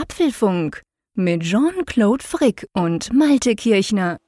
Apfelfunk mit Jean-Claude Frick und Malte Kirchner.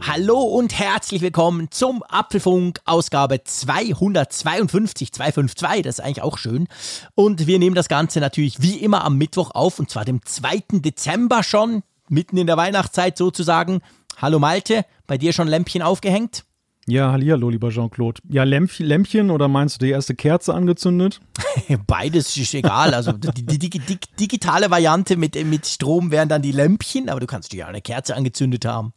Hallo und herzlich willkommen zum Apfelfunk Ausgabe 252, 252, das ist eigentlich auch schön. Und wir nehmen das Ganze natürlich wie immer am Mittwoch auf und zwar dem 2. Dezember schon, mitten in der Weihnachtszeit sozusagen. Hallo Malte, bei dir schon Lämpchen aufgehängt? Ja, hallo, lieber Jean-Claude. Ja, Lämpf Lämpchen oder meinst du die erste Kerze angezündet? Beides ist egal. Also die, die, die, die digitale Variante mit, mit Strom wären dann die Lämpchen, aber du kannst ja eine Kerze angezündet haben.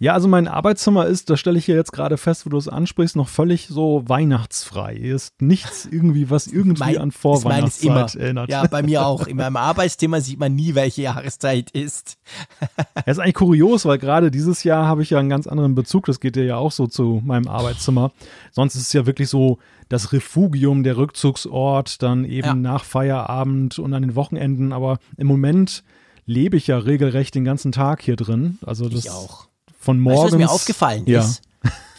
Ja, also mein Arbeitszimmer ist, da stelle ich hier jetzt gerade fest, wo du es ansprichst, noch völlig so weihnachtsfrei. Hier ist nichts irgendwie, was irgendwie mein, an Vorweihnachtszeit erinnert. Ja, bei mir auch. In meinem Arbeitszimmer sieht man nie, welche Jahreszeit ist. Das ist eigentlich kurios, weil gerade dieses Jahr habe ich ja einen ganz anderen Bezug. Das geht dir ja auch so zu meinem Arbeitszimmer. Sonst ist es ja wirklich so das Refugium, der Rückzugsort, dann eben ja. nach Feierabend und an den Wochenenden. Aber im Moment lebe ich ja regelrecht den ganzen Tag hier drin. Also das, ich auch von morgens. Weißt du, was mir aufgefallen ja. ist?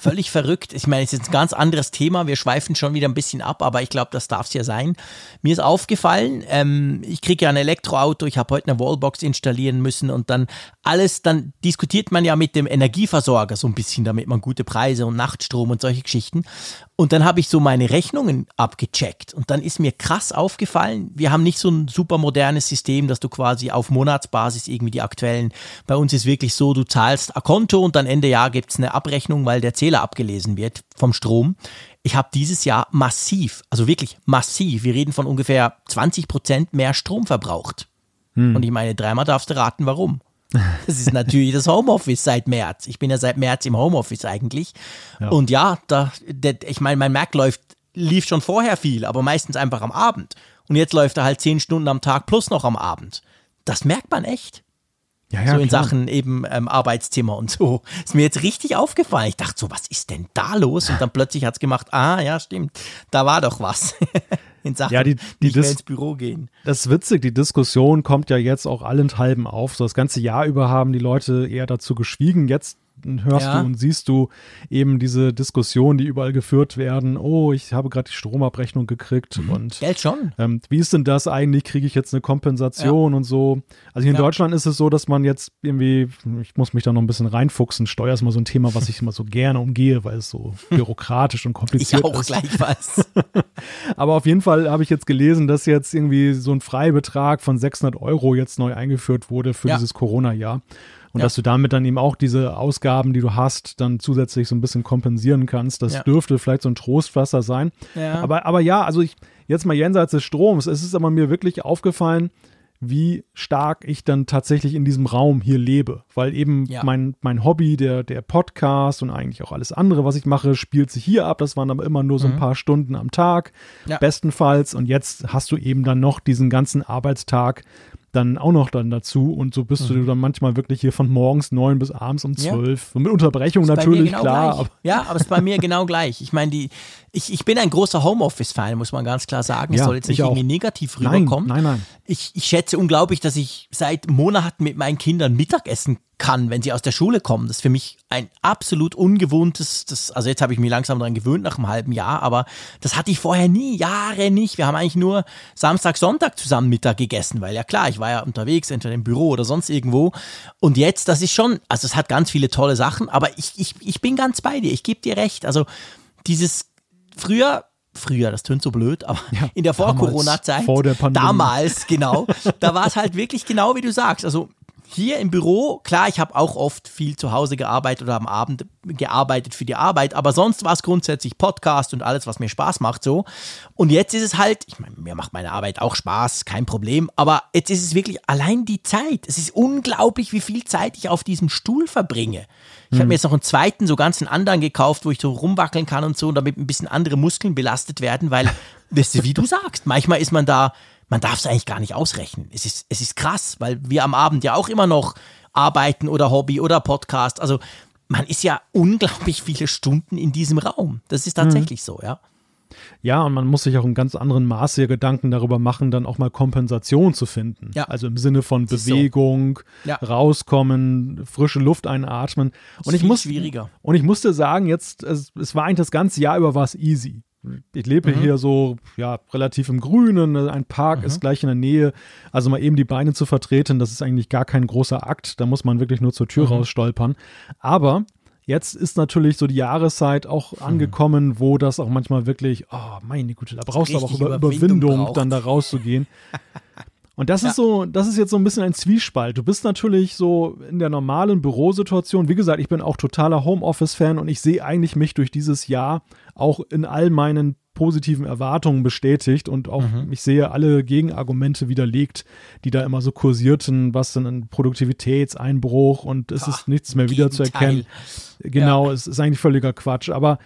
Völlig verrückt. Ich meine, es ist ein ganz anderes Thema. Wir schweifen schon wieder ein bisschen ab, aber ich glaube, das darf es ja sein. Mir ist aufgefallen, ähm, ich kriege ja ein Elektroauto, ich habe heute eine Wallbox installieren müssen und dann alles, dann diskutiert man ja mit dem Energieversorger so ein bisschen, damit man gute Preise und Nachtstrom und solche Geschichten. Und dann habe ich so meine Rechnungen abgecheckt und dann ist mir krass aufgefallen, wir haben nicht so ein super modernes System, dass du quasi auf Monatsbasis irgendwie die aktuellen, bei uns ist wirklich so, du zahlst ein Konto und dann Ende Jahr gibt es eine Abrechnung, weil der Zähler abgelesen wird vom Strom. Ich habe dieses Jahr massiv, also wirklich massiv, wir reden von ungefähr 20 Prozent mehr Strom verbraucht. Hm. Und ich meine, dreimal darfst du raten, warum. Das ist natürlich das Homeoffice seit März. Ich bin ja seit März im Homeoffice eigentlich. Ja. Und ja, da, ich meine, mein Mac läuft, lief schon vorher viel, aber meistens einfach am Abend. Und jetzt läuft er halt zehn Stunden am Tag plus noch am Abend. Das merkt man echt. Ja, ja, so in klar. Sachen eben ähm, Arbeitszimmer und so. Ist mir jetzt richtig aufgefallen. Ich dachte so, was ist denn da los? Und dann plötzlich hat es gemacht, ah, ja, stimmt, da war doch was. in Sachen ja, die, die mehr ins Büro gehen. Das ist witzig, die Diskussion kommt ja jetzt auch allenthalben auf. So das ganze Jahr über haben die Leute eher dazu geschwiegen. Jetzt hörst ja. du und siehst du eben diese Diskussionen, die überall geführt werden. Oh, ich habe gerade die Stromabrechnung gekriegt mhm. und Geld schon. Ähm, wie ist denn das eigentlich? Kriege ich jetzt eine Kompensation ja. und so? Also in ja. Deutschland ist es so, dass man jetzt irgendwie, ich muss mich da noch ein bisschen reinfuchsen. Steuer ist mal so ein Thema, was ich immer so gerne umgehe, weil es so bürokratisch und kompliziert ich auch ist. gleichfalls. Aber auf jeden Fall habe ich jetzt gelesen, dass jetzt irgendwie so ein Freibetrag von 600 Euro jetzt neu eingeführt wurde für dieses Corona-Jahr. Und ja. dass du damit dann eben auch diese Ausgaben, die du hast, dann zusätzlich so ein bisschen kompensieren kannst. Das ja. dürfte vielleicht so ein Trostwasser sein. Ja. Aber, aber ja, also ich, jetzt mal jenseits des Stroms, es ist aber mir wirklich aufgefallen, wie stark ich dann tatsächlich in diesem Raum hier lebe. Weil eben ja. mein, mein Hobby, der, der Podcast und eigentlich auch alles andere, was ich mache, spielt sich hier ab. Das waren aber immer nur so ein mhm. paar Stunden am Tag, ja. bestenfalls. Und jetzt hast du eben dann noch diesen ganzen Arbeitstag dann auch noch dann dazu und so bist mhm. du dann manchmal wirklich hier von morgens neun bis abends um zwölf. Ja. Mit Unterbrechung natürlich, genau klar. Aber ja, aber es ist bei mir genau gleich. Ich meine, die, ich, ich bin ein großer Homeoffice-Fan, muss man ganz klar sagen. Es ja, soll jetzt nicht irgendwie negativ rüberkommen. Nein, nein, nein. Ich, ich schätze unglaublich, dass ich seit Monaten mit meinen Kindern Mittagessen kann, wenn sie aus der Schule kommen. Das ist für mich ein absolut ungewohntes, das, also jetzt habe ich mich langsam daran gewöhnt nach einem halben Jahr, aber das hatte ich vorher nie, Jahre nicht. Wir haben eigentlich nur Samstag, Sonntag zusammen Mittag gegessen, weil ja klar, ich war ja unterwegs, entweder im Büro oder sonst irgendwo. Und jetzt, das ist schon, also es hat ganz viele tolle Sachen, aber ich, ich, ich bin ganz bei dir, ich gebe dir recht. Also dieses früher früher, das tönt so blöd, aber ja, in der Vor-Corona-Zeit, vor der damals, genau, da war es halt wirklich genau wie du sagst. Also hier im Büro, klar, ich habe auch oft viel zu Hause gearbeitet oder am Abend gearbeitet für die Arbeit, aber sonst war es grundsätzlich Podcast und alles, was mir Spaß macht so. Und jetzt ist es halt, ich meine, mir macht meine Arbeit auch Spaß, kein Problem, aber jetzt ist es wirklich allein die Zeit. Es ist unglaublich, wie viel Zeit ich auf diesem Stuhl verbringe. Ich habe mir hm. jetzt noch einen zweiten, so ganz einen anderen gekauft, wo ich so rumwackeln kann und so, damit ein bisschen andere Muskeln belastet werden, weil, weißt du, wie du sagst, manchmal ist man da man darf es eigentlich gar nicht ausrechnen. Es ist, es ist krass, weil wir am Abend ja auch immer noch arbeiten oder Hobby oder Podcast. Also man ist ja unglaublich viele Stunden in diesem Raum. Das ist tatsächlich mhm. so, ja. Ja, und man muss sich auch in ganz anderen Maße Gedanken darüber machen, dann auch mal Kompensation zu finden. Ja. Also im Sinne von Bewegung, so. ja. rauskommen, frische Luft einatmen. Und ich muss schwieriger. Und ich musste sagen, jetzt es, es war eigentlich das ganze Jahr über was easy. Ich lebe mhm. hier so ja relativ im Grünen, ein Park mhm. ist gleich in der Nähe. Also mal eben die Beine zu vertreten, das ist eigentlich gar kein großer Akt. Da muss man wirklich nur zur Tür mhm. rausstolpern. Aber Jetzt ist natürlich so die Jahreszeit auch hm. angekommen, wo das auch manchmal wirklich, oh meine Güte, da brauchst du aber auch über, Überwindung, dann da rauszugehen. Und das ja. ist so, das ist jetzt so ein bisschen ein Zwiespalt. Du bist natürlich so in der normalen Bürosituation. Wie gesagt, ich bin auch totaler Homeoffice-Fan und ich sehe eigentlich mich durch dieses Jahr auch in all meinen positiven Erwartungen bestätigt und auch mhm. ich sehe alle Gegenargumente widerlegt, die da immer so kursierten, was denn ein Produktivitätseinbruch und es Ach, ist nichts mehr wieder zu erkennen. Genau, ja. es ist eigentlich völliger Quatsch. Aber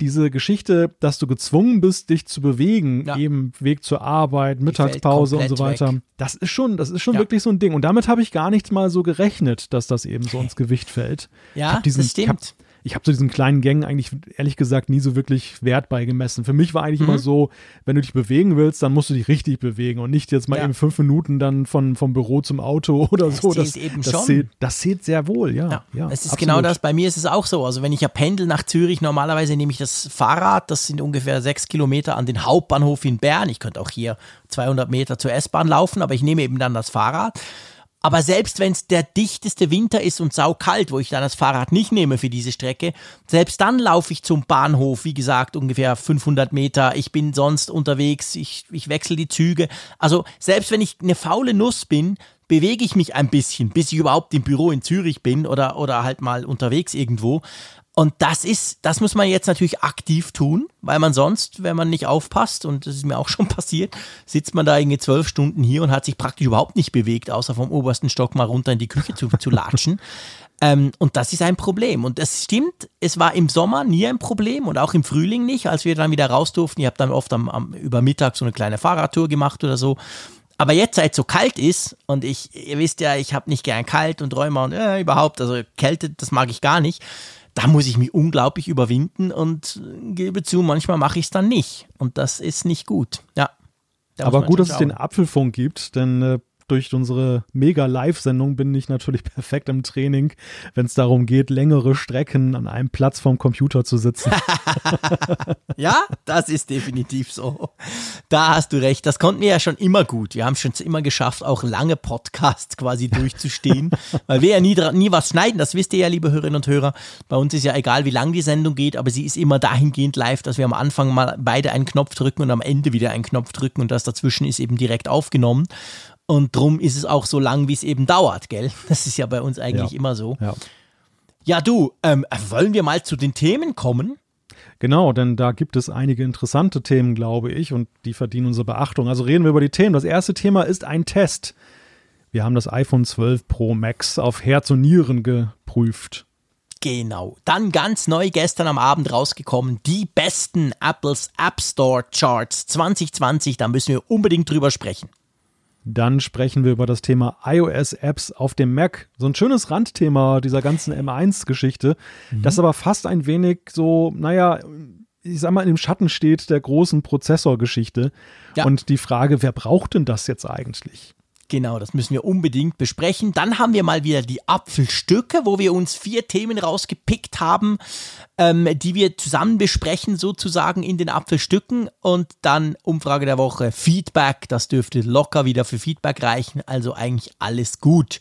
diese Geschichte, dass du gezwungen bist, dich zu bewegen, ja. eben Weg zur Arbeit, Mittagspause und so weiter, weg. das ist schon, das ist schon ja. wirklich so ein Ding. Und damit habe ich gar nicht mal so gerechnet, dass das eben so ins Gewicht fällt. Ja, diesen, das stimmt ich habe zu diesen kleinen Gängen eigentlich ehrlich gesagt nie so wirklich Wert beigemessen. Für mich war eigentlich mhm. immer so, wenn du dich bewegen willst, dann musst du dich richtig bewegen und nicht jetzt mal ja. eben fünf Minuten dann von, vom Büro zum Auto oder das so. Das, eben das, schon. Zählt, das zählt sehr wohl, ja. ja. ja es ist absolut. genau das. Bei mir ist es auch so. Also wenn ich ja pendel nach Zürich, normalerweise nehme ich das Fahrrad, das sind ungefähr sechs Kilometer an den Hauptbahnhof in Bern. Ich könnte auch hier 200 Meter zur S-Bahn laufen, aber ich nehme eben dann das Fahrrad. Aber selbst wenn es der dichteste Winter ist und saukalt, wo ich dann das Fahrrad nicht nehme für diese Strecke, selbst dann laufe ich zum Bahnhof, wie gesagt, ungefähr 500 Meter. Ich bin sonst unterwegs, ich, ich wechsle die Züge. Also selbst wenn ich eine faule Nuss bin, bewege ich mich ein bisschen, bis ich überhaupt im Büro in Zürich bin oder, oder halt mal unterwegs irgendwo. Und das ist, das muss man jetzt natürlich aktiv tun, weil man sonst, wenn man nicht aufpasst, und das ist mir auch schon passiert, sitzt man da irgendwie zwölf Stunden hier und hat sich praktisch überhaupt nicht bewegt, außer vom obersten Stock mal runter in die Küche zu, zu latschen. Ähm, und das ist ein Problem. Und das stimmt, es war im Sommer nie ein Problem und auch im Frühling nicht, als wir dann wieder raus durften. Ich habe dann oft am, am, über Mittag so eine kleine Fahrradtour gemacht oder so. Aber jetzt, seit es so kalt ist, und ich, ihr wisst ja, ich habe nicht gern kalt und Räumer und äh, überhaupt, also Kälte, das mag ich gar nicht da muss ich mich unglaublich überwinden und gebe zu, manchmal mache ich es dann nicht. Und das ist nicht gut. Ja. Aber gut, dass es den Apfelfunk gibt, denn äh, durch unsere Mega-Live-Sendung bin ich natürlich perfekt im Training, wenn es darum geht, längere Strecken an einem Platz vom Computer zu sitzen. ja, das ist definitiv so. Da hast du recht. Das konnten wir ja schon immer gut. Wir haben schon immer geschafft, auch lange Podcasts quasi durchzustehen, weil wir ja nie, nie was schneiden. Das wisst ihr ja, liebe Hörerinnen und Hörer. Bei uns ist ja egal, wie lang die Sendung geht, aber sie ist immer dahingehend live, dass wir am Anfang mal beide einen Knopf drücken und am Ende wieder einen Knopf drücken und das dazwischen ist eben direkt aufgenommen. Und drum ist es auch so lang, wie es eben dauert, gell? Das ist ja bei uns eigentlich ja. immer so. Ja, ja du, ähm, wollen wir mal zu den Themen kommen? Genau, denn da gibt es einige interessante Themen, glaube ich, und die verdienen unsere Beachtung. Also reden wir über die Themen. Das erste Thema ist ein Test. Wir haben das iPhone 12 Pro Max auf Herz und Nieren geprüft. Genau. Dann ganz neu gestern am Abend rausgekommen, die besten Apples App Store Charts 2020. Da müssen wir unbedingt drüber sprechen. Dann sprechen wir über das Thema iOS-Apps auf dem Mac. So ein schönes Randthema dieser ganzen M1-Geschichte, mhm. das aber fast ein wenig so, naja, ich sag mal, in dem Schatten steht der großen Prozessorgeschichte. Ja. Und die Frage, wer braucht denn das jetzt eigentlich? Genau, das müssen wir unbedingt besprechen. Dann haben wir mal wieder die Apfelstücke, wo wir uns vier Themen rausgepickt haben, ähm, die wir zusammen besprechen, sozusagen in den Apfelstücken. Und dann Umfrage der Woche, Feedback, das dürfte locker wieder für Feedback reichen. Also eigentlich alles gut.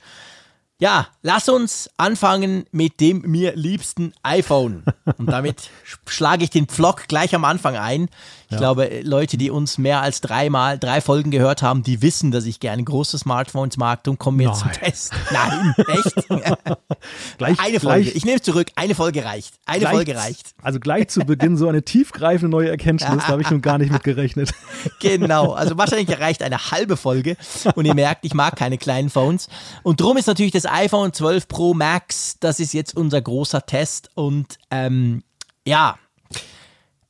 Ja, lass uns anfangen mit dem mir liebsten iPhone. Und damit schlage ich den Vlog gleich am Anfang ein. Ich ja. glaube, Leute, die uns mehr als dreimal, drei Folgen gehört haben, die wissen, dass ich gerne große Smartphones mag. Darum kommen Nein. zum Test. Nein, echt? gleich, eine Folge. Gleich, ich nehme es zurück. Eine Folge reicht. Eine gleich, Folge reicht. Also gleich zu Beginn so eine tiefgreifende neue Erkenntnis, da habe ich nun gar nicht mit gerechnet. genau. Also wahrscheinlich reicht eine halbe Folge. Und ihr merkt, ich mag keine kleinen Phones. Und drum ist natürlich das das iPhone 12 Pro Max, das ist jetzt unser großer Test und ähm, ja,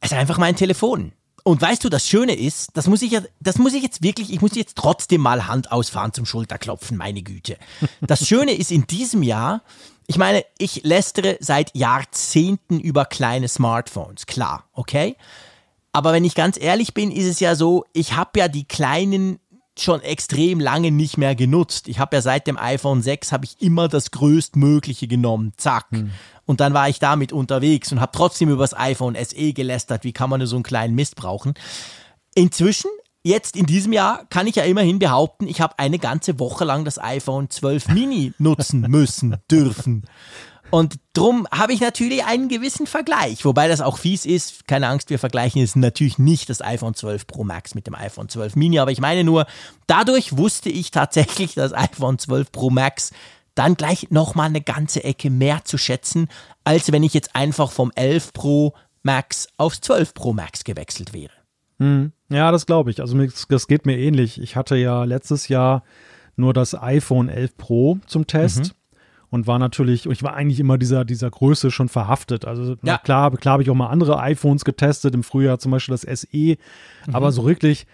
es ist einfach mein Telefon. Und weißt du, das Schöne ist, das muss ich ja, das muss ich jetzt wirklich, ich muss jetzt trotzdem mal Hand ausfahren zum Schulterklopfen, meine Güte. Das Schöne ist in diesem Jahr, ich meine, ich lästere seit Jahrzehnten über kleine Smartphones, klar, okay? Aber wenn ich ganz ehrlich bin, ist es ja so, ich habe ja die kleinen schon extrem lange nicht mehr genutzt. Ich habe ja seit dem iPhone 6 habe ich immer das größtmögliche genommen. Zack. Hm. Und dann war ich damit unterwegs und habe trotzdem über das iPhone SE gelästert. Wie kann man nur so einen kleinen Mist brauchen? Inzwischen, jetzt in diesem Jahr, kann ich ja immerhin behaupten, ich habe eine ganze Woche lang das iPhone 12 Mini nutzen müssen, dürfen. Und drum habe ich natürlich einen gewissen Vergleich, wobei das auch fies ist. Keine Angst, wir vergleichen jetzt natürlich nicht das iPhone 12 Pro Max mit dem iPhone 12 Mini, aber ich meine nur, dadurch wusste ich tatsächlich das iPhone 12 Pro Max dann gleich nochmal eine ganze Ecke mehr zu schätzen, als wenn ich jetzt einfach vom 11 Pro Max aufs 12 Pro Max gewechselt wäre. Hm. Ja, das glaube ich. Also das geht mir ähnlich. Ich hatte ja letztes Jahr nur das iPhone 11 Pro zum Test. Mhm und war natürlich, ich war eigentlich immer dieser, dieser Größe schon verhaftet. Also ja. klar, klar habe ich auch mal andere iPhones getestet, im Frühjahr zum Beispiel das SE, mhm. aber so wirklich,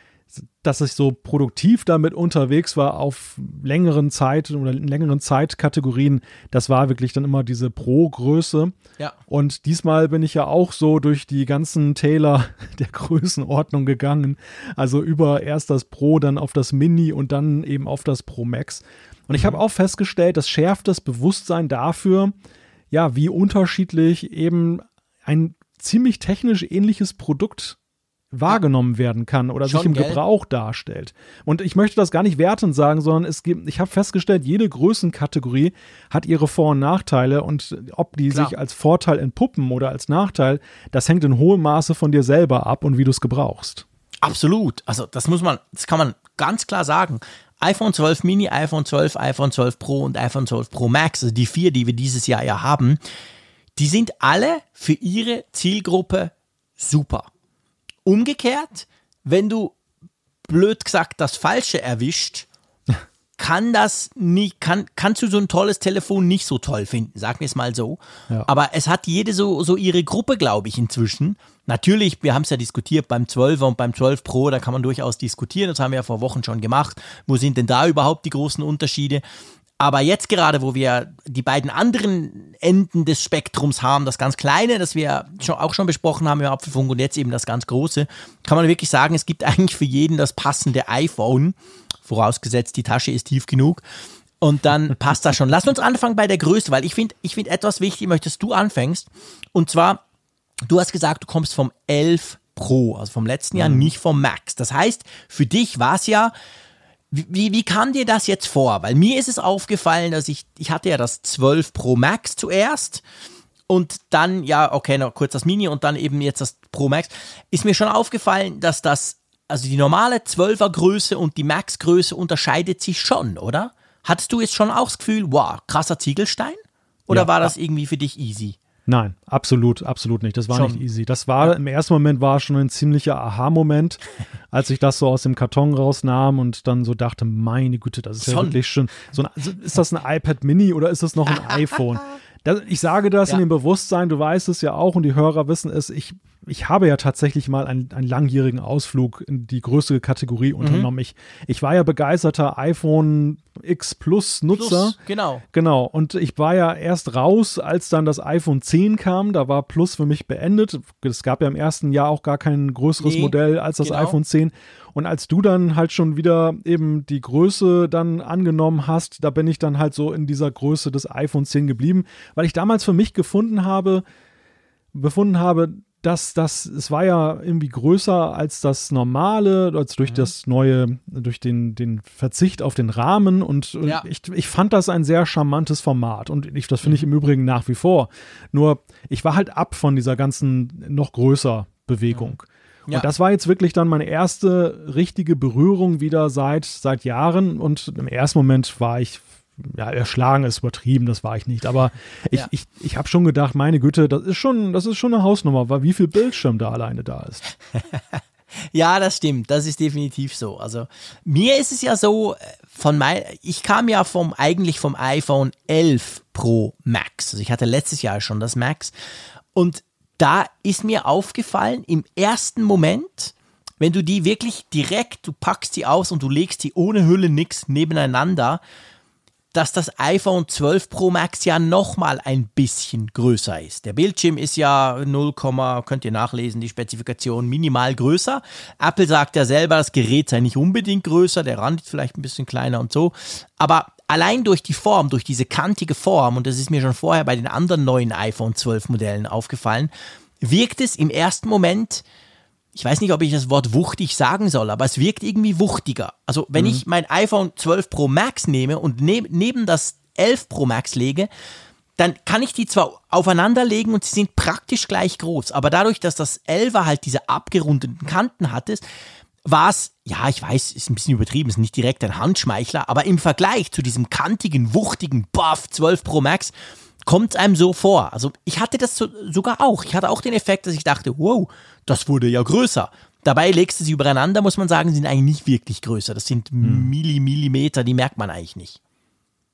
dass ich so produktiv damit unterwegs war auf längeren Zeit oder in längeren Zeitkategorien, das war wirklich dann immer diese Pro-Größe. Ja. Und diesmal bin ich ja auch so durch die ganzen Täler der Größenordnung gegangen. Also über erst das Pro, dann auf das Mini und dann eben auf das Pro Max. Und ich habe mhm. auch festgestellt, das schärft das Bewusstsein dafür, ja, wie unterschiedlich eben ein ziemlich technisch ähnliches Produkt wahrgenommen werden kann oder Schon, sich im gell? Gebrauch darstellt. Und ich möchte das gar nicht wertend sagen, sondern es gibt, ich habe festgestellt, jede Größenkategorie hat ihre Vor- und Nachteile und ob die Klar. sich als Vorteil entpuppen oder als Nachteil, das hängt in hohem Maße von dir selber ab und wie du es gebrauchst. Absolut. Also das muss man, das kann man ganz klar sagen iPhone 12 Mini, iPhone 12, iPhone 12 Pro und iPhone 12 Pro Max, also die vier, die wir dieses Jahr ja haben, die sind alle für ihre Zielgruppe super. Umgekehrt, wenn du blöd gesagt das Falsche erwischt, kann das nicht, kann, kannst du so ein tolles Telefon nicht so toll finden, sagen wir es mal so. Ja. Aber es hat jede so, so ihre Gruppe, glaube ich, inzwischen. Natürlich, wir haben es ja diskutiert beim 12er und beim 12 Pro, da kann man durchaus diskutieren, das haben wir ja vor Wochen schon gemacht. Wo sind denn da überhaupt die großen Unterschiede? Aber jetzt gerade, wo wir die beiden anderen Enden des Spektrums haben, das ganz kleine, das wir schon, auch schon besprochen haben im Apfelfunk und jetzt eben das ganz große, kann man wirklich sagen, es gibt eigentlich für jeden das passende iPhone vorausgesetzt die Tasche ist tief genug. Und dann passt das schon. Lass uns anfangen bei der Größe, weil ich finde ich find etwas wichtig, möchtest du anfängst. Und zwar, du hast gesagt, du kommst vom 11 Pro, also vom letzten Jahr, mhm. nicht vom Max. Das heißt, für dich war es ja, wie, wie kam dir das jetzt vor? Weil mir ist es aufgefallen, dass ich, ich hatte ja das 12 Pro Max zuerst und dann, ja, okay, noch kurz das Mini und dann eben jetzt das Pro Max. Ist mir schon aufgefallen, dass das also die normale 12er Größe und die Max Größe unterscheidet sich schon, oder? Hattest du jetzt schon auch das Gefühl, wow, krasser Ziegelstein? Oder ja, war das irgendwie für dich easy? Nein, absolut, absolut nicht. Das war schon. nicht easy. Das war ja. im ersten Moment war schon ein ziemlicher Aha-Moment, als ich das so aus dem Karton rausnahm und dann so dachte, meine Güte, das ist schon. ja wirklich schon so ein, also ist das ein iPad Mini oder ist das noch ein iPhone? Das, ich sage das ja. in dem Bewusstsein, du weißt es ja auch und die Hörer wissen es, ich ich habe ja tatsächlich mal einen, einen langjährigen Ausflug in die größere Kategorie mhm. unternommen. Mhm. Ich, ich war ja begeisterter iPhone X Plus Nutzer. Plus, genau. Genau. Und ich war ja erst raus, als dann das iPhone 10 kam. Da war Plus für mich beendet. Es gab ja im ersten Jahr auch gar kein größeres nee, Modell als das genau. iPhone 10. Und als du dann halt schon wieder eben die Größe dann angenommen hast, da bin ich dann halt so in dieser Größe des iPhone 10 geblieben, weil ich damals für mich gefunden habe, befunden habe, dass das, es war ja irgendwie größer als das normale, als durch mhm. das neue, durch den, den Verzicht auf den Rahmen und, ja. ich, ich fand das ein sehr charmantes Format und ich, das finde ich mhm. im Übrigen nach wie vor. Nur, ich war halt ab von dieser ganzen noch größer Bewegung. Mhm. Ja. Und das war jetzt wirklich dann meine erste richtige Berührung wieder seit, seit Jahren und im ersten Moment war ich ja, erschlagen ist übertrieben, das war ich nicht. Aber ich, ja. ich, ich habe schon gedacht, meine Güte, das ist schon, das ist schon eine Hausnummer, weil wie viel Bildschirm da alleine da ist. ja, das stimmt, das ist definitiv so. Also mir ist es ja so, von mein, ich kam ja vom eigentlich vom iPhone 11 Pro Max. Also ich hatte letztes Jahr schon das Max und da ist mir aufgefallen, im ersten Moment, wenn du die wirklich direkt, du packst die aus und du legst die ohne Hülle nix nebeneinander, dass das iPhone 12 Pro Max ja nochmal ein bisschen größer ist. Der Bildschirm ist ja 0, könnt ihr nachlesen, die Spezifikation minimal größer. Apple sagt ja selber, das Gerät sei nicht unbedingt größer, der Rand ist vielleicht ein bisschen kleiner und so. Aber allein durch die Form, durch diese kantige Form, und das ist mir schon vorher bei den anderen neuen iPhone 12 Modellen aufgefallen, wirkt es im ersten Moment ich weiß nicht, ob ich das Wort wuchtig sagen soll, aber es wirkt irgendwie wuchtiger. Also wenn mhm. ich mein iPhone 12 Pro Max nehme und ne neben das 11 Pro Max lege, dann kann ich die zwar aufeinander legen und sie sind praktisch gleich groß, aber dadurch, dass das 11er halt diese abgerundeten Kanten hatte, war es, ja, ich weiß, ist ein bisschen übertrieben, ist nicht direkt ein Handschmeichler, aber im Vergleich zu diesem kantigen, wuchtigen Buff 12 Pro Max kommt es einem so vor. Also ich hatte das so, sogar auch. Ich hatte auch den Effekt, dass ich dachte, wow, das wurde ja größer. Dabei legst du sie übereinander, muss man sagen, sind eigentlich nicht wirklich größer. Das sind hm. Milli, Millimeter, die merkt man eigentlich nicht.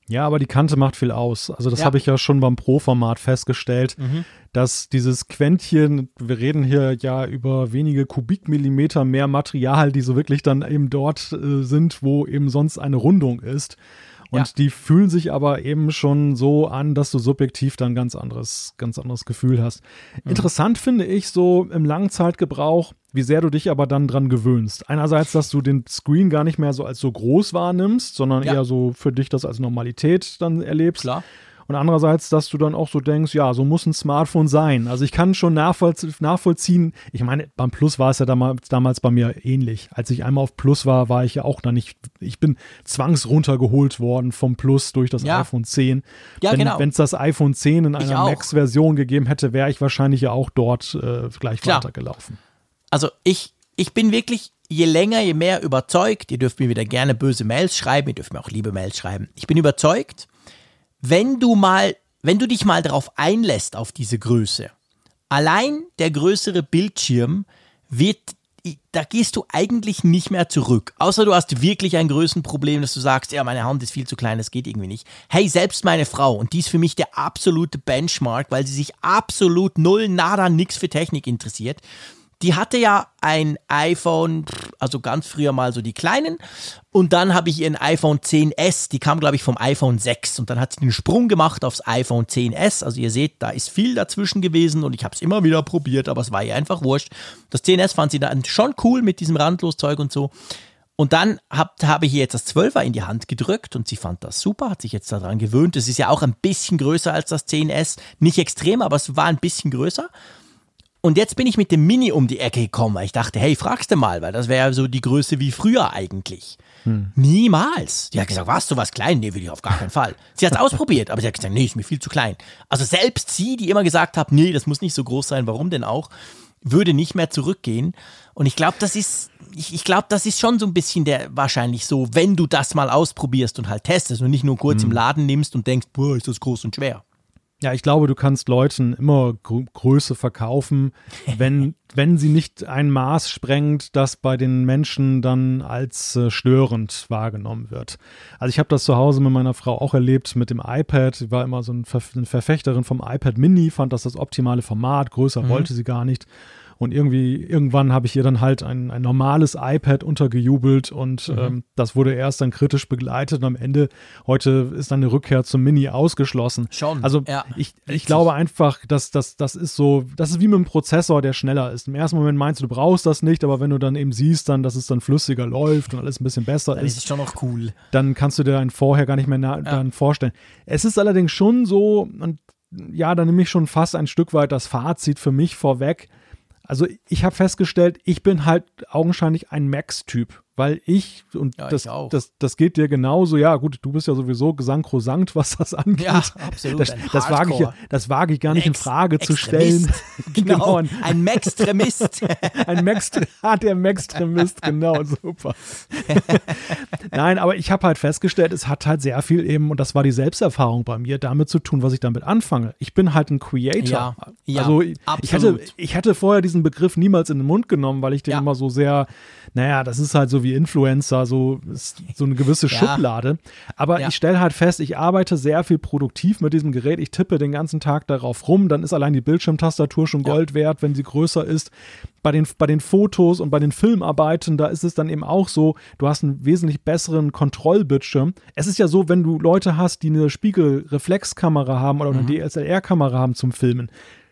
Ja, aber die Kante macht viel aus. Also das ja. habe ich ja schon beim Pro-Format festgestellt, mhm. dass dieses Quäntchen, wir reden hier ja über wenige Kubikmillimeter mehr Material, die so wirklich dann eben dort äh, sind, wo eben sonst eine Rundung ist. Und ja. die fühlen sich aber eben schon so an, dass du subjektiv dann ganz anderes, ganz anderes Gefühl hast. Mhm. Interessant finde ich so im Langzeitgebrauch, wie sehr du dich aber dann dran gewöhnst. Einerseits, dass du den Screen gar nicht mehr so als so groß wahrnimmst, sondern ja. eher so für dich das als Normalität dann erlebst. Klar. Und andererseits, dass du dann auch so denkst, ja, so muss ein Smartphone sein. Also ich kann schon nachvollziehen, ich meine, beim Plus war es ja damals, damals bei mir ähnlich. Als ich einmal auf Plus war, war ich ja auch da nicht, ich bin zwangsruntergeholt worden vom Plus durch das ja. iPhone 10. Ja, wenn, genau. Wenn es das iPhone 10 in einer Max-Version gegeben hätte, wäre ich wahrscheinlich ja auch dort äh, gleich Klar. weitergelaufen. Also ich, ich bin wirklich je länger, je mehr überzeugt, ihr dürft mir wieder gerne böse Mails schreiben, ihr dürft mir auch liebe Mails schreiben. Ich bin überzeugt, wenn du mal, wenn du dich mal darauf einlässt, auf diese Größe, allein der größere Bildschirm wird, da gehst du eigentlich nicht mehr zurück. Außer du hast wirklich ein Größenproblem, dass du sagst, ja, meine Hand ist viel zu klein, das geht irgendwie nicht. Hey, selbst meine Frau, und die ist für mich der absolute Benchmark, weil sie sich absolut null, nada, nix für Technik interessiert. Die hatte ja ein iPhone, also ganz früher mal so die kleinen. Und dann habe ich ihren iPhone 10S, die kam, glaube ich, vom iPhone 6. Und dann hat sie den Sprung gemacht aufs iPhone 10S. Also ihr seht, da ist viel dazwischen gewesen und ich habe es immer wieder probiert, aber es war ihr einfach wurscht. Das 10S fand sie dann schon cool mit diesem Randloszeug und so. Und dann habe hab ich ihr jetzt das 12er in die Hand gedrückt und sie fand das super, hat sich jetzt daran gewöhnt. Es ist ja auch ein bisschen größer als das 10S. Nicht extrem, aber es war ein bisschen größer. Und jetzt bin ich mit dem Mini um die Ecke gekommen, weil ich dachte, hey, fragst du mal, weil das wäre ja so die Größe wie früher eigentlich. Hm. Niemals. Die hat gesagt, warst du was klein? Nee, will ich auf gar keinen Fall. Sie hat es ausprobiert, aber sie hat gesagt, nee, ist mir viel zu klein. Also selbst sie, die immer gesagt hat, nee, das muss nicht so groß sein, warum denn auch, würde nicht mehr zurückgehen. Und ich glaube, das ist, ich, ich glaube, das ist schon so ein bisschen der wahrscheinlich so, wenn du das mal ausprobierst und halt testest und nicht nur kurz hm. im Laden nimmst und denkst, boah, ist das groß und schwer. Ja, ich glaube, du kannst Leuten immer Gr Größe verkaufen, wenn, wenn sie nicht ein Maß sprengt, das bei den Menschen dann als äh, störend wahrgenommen wird. Also ich habe das zu Hause mit meiner Frau auch erlebt mit dem iPad. Sie war immer so ein Ver eine Verfechterin vom iPad Mini, fand das das optimale Format, größer mhm. wollte sie gar nicht. Und irgendwie, irgendwann habe ich ihr dann halt ein, ein normales iPad untergejubelt und mhm. ähm, das wurde erst dann kritisch begleitet und am Ende, heute ist dann eine Rückkehr zum Mini ausgeschlossen. Schon. Also ja, ich, ich glaube einfach, dass das, das ist so, das ist wie mit einem Prozessor, der schneller ist. Im ersten Moment meinst du, du brauchst das nicht, aber wenn du dann eben siehst, dann, dass es dann flüssiger läuft und alles ein bisschen besser dann ist, ist es schon noch cool. Dann kannst du dir einen vorher gar nicht mehr ja. dann vorstellen. Es ist allerdings schon so, und ja, da nehme ich schon fast ein Stück weit das Fazit für mich vorweg. Also ich habe festgestellt, ich bin halt augenscheinlich ein Max-Typ weil ich, und ja, das, ich das, das geht dir genauso, ja gut, du bist ja sowieso gesankrosant, was das angeht. Ja, absolut. Das, das wage ich, das wage ich gar nicht Ex in Frage zu stellen. genau, ein, ein Maxtremist. ein Max, ah, der Maxtremist, genau, super. Nein, aber ich habe halt festgestellt, es hat halt sehr viel eben, und das war die Selbsterfahrung bei mir, damit zu tun, was ich damit anfange. Ich bin halt ein Creator. Ja, ja also ich hätte, ich hätte vorher diesen Begriff niemals in den Mund genommen, weil ich den ja. immer so sehr, naja, das ist halt so wie wie Influencer, so, so eine gewisse ja. Schublade. Aber ja. ich stelle halt fest, ich arbeite sehr viel produktiv mit diesem Gerät. Ich tippe den ganzen Tag darauf rum. Dann ist allein die Bildschirmtastatur schon Gold wert, wenn sie größer ist. Bei den, bei den Fotos und bei den Filmarbeiten, da ist es dann eben auch so, du hast einen wesentlich besseren Kontrollbildschirm. Es ist ja so, wenn du Leute hast, die eine Spiegelreflexkamera haben oder eine mhm. DSLR-Kamera haben zum Filmen,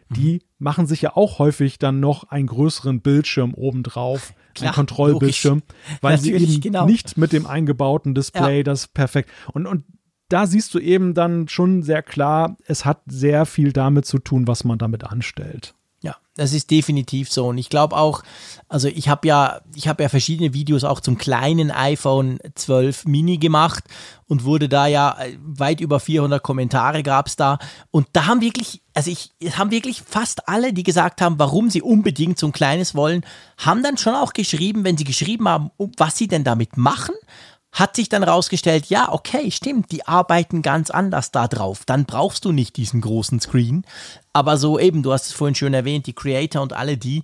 die mhm. machen sich ja auch häufig dann noch einen größeren Bildschirm obendrauf, Klar, einen Kontrollbildschirm, logisch. weil sie eben genau. nicht mit dem eingebauten Display ja. das perfekt. Und, und da siehst du eben dann schon sehr klar, es hat sehr viel damit zu tun, was man damit anstellt. Ja, das ist definitiv so. Und ich glaube auch, also ich habe ja, ich habe ja verschiedene Videos auch zum kleinen iPhone 12 Mini gemacht und wurde da ja äh, weit über 400 Kommentare gab es da. Und da haben wirklich, also ich, haben wirklich fast alle, die gesagt haben, warum sie unbedingt so ein kleines wollen, haben dann schon auch geschrieben, wenn sie geschrieben haben, was sie denn damit machen, hat sich dann rausgestellt, ja, okay, stimmt, die arbeiten ganz anders da drauf. Dann brauchst du nicht diesen großen Screen. Aber so eben, du hast es vorhin schön erwähnt, die Creator und alle die,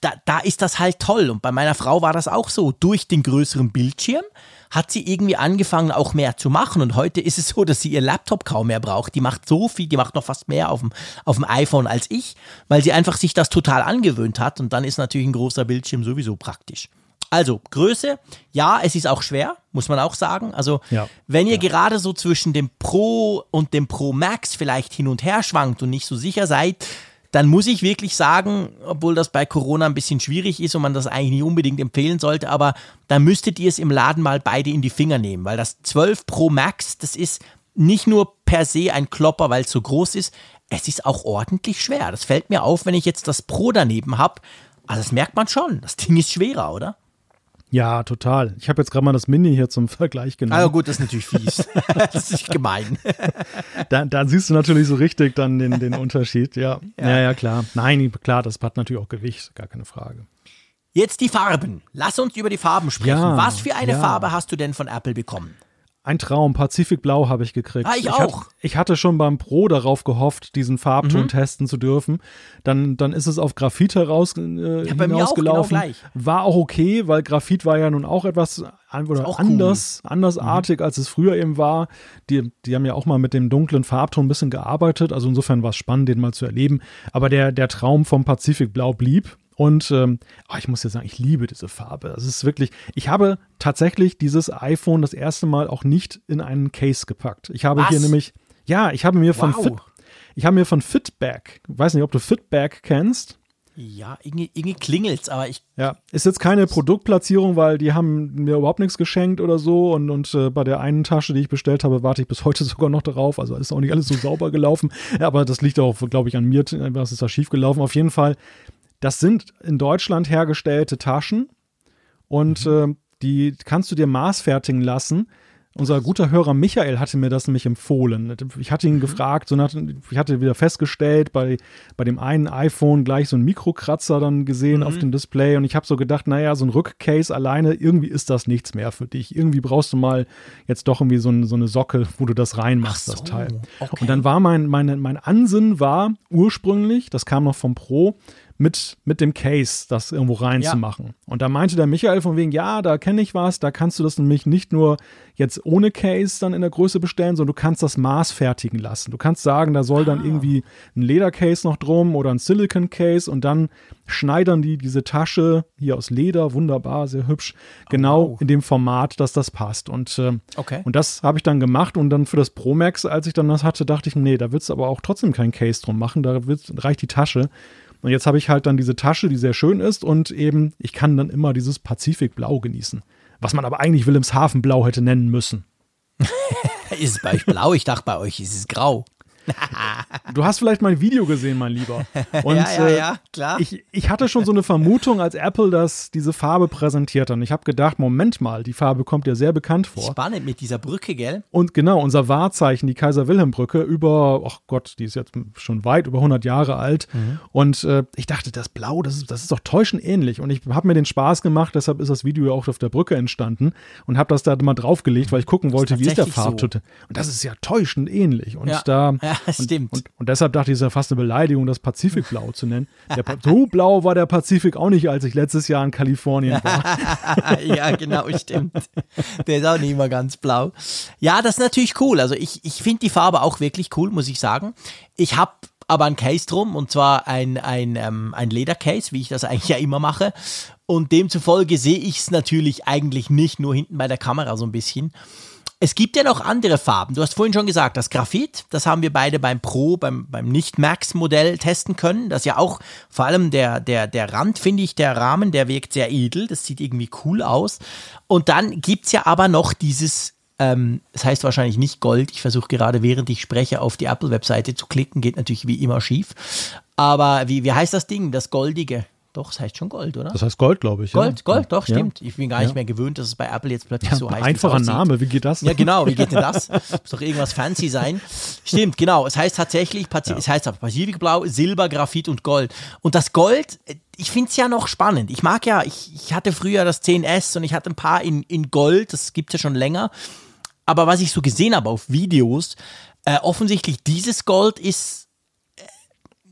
da, da ist das halt toll. Und bei meiner Frau war das auch so. Durch den größeren Bildschirm hat sie irgendwie angefangen, auch mehr zu machen. Und heute ist es so, dass sie ihr Laptop kaum mehr braucht. Die macht so viel, die macht noch fast mehr auf dem, auf dem iPhone als ich, weil sie einfach sich das total angewöhnt hat. Und dann ist natürlich ein großer Bildschirm sowieso praktisch. Also Größe, ja, es ist auch schwer, muss man auch sagen. Also ja, wenn ihr ja. gerade so zwischen dem Pro und dem Pro Max vielleicht hin und her schwankt und nicht so sicher seid, dann muss ich wirklich sagen, obwohl das bei Corona ein bisschen schwierig ist und man das eigentlich nicht unbedingt empfehlen sollte, aber dann müsstet ihr es im Laden mal beide in die Finger nehmen, weil das 12 Pro Max, das ist nicht nur per se ein Klopper, weil es so groß ist, es ist auch ordentlich schwer. Das fällt mir auf, wenn ich jetzt das Pro daneben habe. Also das merkt man schon. Das Ding ist schwerer, oder? Ja, total. Ich habe jetzt gerade mal das Mini hier zum Vergleich genommen. Ah, gut, das ist natürlich fies. das ist gemein. da, da, siehst du natürlich so richtig dann den, den Unterschied. Ja. ja. ja, ja, klar. Nein, klar, das hat natürlich auch Gewicht, gar keine Frage. Jetzt die Farben. Lass uns über die Farben sprechen. Ja, Was für eine ja. Farbe hast du denn von Apple bekommen? Ein Traum, Pazifikblau habe ich gekriegt. Ah, ich, ich auch. Hat, ich hatte schon beim Pro darauf gehofft, diesen Farbton mhm. testen zu dürfen. Dann, dann ist es auf Graphit heraus, äh, ja, hinausgelaufen. Auch genau war auch okay, weil Graphit war ja nun auch etwas oder auch anders, cool. andersartig, mhm. als es früher eben war. Die, die haben ja auch mal mit dem dunklen Farbton ein bisschen gearbeitet. Also insofern war es spannend, den mal zu erleben. Aber der, der Traum vom Pazifikblau blieb. Und ähm, oh, ich muss ja sagen, ich liebe diese Farbe. Es ist wirklich, ich habe tatsächlich dieses iPhone das erste Mal auch nicht in einen Case gepackt. Ich habe Was? hier nämlich, ja, ich habe mir von wow. Fit, ich habe mir von Fitback, weiß nicht, ob du Fitback kennst. Ja, irgendwie, irgendwie klingelt's, aber ich. Ja, ist jetzt keine Produktplatzierung, weil die haben mir überhaupt nichts geschenkt oder so. Und, und äh, bei der einen Tasche, die ich bestellt habe, warte ich bis heute sogar noch darauf. Also ist auch nicht alles so sauber gelaufen. Ja, aber das liegt auch, glaube ich, an mir. Was ist da schief gelaufen? Auf jeden Fall das sind in Deutschland hergestellte Taschen und mhm. äh, die kannst du dir maßfertigen lassen. Unser guter Hörer Michael hatte mir das nämlich empfohlen. Ich hatte ihn mhm. gefragt, so nach, ich hatte wieder festgestellt, bei, bei dem einen iPhone gleich so einen Mikrokratzer dann gesehen mhm. auf dem Display und ich habe so gedacht, naja, so ein Rückcase alleine, irgendwie ist das nichts mehr für dich. Irgendwie brauchst du mal jetzt doch irgendwie so, ein, so eine Socke, wo du das reinmachst, so, das Teil. Okay. Und dann war mein, mein, mein Ansinnen war ursprünglich, das kam noch vom Pro, mit, mit dem Case das irgendwo reinzumachen. Ja. Und da meinte der Michael von wegen, ja, da kenne ich was, da kannst du das nämlich nicht nur jetzt ohne Case dann in der Größe bestellen, sondern du kannst das Maß fertigen lassen. Du kannst sagen, da soll dann ah. irgendwie ein Ledercase noch drum oder ein Silicon Case und dann schneidern die diese Tasche hier aus Leder, wunderbar, sehr hübsch, genau oh, in dem Format, dass das passt. Und, äh, okay. und das habe ich dann gemacht und dann für das Pro Max, als ich dann das hatte, dachte ich, nee, da wird es aber auch trotzdem kein Case drum machen, da reicht die Tasche. Und jetzt habe ich halt dann diese Tasche, die sehr schön ist und eben, ich kann dann immer dieses Pazifikblau genießen. Was man aber eigentlich Wilhelmshavenblau hätte nennen müssen. ist es bei euch blau? Ich dachte, bei euch ist es grau du hast vielleicht mein Video gesehen, mein Lieber. Und, ja, ja, ja, klar. Äh, ich, ich hatte schon so eine Vermutung, als Apple das, diese Farbe präsentiert hat. Und ich habe gedacht, Moment mal, die Farbe kommt ja sehr bekannt vor. Spannend mit dieser Brücke, gell? Und genau, unser Wahrzeichen, die Kaiser-Wilhelm-Brücke, über, ach Gott, die ist jetzt schon weit über 100 Jahre alt. Mhm. Und äh, ich dachte, das Blau, das ist, das ist doch täuschend ähnlich. Und ich habe mir den Spaß gemacht, deshalb ist das Video auch auf der Brücke entstanden und habe das da mal draufgelegt, weil ich gucken wollte, ist wie ist der Farbtüte. So. Und das ist ja täuschend ähnlich. Und ja. da. Ja, Ja, stimmt. Und, und, und deshalb dachte ich, es ist ja fast eine Beleidigung, das Pazifikblau zu nennen. So blau war der Pazifik auch nicht, als ich letztes Jahr in Kalifornien war. ja, genau, stimmt. Der ist auch nicht immer ganz blau. Ja, das ist natürlich cool. Also ich, ich finde die Farbe auch wirklich cool, muss ich sagen. Ich habe aber ein Case drum und zwar ein, ein, ähm, ein Ledercase, wie ich das eigentlich ja immer mache. Und demzufolge sehe ich es natürlich eigentlich nicht nur hinten bei der Kamera so ein bisschen. Es gibt ja noch andere Farben. Du hast vorhin schon gesagt, das Graphit, das haben wir beide beim Pro, beim, beim Nicht-Max-Modell testen können. Das ist ja auch, vor allem der, der, der Rand, finde ich, der Rahmen, der wirkt sehr edel. Das sieht irgendwie cool aus. Und dann gibt es ja aber noch dieses, ähm, das heißt wahrscheinlich nicht Gold. Ich versuche gerade, während ich spreche, auf die Apple-Webseite zu klicken. Geht natürlich wie immer schief. Aber wie, wie heißt das Ding, das Goldige? Doch, es heißt schon Gold, oder? Das heißt Gold, glaube ich. Gold, ja. Gold, doch, stimmt. Ja. Ich bin gar nicht mehr gewöhnt, dass es bei Apple jetzt plötzlich ja, so heißt. Einfacher Name, wie geht das? Ja, genau, wie geht denn das? Muss doch irgendwas fancy sein. Stimmt, genau. Es heißt tatsächlich, es heißt Pazifikblau, Silber, Graphit und Gold. Und das Gold, ich finde es ja noch spannend. Ich mag ja, ich, ich hatte früher das 10S und ich hatte ein paar in, in Gold, das gibt es ja schon länger. Aber was ich so gesehen habe auf Videos, äh, offensichtlich dieses Gold ist, äh,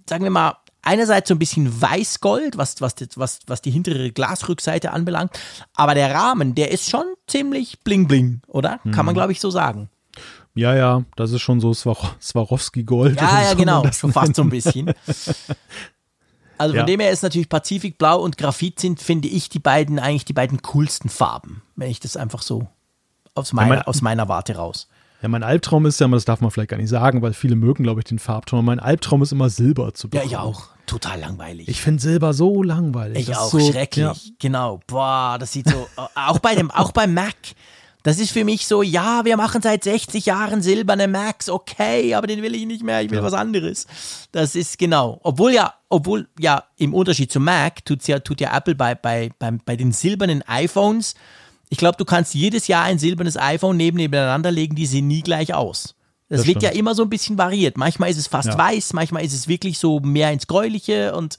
sagen wir mal, einerseits so ein bisschen Weißgold, was, was, was, was die hintere Glasrückseite anbelangt, aber der Rahmen, der ist schon ziemlich bling bling, oder? Kann man, mhm. glaube ich, so sagen. Ja, ja, das ist schon so Swar Swarovski-Gold. Ja, ja, genau, schon fast so ein bisschen. Also von ja. dem her ist natürlich Pazifikblau und Graphit sind, finde ich, die beiden eigentlich die beiden coolsten Farben, wenn ich das einfach so aus meiner, ja, aus meiner Warte raus. Ja, mein Albtraum ist ja, das darf man vielleicht gar nicht sagen, weil viele mögen, glaube ich, den Farbton. Mein Albtraum ist immer Silber zu bekommen. Ja, ich auch. Total langweilig. Ich finde Silber so langweilig. Ich das auch, so, schrecklich. Ja. Genau. Boah, das sieht so, auch bei dem, auch beim Mac. Das ist für mich so, ja, wir machen seit 60 Jahren silberne Macs, okay, aber den will ich nicht mehr, ich will ja. was anderes. Das ist genau. Obwohl ja, obwohl ja im Unterschied zum Mac tut's ja, tut ja Apple bei, bei, bei, bei den silbernen iPhones ich glaube, du kannst jedes Jahr ein silbernes iPhone neben nebeneinander legen, die sehen nie gleich aus. Das, das wird stimmt. ja immer so ein bisschen variiert. Manchmal ist es fast ja. weiß, manchmal ist es wirklich so mehr ins Gräuliche und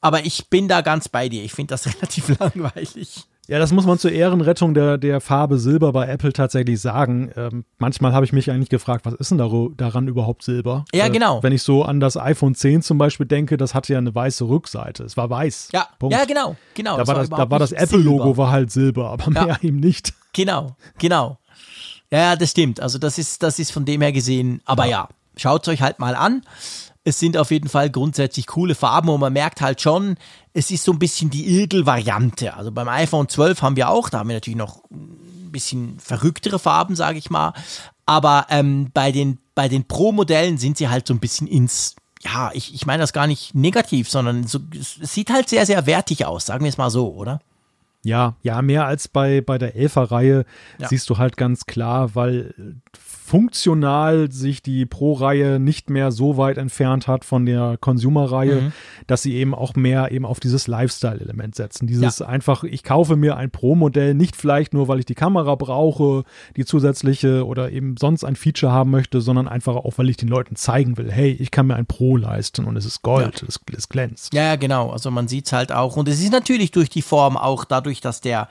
aber ich bin da ganz bei dir. Ich finde das relativ langweilig. Ja, das muss man zur Ehrenrettung der, der Farbe Silber bei Apple tatsächlich sagen. Ähm, manchmal habe ich mich eigentlich gefragt, was ist denn daran überhaupt Silber? Ja, äh, genau. Wenn ich so an das iPhone 10 zum Beispiel denke, das hatte ja eine weiße Rückseite. Es war weiß. Ja, Punkt. ja genau. genau da war das, da war das Apple-Logo war halt Silber, aber ja. mehr eben nicht. Genau, genau. Ja, das stimmt. Also das ist, das ist von dem her gesehen, aber ja, ja schaut es euch halt mal an. Es sind auf jeden Fall grundsätzlich coole Farben und man merkt halt schon, es ist so ein bisschen die Edel-Variante. Also beim iPhone 12 haben wir auch, da haben wir natürlich noch ein bisschen verrücktere Farben, sage ich mal. Aber ähm, bei den, bei den Pro-Modellen sind sie halt so ein bisschen ins, ja, ich, ich meine das gar nicht negativ, sondern so, es sieht halt sehr, sehr wertig aus, sagen wir es mal so, oder? Ja, ja, mehr als bei, bei der Elfer-Reihe ja. siehst du halt ganz klar, weil funktional sich die Pro-Reihe nicht mehr so weit entfernt hat von der Consumer-Reihe, mhm. dass sie eben auch mehr eben auf dieses Lifestyle-Element setzen. Dieses ja. einfach, ich kaufe mir ein Pro-Modell nicht vielleicht nur, weil ich die Kamera brauche, die zusätzliche oder eben sonst ein Feature haben möchte, sondern einfach auch, weil ich den Leuten zeigen will, hey, ich kann mir ein Pro leisten und es ist Gold, ja. es, es glänzt. Ja, genau. Also man sieht es halt auch. Und es ist natürlich durch die Form auch dadurch, dass der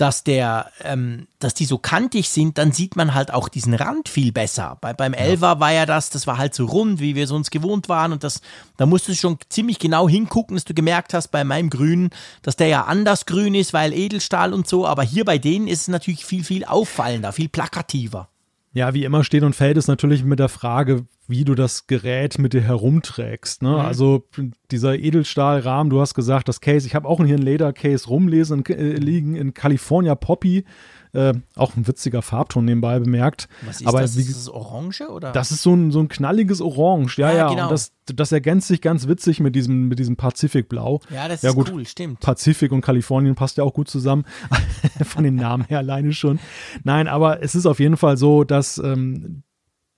dass der, ähm, dass die so kantig sind, dann sieht man halt auch diesen Rand viel besser. Bei, beim Elva war ja das, das war halt so rund, wie wir es uns gewohnt waren und das, da musstest du schon ziemlich genau hingucken, dass du gemerkt hast bei meinem Grün, dass der ja anders grün ist, weil Edelstahl und so, aber hier bei denen ist es natürlich viel, viel auffallender, viel plakativer. Ja, wie immer steht und fällt es natürlich mit der Frage, wie du das Gerät mit dir herumträgst. Ne? Mhm. Also dieser Edelstahlrahmen, du hast gesagt, das Case, ich habe auch hier ein Ledercase rumlesen äh, liegen in California Poppy. Äh, auch ein witziger Farbton nebenbei bemerkt. Was ist Aber das? Wie, ist das Orange oder? Das ist so ein, so ein knalliges Orange. Ja, ja. ja. Genau. Und das, das ergänzt sich ganz witzig mit diesem, mit diesem Pazifikblau. Ja, das ja, ist gut, cool, stimmt. Pazifik und Kalifornien passt ja auch gut zusammen. Von den Namen her alleine schon. Nein, aber es ist auf jeden Fall so, dass ähm,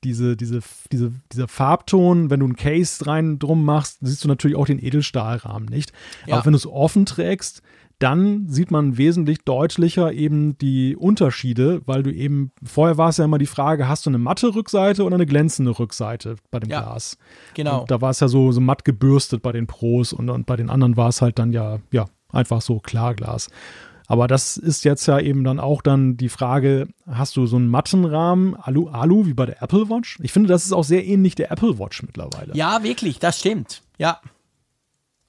diese, diese, diese, dieser Farbton, wenn du ein Case rein drum machst, siehst du natürlich auch den Edelstahlrahmen nicht. Ja. Aber wenn du es offen trägst, dann sieht man wesentlich deutlicher eben die Unterschiede, weil du eben, vorher war es ja immer die Frage, hast du eine matte Rückseite oder eine glänzende Rückseite bei dem ja, Glas? Genau. Und da war es ja so, so matt gebürstet bei den Pros und, und bei den anderen war es halt dann ja, ja, einfach so Klarglas. Aber das ist jetzt ja eben dann auch dann die Frage, hast du so einen Mattenrahmen, Alu, Alu, wie bei der Apple Watch? Ich finde, das ist auch sehr ähnlich der Apple Watch mittlerweile. Ja, wirklich, das stimmt. Ja.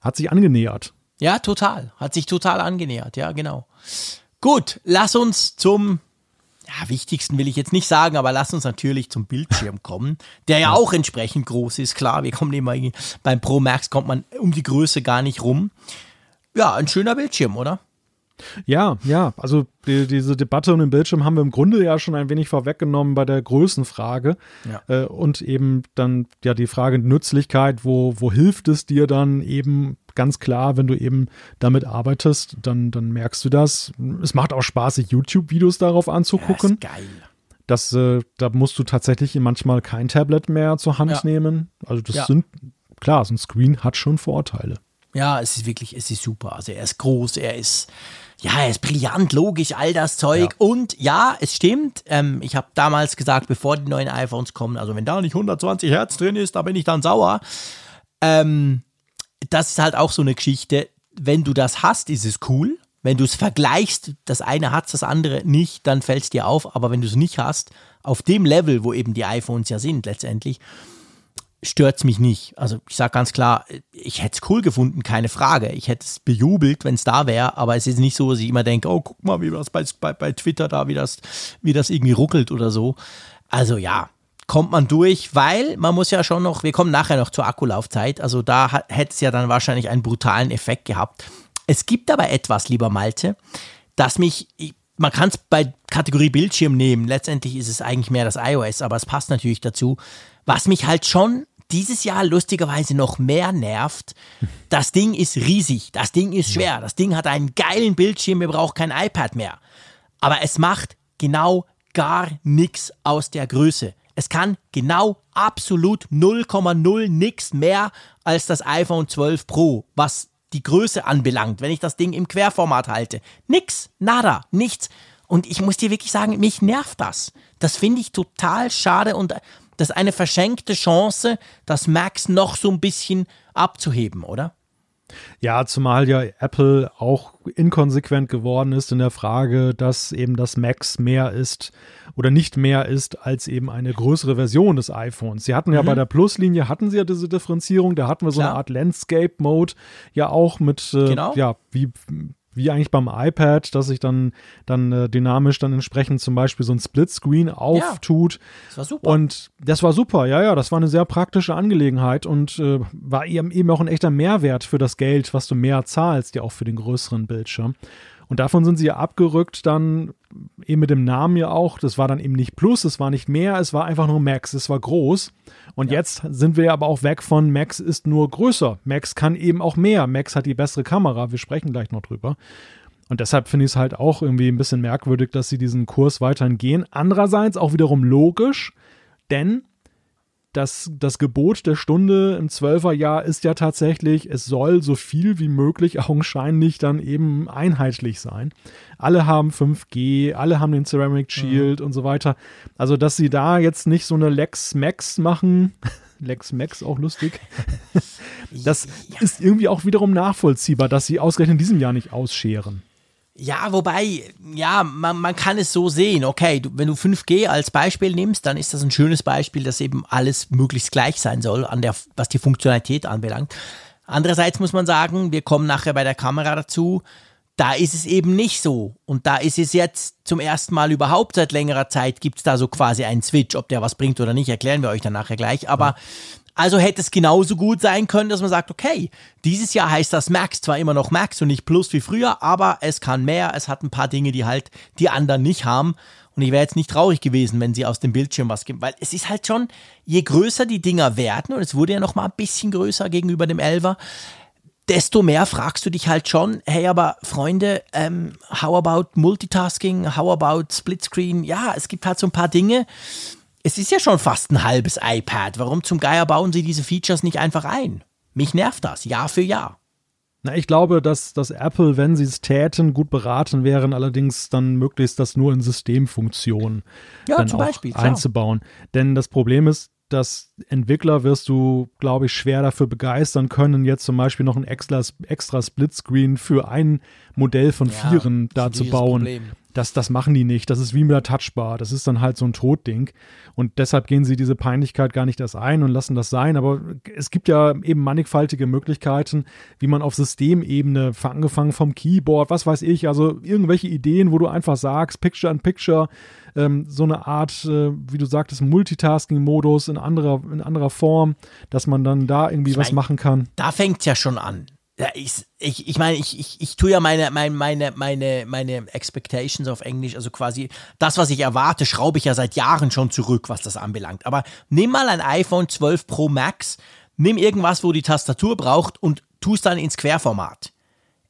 Hat sich angenähert. Ja, total. Hat sich total angenähert, ja, genau. Gut, lass uns zum ja, wichtigsten will ich jetzt nicht sagen, aber lass uns natürlich zum Bildschirm kommen, der ja auch entsprechend groß ist. Klar, wir kommen immer beim Pro Max kommt man um die Größe gar nicht rum. Ja, ein schöner Bildschirm, oder? Ja, ja, also die, diese Debatte um den Bildschirm haben wir im Grunde ja schon ein wenig vorweggenommen bei der Größenfrage ja. äh, und eben dann ja die Frage Nützlichkeit, wo, wo hilft es dir dann eben ganz klar, wenn du eben damit arbeitest, dann, dann merkst du das. Es macht auch Spaß, sich YouTube-Videos darauf anzugucken. Ja, ist geil. Das, äh, da musst du tatsächlich manchmal kein Tablet mehr zur Hand ja. nehmen. Also das ja. sind, klar, so ein Screen hat schon Vorteile. Ja, es ist wirklich, es ist super. Also er ist groß, er ist, ja, er ist brillant, logisch, all das Zeug. Ja. Und ja, es stimmt. Ähm, ich habe damals gesagt, bevor die neuen iPhones kommen, also wenn da nicht 120 Hertz drin ist, da bin ich dann sauer. Ähm, das ist halt auch so eine Geschichte. Wenn du das hast, ist es cool. Wenn du es vergleichst, das eine hat das andere nicht, dann fällt es dir auf. Aber wenn du es nicht hast, auf dem Level, wo eben die iPhones ja sind letztendlich, stört es mich nicht. Also ich sage ganz klar, ich hätte es cool gefunden, keine Frage. Ich hätte es bejubelt, wenn es da wäre, aber es ist nicht so, dass ich immer denke, oh, guck mal, wie das bei, bei, bei Twitter da, wie das, wie das irgendwie ruckelt oder so. Also ja, kommt man durch, weil man muss ja schon noch, wir kommen nachher noch zur Akkulaufzeit, also da hätte es ja dann wahrscheinlich einen brutalen Effekt gehabt. Es gibt aber etwas, lieber Malte, das mich, man kann es bei Kategorie Bildschirm nehmen, letztendlich ist es eigentlich mehr das iOS, aber es passt natürlich dazu, was mich halt schon dieses Jahr lustigerweise noch mehr nervt. Das Ding ist riesig, das Ding ist schwer, das Ding hat einen geilen Bildschirm, ihr braucht kein iPad mehr. Aber es macht genau gar nichts aus der Größe. Es kann genau absolut 0,0 nix mehr als das iPhone 12 Pro, was die Größe anbelangt, wenn ich das Ding im Querformat halte. Nix, nada, nichts. Und ich muss dir wirklich sagen, mich nervt das. Das finde ich total schade und das ist eine verschenkte Chance, das Max noch so ein bisschen abzuheben, oder? Ja, zumal ja Apple auch inkonsequent geworden ist in der Frage, dass eben das Max mehr ist oder nicht mehr ist als eben eine größere Version des iPhones. Sie hatten ja mhm. bei der Plus-Linie hatten sie ja diese Differenzierung, da hatten wir so Klar. eine Art Landscape-Mode ja auch mit, äh, genau. ja, wie wie eigentlich beim iPad, dass sich dann, dann äh, dynamisch dann entsprechend zum Beispiel so ein Splitscreen auftut. Ja, das war super. Und das war super, ja, ja, das war eine sehr praktische Angelegenheit und äh, war eben, eben auch ein echter Mehrwert für das Geld, was du mehr zahlst, ja auch für den größeren Bildschirm. Und davon sind sie ja abgerückt dann eben mit dem Namen ja auch. Das war dann eben nicht Plus, es war nicht mehr, es war einfach nur Max, es war groß. Und ja. jetzt sind wir aber auch weg von Max ist nur größer. Max kann eben auch mehr. Max hat die bessere Kamera. Wir sprechen gleich noch drüber. Und deshalb finde ich es halt auch irgendwie ein bisschen merkwürdig, dass sie diesen Kurs weiterhin gehen. Andererseits auch wiederum logisch, denn das, das Gebot der Stunde im Zwölferjahr ist ja tatsächlich, es soll so viel wie möglich augenscheinlich dann eben einheitlich sein. Alle haben 5G, alle haben den Ceramic Shield mhm. und so weiter. Also, dass sie da jetzt nicht so eine Lex Max machen, Lex Max auch lustig, das ja. ist irgendwie auch wiederum nachvollziehbar, dass sie ausgerechnet in diesem Jahr nicht ausscheren. Ja, wobei, ja, man, man kann es so sehen. Okay, du, wenn du 5G als Beispiel nimmst, dann ist das ein schönes Beispiel, dass eben alles möglichst gleich sein soll, an der, was die Funktionalität anbelangt. Andererseits muss man sagen, wir kommen nachher bei der Kamera dazu, da ist es eben nicht so. Und da ist es jetzt zum ersten Mal überhaupt seit längerer Zeit, gibt es da so quasi einen Switch. Ob der was bringt oder nicht, erklären wir euch dann nachher gleich. Aber ja. Also hätte es genauso gut sein können, dass man sagt, okay, dieses Jahr heißt das Max zwar immer noch Max und nicht Plus wie früher, aber es kann mehr, es hat ein paar Dinge, die halt die anderen nicht haben. Und ich wäre jetzt nicht traurig gewesen, wenn sie aus dem Bildschirm was geben, weil es ist halt schon, je größer die Dinger werden, und es wurde ja noch mal ein bisschen größer gegenüber dem Elver, desto mehr fragst du dich halt schon, hey, aber Freunde, ähm, how about Multitasking, how about Splitscreen? Ja, es gibt halt so ein paar Dinge, es ist ja schon fast ein halbes iPad. Warum zum Geier bauen sie diese Features nicht einfach ein? Mich nervt das, Jahr für Jahr. Na, ich glaube, dass, dass Apple, wenn sie es täten, gut beraten wären, allerdings dann möglichst das nur in Systemfunktionen ja, zum Beispiel, einzubauen. Denn das Problem ist, dass Entwickler wirst du, glaube ich, schwer dafür begeistern können, jetzt zum Beispiel noch ein extra, extra Splitscreen für ein Modell von ja, Vieren da zu bauen. Problem. Das, das machen die nicht. Das ist wie mit der Touchbar. Das ist dann halt so ein Totding. Und deshalb gehen sie diese Peinlichkeit gar nicht erst ein und lassen das sein. Aber es gibt ja eben mannigfaltige Möglichkeiten, wie man auf Systemebene, angefangen vom Keyboard, was weiß ich, also irgendwelche Ideen, wo du einfach sagst, Picture in Picture, ähm, so eine Art, äh, wie du sagtest, Multitasking-Modus in anderer, in anderer Form, dass man dann da irgendwie ich was machen kann. Da fängt es ja schon an. Ja, ich, ich, ich meine, ich, ich, ich tue ja meine, meine, meine, meine, meine Expectations auf Englisch, also quasi das, was ich erwarte, schraube ich ja seit Jahren schon zurück, was das anbelangt. Aber nimm mal ein iPhone 12 Pro Max, nimm irgendwas, wo die Tastatur braucht und tu es dann ins Querformat.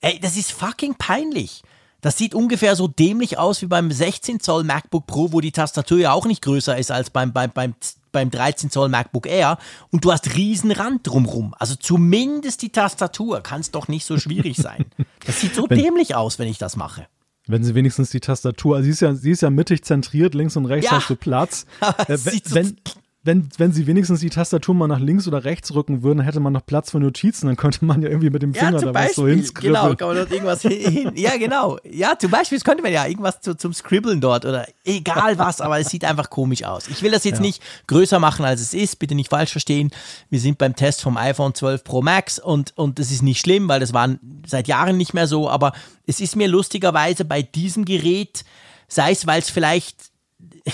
Ey, das ist fucking peinlich. Das sieht ungefähr so dämlich aus wie beim 16 Zoll MacBook Pro, wo die Tastatur ja auch nicht größer ist als beim, beim, beim, beim 13 Zoll MacBook Air und du hast riesen Rand drumrum. Also zumindest die Tastatur kann es doch nicht so schwierig sein. Das sieht so wenn, dämlich aus, wenn ich das mache. Wenn sie wenigstens die Tastatur, also sie ist ja, sie ist ja mittig zentriert, links und rechts ja, hast du Platz. Äh, wenn, so wenn, wenn, wenn sie wenigstens die Tastatur mal nach links oder rechts rücken würden, hätte man noch Platz für Notizen, dann könnte man ja irgendwie mit dem Finger ja, da Beispiel, was so hinskribbeln. Genau, kann man dort irgendwas hin. Ja, genau. Ja, zum Beispiel könnte man ja irgendwas zu, zum Scribbeln dort oder egal was, aber es sieht einfach komisch aus. Ich will das jetzt ja. nicht größer machen, als es ist, bitte nicht falsch verstehen. Wir sind beim Test vom iPhone 12 Pro Max und, und das ist nicht schlimm, weil das war seit Jahren nicht mehr so, aber es ist mir lustigerweise bei diesem Gerät, sei es, weil es vielleicht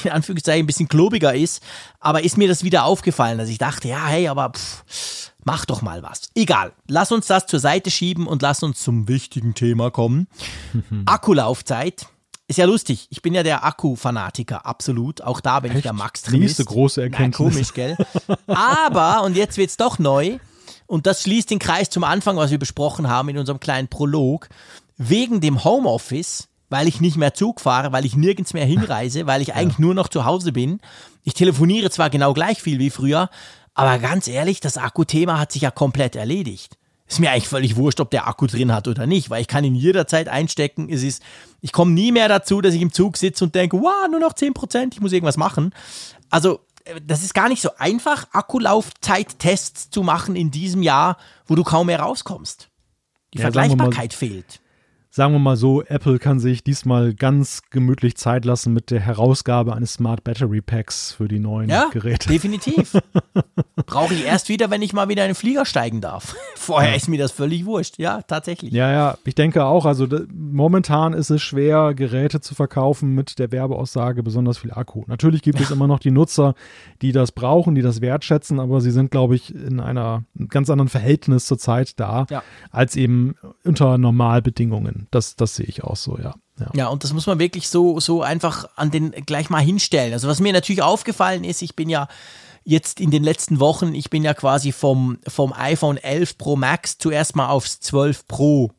in Anführungszeichen ein bisschen klobiger ist, aber ist mir das wieder aufgefallen, dass ich dachte, ja, hey, aber pff, mach doch mal was. Egal, lass uns das zur Seite schieben und lass uns zum wichtigen Thema kommen. Akkulaufzeit. Ist ja lustig. Ich bin ja der Akku-Fanatiker, absolut. Auch da bin Echt? ich der max -Trimist. Nächste große Erkenntnis. Na, komisch, gell? Aber, und jetzt wird es doch neu, und das schließt den Kreis zum Anfang, was wir besprochen haben in unserem kleinen Prolog. Wegen dem Homeoffice weil ich nicht mehr Zug fahre, weil ich nirgends mehr hinreise, weil ich eigentlich ja. nur noch zu Hause bin. Ich telefoniere zwar genau gleich viel wie früher, aber ganz ehrlich, das Akkuthema hat sich ja komplett erledigt. Ist mir eigentlich völlig wurscht, ob der Akku drin hat oder nicht, weil ich kann ihn jederzeit einstecken. Es ist, ich komme nie mehr dazu, dass ich im Zug sitze und denke, wow, nur noch 10%, ich muss irgendwas machen. Also, äh, das ist gar nicht so einfach, Akkulaufzeittests zu machen in diesem Jahr, wo du kaum mehr rauskommst. Die ja, Vergleichbarkeit fehlt sagen wir mal so, Apple kann sich diesmal ganz gemütlich Zeit lassen mit der Herausgabe eines Smart Battery Packs für die neuen ja, Geräte. Definitiv. Brauche ich erst wieder, wenn ich mal wieder in den Flieger steigen darf. Vorher ja. ist mir das völlig wurscht. Ja, tatsächlich. Ja, ja, ich denke auch. Also momentan ist es schwer, Geräte zu verkaufen mit der Werbeaussage besonders viel Akku. Natürlich gibt es immer noch die Nutzer, die das brauchen, die das wertschätzen, aber sie sind, glaube ich, in einer ganz anderen Verhältnis zurzeit da, ja. als eben unter Normalbedingungen. Das, das sehe ich auch so, ja. ja. Ja, und das muss man wirklich so, so einfach an den gleich mal hinstellen. Also was mir natürlich aufgefallen ist, ich bin ja jetzt in den letzten Wochen, ich bin ja quasi vom, vom iPhone 11 Pro Max zuerst mal aufs 12 Pro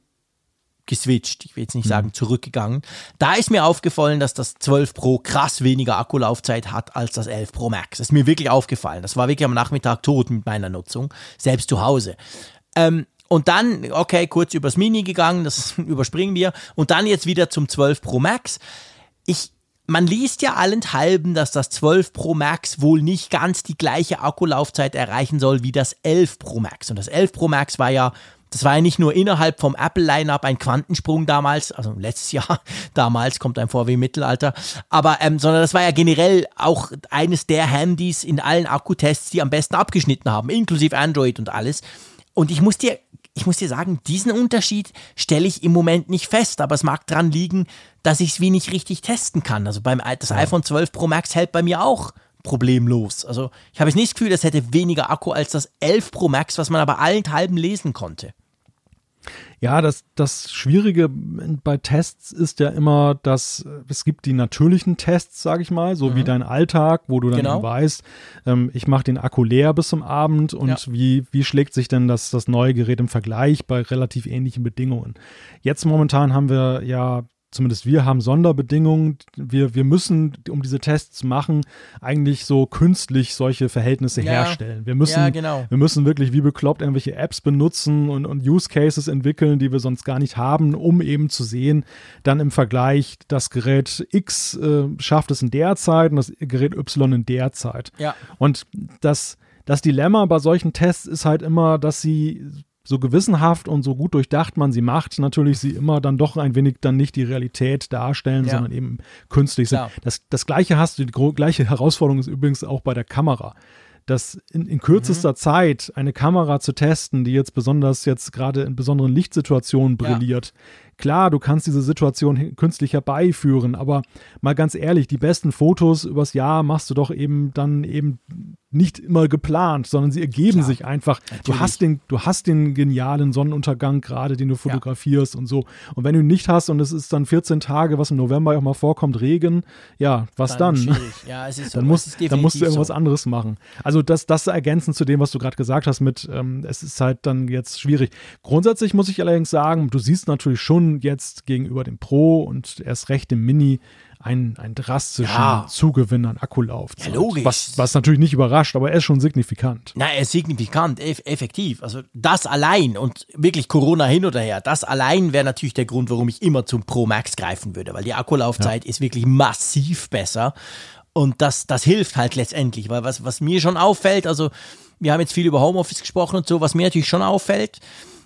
geswitcht. Ich will jetzt nicht mhm. sagen zurückgegangen. Da ist mir aufgefallen, dass das 12 Pro krass weniger Akkulaufzeit hat als das 11 Pro Max. Das ist mir wirklich aufgefallen. Das war wirklich am Nachmittag tot mit meiner Nutzung, selbst zu Hause. Ähm, und dann, okay, kurz übers Mini gegangen, das überspringen wir. Und dann jetzt wieder zum 12 Pro Max. Ich, man liest ja allenthalben, dass das 12 Pro Max wohl nicht ganz die gleiche Akkulaufzeit erreichen soll wie das 11 Pro Max. Und das 11 Pro Max war ja, das war ja nicht nur innerhalb vom Apple-Line-Up ein Quantensprung damals, also letztes Jahr damals, kommt wie im Mittelalter, aber, ähm, sondern das war ja generell auch eines der Handys in allen Akkutests, die am besten abgeschnitten haben, inklusive Android und alles. Und ich muss dir ich muss dir sagen, diesen Unterschied stelle ich im Moment nicht fest, aber es mag daran liegen, dass ich es wie nicht richtig testen kann. Also beim das ja. iPhone 12 Pro Max hält bei mir auch problemlos. Also ich habe jetzt nicht das Gefühl, das hätte weniger Akku als das 11 Pro Max, was man aber allenthalben lesen konnte. Ja, das, das Schwierige bei Tests ist ja immer, dass es gibt die natürlichen Tests, sage ich mal, so mhm. wie dein Alltag, wo du dann genau. weißt, ähm, ich mache den Akku leer bis zum Abend und ja. wie, wie schlägt sich denn das, das neue Gerät im Vergleich bei relativ ähnlichen Bedingungen. Jetzt momentan haben wir ja zumindest wir haben Sonderbedingungen. Wir, wir müssen, um diese Tests zu machen, eigentlich so künstlich solche Verhältnisse ja. herstellen. Wir müssen, ja, genau. wir müssen wirklich wie bekloppt irgendwelche Apps benutzen und, und Use Cases entwickeln, die wir sonst gar nicht haben, um eben zu sehen, dann im Vergleich, das Gerät X äh, schafft es in der Zeit und das Gerät Y in der Zeit. Ja. Und das das Dilemma bei solchen Tests ist halt immer, dass sie so gewissenhaft und so gut durchdacht man sie macht, natürlich sie immer dann doch ein wenig dann nicht die Realität darstellen, ja. sondern eben künstlich sind. Ja. Das, das gleiche hast du, die gleiche Herausforderung ist übrigens auch bei der Kamera dass in, in kürzester mhm. Zeit eine Kamera zu testen, die jetzt besonders jetzt gerade in besonderen Lichtsituationen brilliert, ja. Klar, du kannst diese Situation künstlich herbeiführen, aber mal ganz ehrlich, die besten Fotos übers Jahr machst du doch eben dann eben nicht immer geplant, sondern sie ergeben Klar, sich einfach. Du hast, den, du hast den genialen Sonnenuntergang gerade, den du fotografierst ja. und so. Und wenn du ihn nicht hast und es ist dann 14 Tage, was im November auch mal vorkommt, Regen, ja, was dann? dann? Ja, es ist so. dann, musst, dann musst du irgendwas so. anderes machen. Also das, das ergänzend zu dem, was du gerade gesagt hast mit, ähm, es ist halt dann jetzt schwierig. Grundsätzlich muss ich allerdings sagen, du siehst natürlich schon jetzt gegenüber dem Pro und erst recht dem Mini einen, einen drastischen ja. Zugewinn an Akkulaufzeit. Ja, logisch. Was, was natürlich nicht überrascht, aber er ist schon signifikant. Na, er ist signifikant, eff effektiv. Also das allein und wirklich Corona hin oder her, das allein wäre natürlich der Grund, warum ich immer zum Pro Max greifen würde, weil die Akkulaufzeit ja. ist wirklich massiv besser. Und das, das hilft halt letztendlich, weil was, was mir schon auffällt, also wir haben jetzt viel über Homeoffice gesprochen und so, was mir natürlich schon auffällt,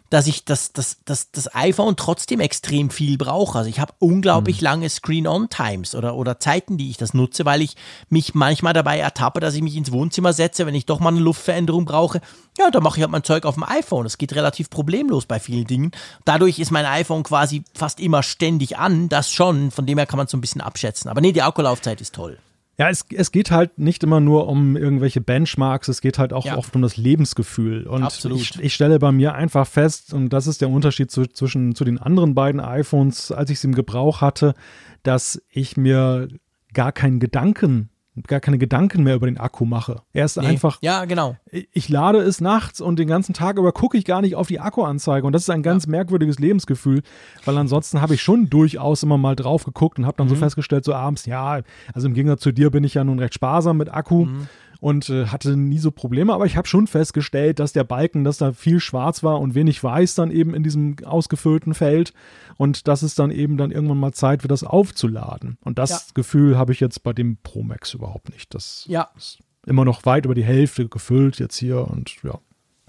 dass ich das, das, das, das iPhone trotzdem extrem viel brauche. Also ich habe unglaublich mhm. lange Screen-on-Times oder, oder Zeiten, die ich das nutze, weil ich mich manchmal dabei ertappe, dass ich mich ins Wohnzimmer setze, wenn ich doch mal eine Luftveränderung brauche. Ja, dann mache ich halt mein Zeug auf dem iPhone. Das geht relativ problemlos bei vielen Dingen. Dadurch ist mein iPhone quasi fast immer ständig an. Das schon. Von dem her kann man so ein bisschen abschätzen. Aber nee, die Akkulaufzeit ist toll. Ja, es, es geht halt nicht immer nur um irgendwelche Benchmarks, es geht halt auch ja. oft um das Lebensgefühl. Und Absolut. Ich, ich, stelle bei mir einfach fest, und das ist der Unterschied zu, zwischen zu den anderen beiden iPhones, als ich sie im Gebrauch hatte, dass ich mir gar keinen Gedanken gar keine Gedanken mehr über den Akku mache. Er ist nee. einfach. Ja, genau. Ich lade es nachts und den ganzen Tag über gucke ich gar nicht auf die Akkuanzeige. Und das ist ein ganz ja. merkwürdiges Lebensgefühl, weil ansonsten habe ich schon durchaus immer mal drauf geguckt und habe dann mhm. so festgestellt, so abends, ja, also im Gegensatz zu dir bin ich ja nun recht sparsam mit Akku. Mhm und äh, hatte nie so Probleme, aber ich habe schon festgestellt, dass der Balken, dass da viel schwarz war und wenig weiß dann eben in diesem ausgefüllten Feld und dass es dann eben dann irgendwann mal Zeit wird, das aufzuladen. Und das ja. Gefühl habe ich jetzt bei dem Pro Max überhaupt nicht. Das ja. ist immer noch weit über die Hälfte gefüllt jetzt hier und ja.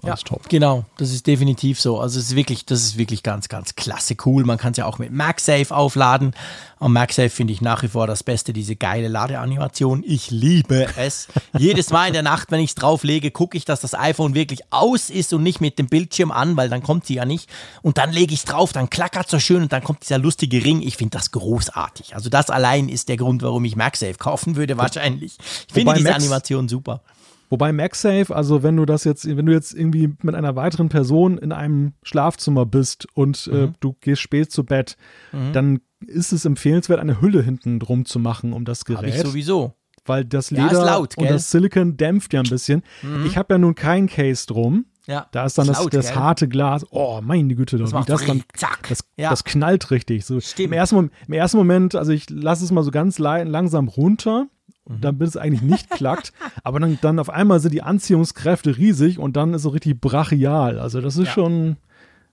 Ja, top. Genau, das ist definitiv so. Also es ist wirklich, das ist wirklich ganz, ganz klasse cool. Man kann es ja auch mit MagSafe aufladen. Am MagSafe finde ich nach wie vor das Beste, diese geile Ladeanimation. Ich liebe es. Jedes Mal in der Nacht, wenn ich es drauflege, gucke ich, dass das iPhone wirklich aus ist und nicht mit dem Bildschirm an, weil dann kommt sie ja nicht. Und dann lege ich es drauf, dann klackert so schön und dann kommt dieser lustige Ring. Ich finde das großartig. Also das allein ist der Grund, warum ich MagSafe kaufen würde wahrscheinlich. Ich finde diese Max Animation super. Wobei MagSafe, also wenn du das jetzt, wenn du jetzt irgendwie mit einer weiteren Person in einem Schlafzimmer bist und äh, mhm. äh, du gehst spät zu Bett, mhm. dann ist es empfehlenswert, eine Hülle hinten drum zu machen um das Gerät. Hab ich sowieso. Weil das Leder ja, laut, und das Silicon dämpft ja ein bisschen. Mhm. Ich habe ja nun kein Case drum. Ja, da ist dann das, laut, das harte Glas. Oh, meine Güte, das, das, das dann, das, ja. das knallt richtig. So, Stimmt. Im ersten, Im ersten Moment, also ich lasse es mal so ganz langsam runter und dann bis es eigentlich nicht klackt. aber dann, dann auf einmal sind die Anziehungskräfte riesig und dann ist so richtig brachial. Also das ist ja. schon,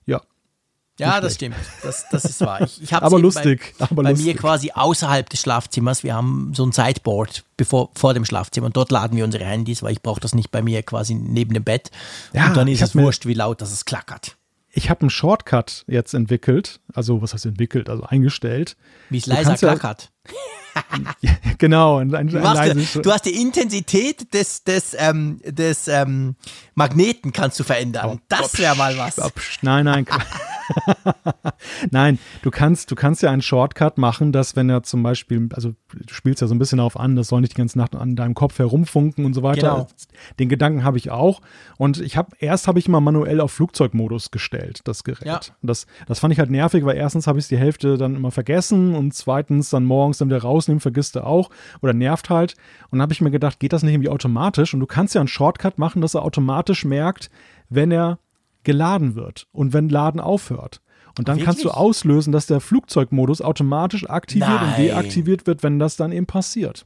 ja. Ja, das stimmt. Das, das ist wahr. Ich, ich aber lustig. Bei, aber bei lustig. mir quasi außerhalb des Schlafzimmers. Wir haben so ein Sideboard bevor, vor dem Schlafzimmer und dort laden wir unsere Handys, weil ich brauche das nicht bei mir quasi neben dem Bett. Ja, und dann ist es wurscht, wie laut das es klackert. Ich habe einen Shortcut jetzt entwickelt. Also, was heißt entwickelt? Also eingestellt. Wie es leiser klackert. Ja, genau. Ein, ein, du, hast, du, hast, die Intensität des, des, ähm, des ähm, Magneten kannst du verändern. Oh, das wäre mal was. nein, nein. Nein, du kannst, du kannst ja einen Shortcut machen, dass wenn er zum Beispiel, also du spielst ja so ein bisschen darauf an, das soll nicht die ganze Nacht an deinem Kopf herumfunken und so weiter. Genau. Den Gedanken habe ich auch. Und ich habe, erst habe ich immer manuell auf Flugzeugmodus gestellt, das Gerät. Ja. Das, das fand ich halt nervig, weil erstens habe ich die Hälfte dann immer vergessen und zweitens dann morgens dann wieder rausnehmen, vergisst du auch oder nervt halt. Und dann habe ich mir gedacht, geht das nicht irgendwie automatisch? Und du kannst ja einen Shortcut machen, dass er automatisch merkt, wenn er geladen wird und wenn Laden aufhört. Und dann Wirklich? kannst du auslösen, dass der Flugzeugmodus automatisch aktiviert Nein. und deaktiviert wird, wenn das dann eben passiert.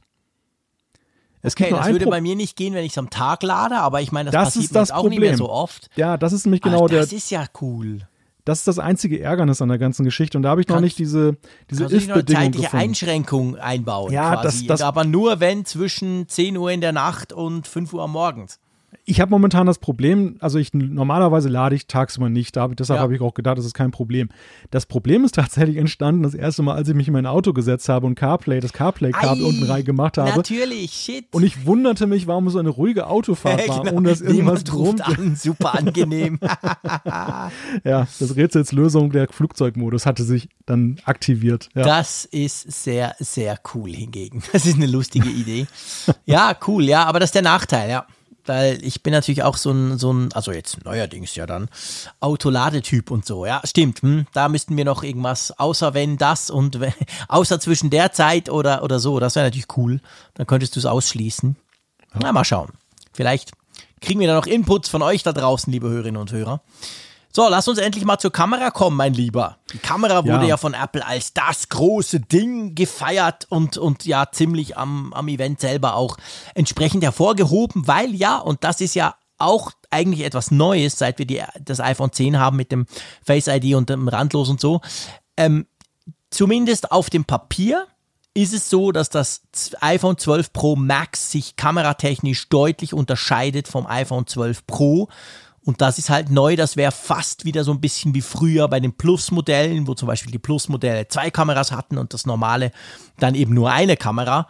Es okay, das würde Pro bei mir nicht gehen, wenn ich es am Tag lade, aber ich meine, das, das passiert ist das auch Problem. nicht mehr so oft. Ja, das ist nämlich genau Ach, das der. Das ist ja cool. Das ist das einzige Ärgernis an der ganzen Geschichte und da habe ich noch nicht diese diese if-Bedingung zeitliche gefunden. Einschränkung einbauen. Ja, quasi. das, das aber nur wenn zwischen 10 Uhr in der Nacht und 5 Uhr morgens. Ich habe momentan das Problem, also ich normalerweise lade ich tagsüber nicht, da, deshalb Ja. habe ich auch gedacht, das ist kein Problem. Das Problem ist tatsächlich entstanden, das erste Mal, als ich mich in mein Auto gesetzt habe und CarPlay, das CarPlay-Kabel unten rein gemacht habe. Natürlich, shit. Und ich wunderte mich, warum es so eine ruhige Autofahrt war, Genau. ohne dass irgendwas Niemand ruft an, super angenehm. Ja, das Rätselslösung, der Flugzeugmodus hatte sich dann aktiviert. Ja. Das ist sehr, sehr cool hingegen. Das ist eine lustige Idee. Ja, cool, ja, aber das ist der Nachteil, ja. Weil ich bin natürlich auch so ein, so ein, also jetzt neuerdings ja dann, Autoladetyp und so. Ja, stimmt. Hm, da müssten wir noch irgendwas, außer wenn das und wenn, außer zwischen der Zeit oder, oder so. Das wäre natürlich cool. Dann könntest du es ausschließen. Na, mal schauen. Vielleicht kriegen wir da noch Inputs von euch da draußen, liebe Hörerinnen und Hörer. So, lass uns endlich mal zur Kamera kommen, mein Lieber. Die Kamera wurde Ja. ja, von Apple als das große Ding gefeiert und, und ja ziemlich am, am Event selber auch entsprechend hervorgehoben, weil ja, und das ist ja auch eigentlich etwas Neues, seit wir die, das iPhone 10 haben mit dem Face ID und dem Randlos und so, ähm, zumindest auf dem Papier ist es so, dass das iPhone 12 Pro Max sich kameratechnisch deutlich unterscheidet vom iPhone 12 Pro. Und das ist halt neu, das wäre fast wieder so ein bisschen wie früher bei den Plus-Modellen, wo zum Beispiel die Plus-Modelle zwei Kameras hatten und das normale dann eben nur eine Kamera.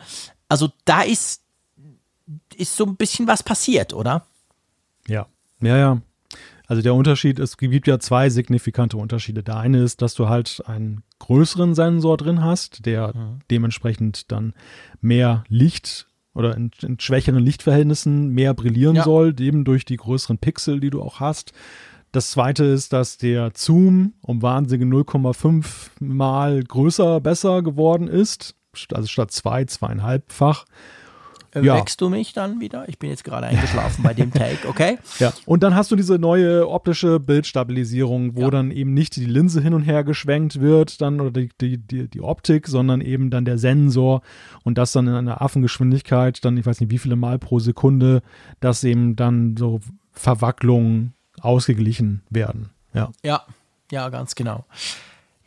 Also da ist, ist so ein bisschen was passiert, oder? Ja, ja, ja. Also der Unterschied, es gibt ja zwei signifikante Unterschiede. Der eine ist, dass du halt einen größeren Sensor drin hast, der dementsprechend dann mehr Licht oder in, in schwächeren Lichtverhältnissen mehr brillieren Ja. soll, eben durch die größeren Pixel, die du auch hast. Das zweite ist, dass der Zoom um wahnsinnige 0,5 mal größer, besser geworden ist. Also statt zwei, zweieinhalbfach. Äh, Ja. Wächst du mich dann wieder? Ich bin jetzt gerade eingeschlafen bei dem Take, okay? Ja, und dann hast du diese neue optische Bildstabilisierung, wo Ja. dann eben nicht die Linse hin und her geschwenkt wird, dann oder die, die, die, die Optik, sondern eben dann der Sensor und das dann in einer Affengeschwindigkeit, dann ich weiß nicht wie viele Mal pro Sekunde, dass eben dann so Verwacklungen ausgeglichen werden. Ja. Ja, ja, ganz genau.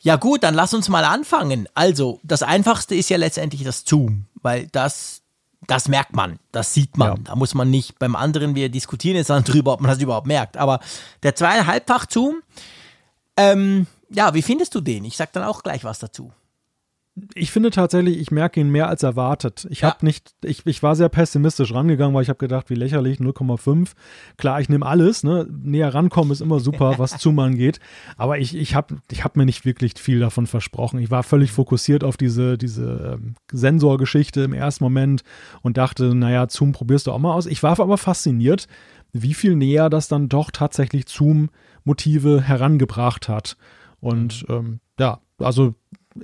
Ja gut, dann lass uns mal anfangen. Also, das Einfachste ist ja letztendlich das Zoom, weil das, das merkt man, das sieht man. Ja. Da muss man nicht beim anderen, wir diskutieren jetzt dann drüber, ob man das überhaupt merkt. Aber der zweieinhalbfach Zoom, ähm, ja, wie findest du den? Ich sag dann auch gleich was dazu. Ich finde tatsächlich, ich merke ihn mehr als erwartet. Ich Ja. habe nicht, ich, ich war sehr pessimistisch rangegangen, weil ich habe gedacht, wie lächerlich, 0,5. Klar, ich nehme alles, ne? Näher rankommen ist immer super, was Zoom angeht. Aber ich, ich habe ich hab mir nicht wirklich viel davon versprochen. Ich war völlig fokussiert auf diese, diese ähm, Sensorgeschichte im ersten Moment und dachte, naja, Zoom probierst du auch mal aus. Ich war aber fasziniert, wie viel näher das dann doch tatsächlich Zoom-Motive herangebracht hat. Und ähm, ja, also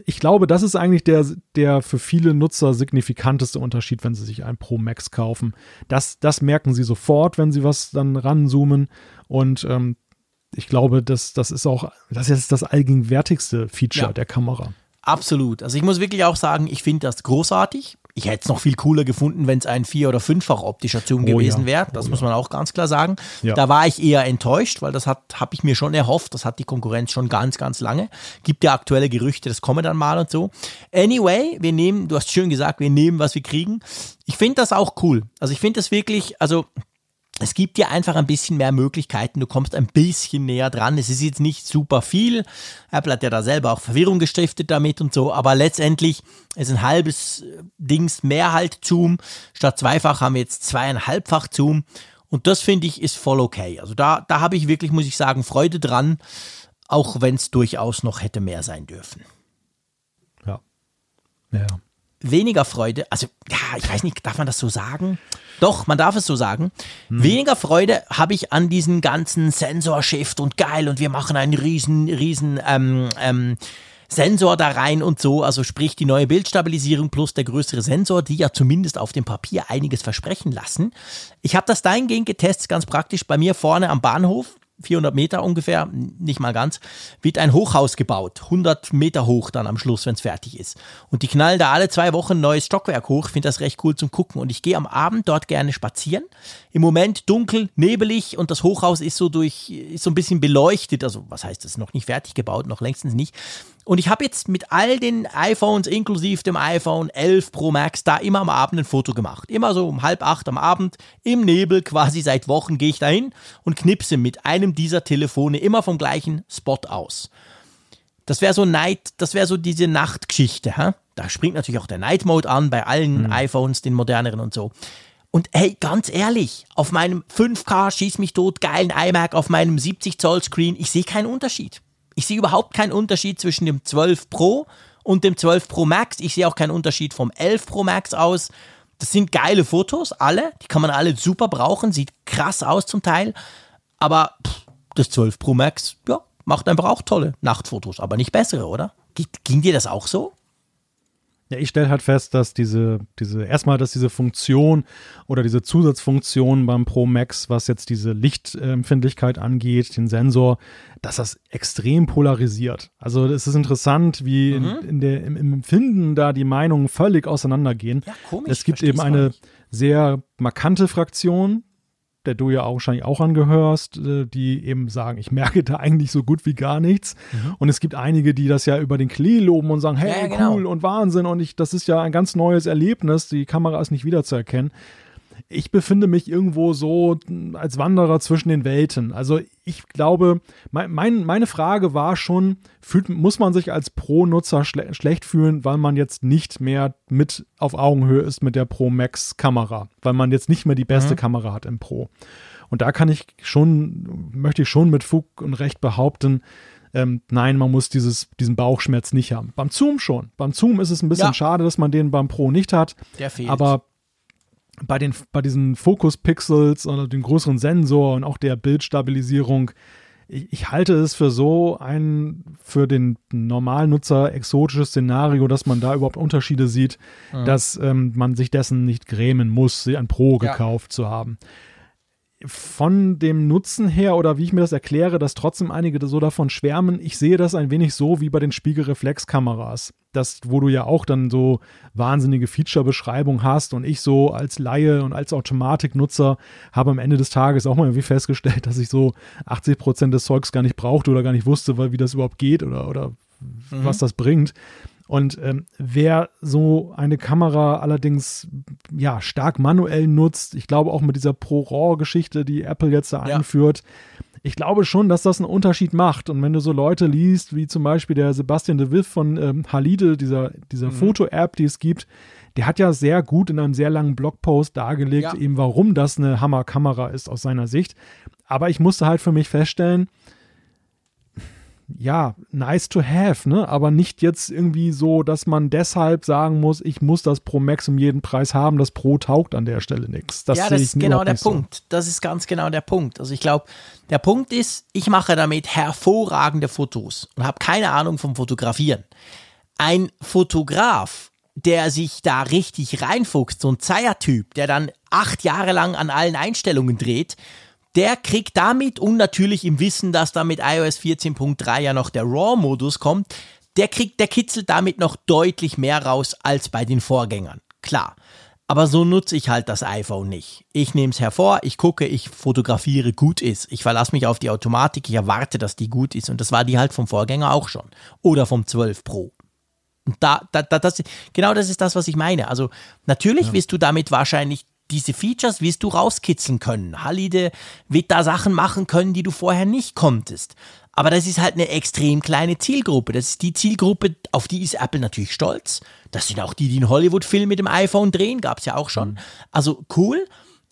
ich glaube, das ist eigentlich der, der für viele Nutzer signifikanteste Unterschied, wenn sie sich ein Pro Max kaufen. Das, das merken sie sofort, wenn sie was dann ranzoomen. Und ähm, ich glaube, das, das ist auch, das ist das allgegenwärtigste Feature Ja. der Kamera. Absolut. Also ich muss wirklich auch sagen, ich finde das großartig. Ich hätte es noch viel cooler gefunden, wenn es ein vier- oder fünffach optischer Zoom Oh gewesen ja. wäre. Das Oh muss man auch ganz klar sagen. Ja. Da war ich eher enttäuscht, weil das habe ich mir schon erhofft. Das hat die Konkurrenz schon ganz, ganz lange. Gibt ja aktuelle Gerüchte, das komme dann mal und so. Anyway, wir nehmen, du hast schön gesagt, wir nehmen, was wir kriegen. Ich finde das auch cool. Also ich finde das wirklich, also es gibt dir einfach ein bisschen mehr Möglichkeiten. Du kommst ein bisschen näher dran. Es ist jetzt nicht super viel. Apple hat ja da selber auch Verwirrung gestiftet damit und so. Aber letztendlich ist ein halbes äh, Dings mehr halt Zoom. Statt zweifach haben wir jetzt zweieinhalbfach Zoom. Und das finde ich ist voll okay. Also da, da habe ich wirklich, muss ich sagen, Freude dran. Auch wenn es durchaus noch hätte mehr sein dürfen. Ja. Ja. weniger Freude, also ja, ich weiß nicht, darf man das so sagen? Doch, man darf es so sagen. Weniger Freude habe ich an diesen ganzen Sensorshift und geil und wir machen einen riesen, riesen ähm, ähm, Sensor da rein und so, also sprich die neue Bildstabilisierung plus der größere Sensor, die ja zumindest auf dem Papier einiges versprechen lassen. Ich habe das dahingehend getestet, ganz praktisch, bei mir vorne am Bahnhof, 400 Meter ungefähr, nicht mal ganz, wird ein Hochhaus gebaut, 100 Meter hoch dann am Schluss, wenn es fertig ist. Und die knallen da alle zwei Wochen neues Stockwerk hoch, Ich finde das recht cool zum Gucken. Und ich gehe am Abend dort gerne spazieren. Im Moment dunkel, nebelig und das Hochhaus ist so durch, ist so ein bisschen beleuchtet. Also was heißt das? Noch nicht fertig gebaut, noch längstens nicht. Und ich habe jetzt mit all den iPhones, inklusive dem iPhone 11 Pro Max, da immer am Abend ein Foto gemacht. Immer so um halb acht am Abend, im Nebel, quasi seit Wochen gehe ich dahin und knipse mit einem dieser Telefone immer vom gleichen Spot aus. Das wäre so Night, das wäre so diese Nachtgeschichte. Hä? Da springt natürlich auch der Night Mode an bei allen mhm. iPhones, den moderneren und so. Und hey, ganz ehrlich, auf meinem 5K schieß mich tot geilen iMac, auf meinem 70 Zoll Screen, ich sehe keinen Unterschied. Ich sehe überhaupt keinen Unterschied zwischen dem 12 Pro und dem 12 Pro Max. Ich sehe auch keinen Unterschied vom 11 Pro Max aus. Das sind geile Fotos, alle. Die kann man alle super brauchen. Sieht krass aus zum Teil. Aber pff, das 12 Pro Max, ja, macht einfach auch tolle Nachtfotos, aber nicht bessere, oder? Ging dir das auch so? Ja, ich stelle halt fest, dass diese, diese, erstmal, dass diese Funktion oder diese Zusatzfunktion beim Pro Max, was jetzt diese Lichtempfindlichkeit angeht, den Sensor, dass das extrem polarisiert. Also es ist interessant, wie mhm. in, in der, im, im, Empfinden da die Meinungen völlig auseinandergehen. Ja, komisch. Es gibt eben eine sehr markante Fraktion, der du ja auch wahrscheinlich auch angehörst, äh, die eben sagen, ich merke da eigentlich so gut wie gar nichts. Mhm. Und es gibt einige, die das ja über den Klee loben und sagen, hey, ja, genau. cool und Wahnsinn und ich, das ist ja ein ganz neues Erlebnis, die Kamera ist nicht wiederzuerkennen ich befinde mich irgendwo so als Wanderer zwischen den Welten. Also ich glaube, mein, mein, meine Frage war schon, fühlt, muss man sich als Pro-Nutzer schle schlecht fühlen, weil man jetzt nicht mehr mit auf Augenhöhe ist mit der Pro Max Kamera, weil man jetzt nicht mehr die beste mhm. Kamera hat im Pro. Und da kann ich schon, möchte ich schon mit Fug und Recht behaupten, ähm, nein, man muss dieses, diesen Bauchschmerz nicht haben. Beim Zoom schon. Beim Zoom ist es ein bisschen ja. schade, dass man den beim Pro nicht hat. Der fehlt. Aber bei, den, bei diesen Fokus-Pixels und dem größeren Sensor und auch der Bildstabilisierung, ich, ich, halte es für so ein für den normalen Nutzer exotisches Szenario, dass man da überhaupt Unterschiede sieht, mhm. dass ähm, man sich dessen nicht grämen muss, ein Pro ja. gekauft zu haben von dem Nutzen her oder wie ich mir das erkläre, dass trotzdem einige so davon schwärmen, ich sehe das ein wenig so wie bei den Spiegelreflexkameras, das, wo du ja auch dann so wahnsinnige Feature-Beschreibung hast und ich so als Laie und als Automatiknutzer habe am Ende des Tages auch mal irgendwie festgestellt, dass ich so 80 Prozent des Zeugs gar nicht brauchte oder gar nicht wusste, weil, wie das überhaupt geht oder, oder mhm. was das bringt. Und ähm, wer so eine Kamera allerdings ja stark manuell nutzt, ich glaube auch mit dieser Pro-RAW-Geschichte, die Apple jetzt da ja. einführt, ich glaube schon, dass das einen Unterschied macht. Und wenn du so Leute liest, wie zum Beispiel der Sebastian de Viff von ähm, Halide, dieser, dieser mhm. Foto-App, die es gibt, der hat ja sehr gut in einem sehr langen Blogpost dargelegt, ja. eben warum das eine Hammerkamera ist aus seiner Sicht. Aber ich musste halt für mich feststellen, ja, nice to have, ne? Aber nicht jetzt irgendwie so, dass man deshalb sagen muss, ich muss das Pro Max um jeden Preis haben, das Pro taugt an der Stelle nichts. Das ja, das ist genau der Punkt. So. Das ist ganz genau der Punkt. Also ich glaube, der Punkt ist, ich mache damit hervorragende Fotos und habe keine Ahnung vom Fotografieren. Ein Fotograf, der sich da richtig reinfuchst, so ein Zeier-Typ, der dann acht Jahre lang an allen Einstellungen dreht, der kriegt damit und natürlich im Wissen, dass da mit iOS 14.3 ja noch der RAW-Modus kommt, der kriegt, der kitzelt damit noch deutlich mehr raus als bei den Vorgängern. Klar. Aber so nutze ich halt das iPhone nicht. Ich nehme es hervor, ich gucke, ich fotografiere, gut ist. Ich verlasse mich auf die Automatik, ich erwarte, dass die gut ist. Und das war die halt vom Vorgänger auch schon. Oder vom 12 Pro. Und da, da, da das, genau das ist das, was ich meine. Also natürlich ja. wirst du damit wahrscheinlich diese Features wirst du rauskitzeln können. Halide wird da Sachen machen können, die du vorher nicht konntest. Aber das ist halt eine extrem kleine Zielgruppe. Das ist die Zielgruppe, auf die ist Apple natürlich stolz. Das sind auch die, die einen Hollywood-Film mit dem iPhone drehen, gab es ja auch schon. Mhm. Also cool.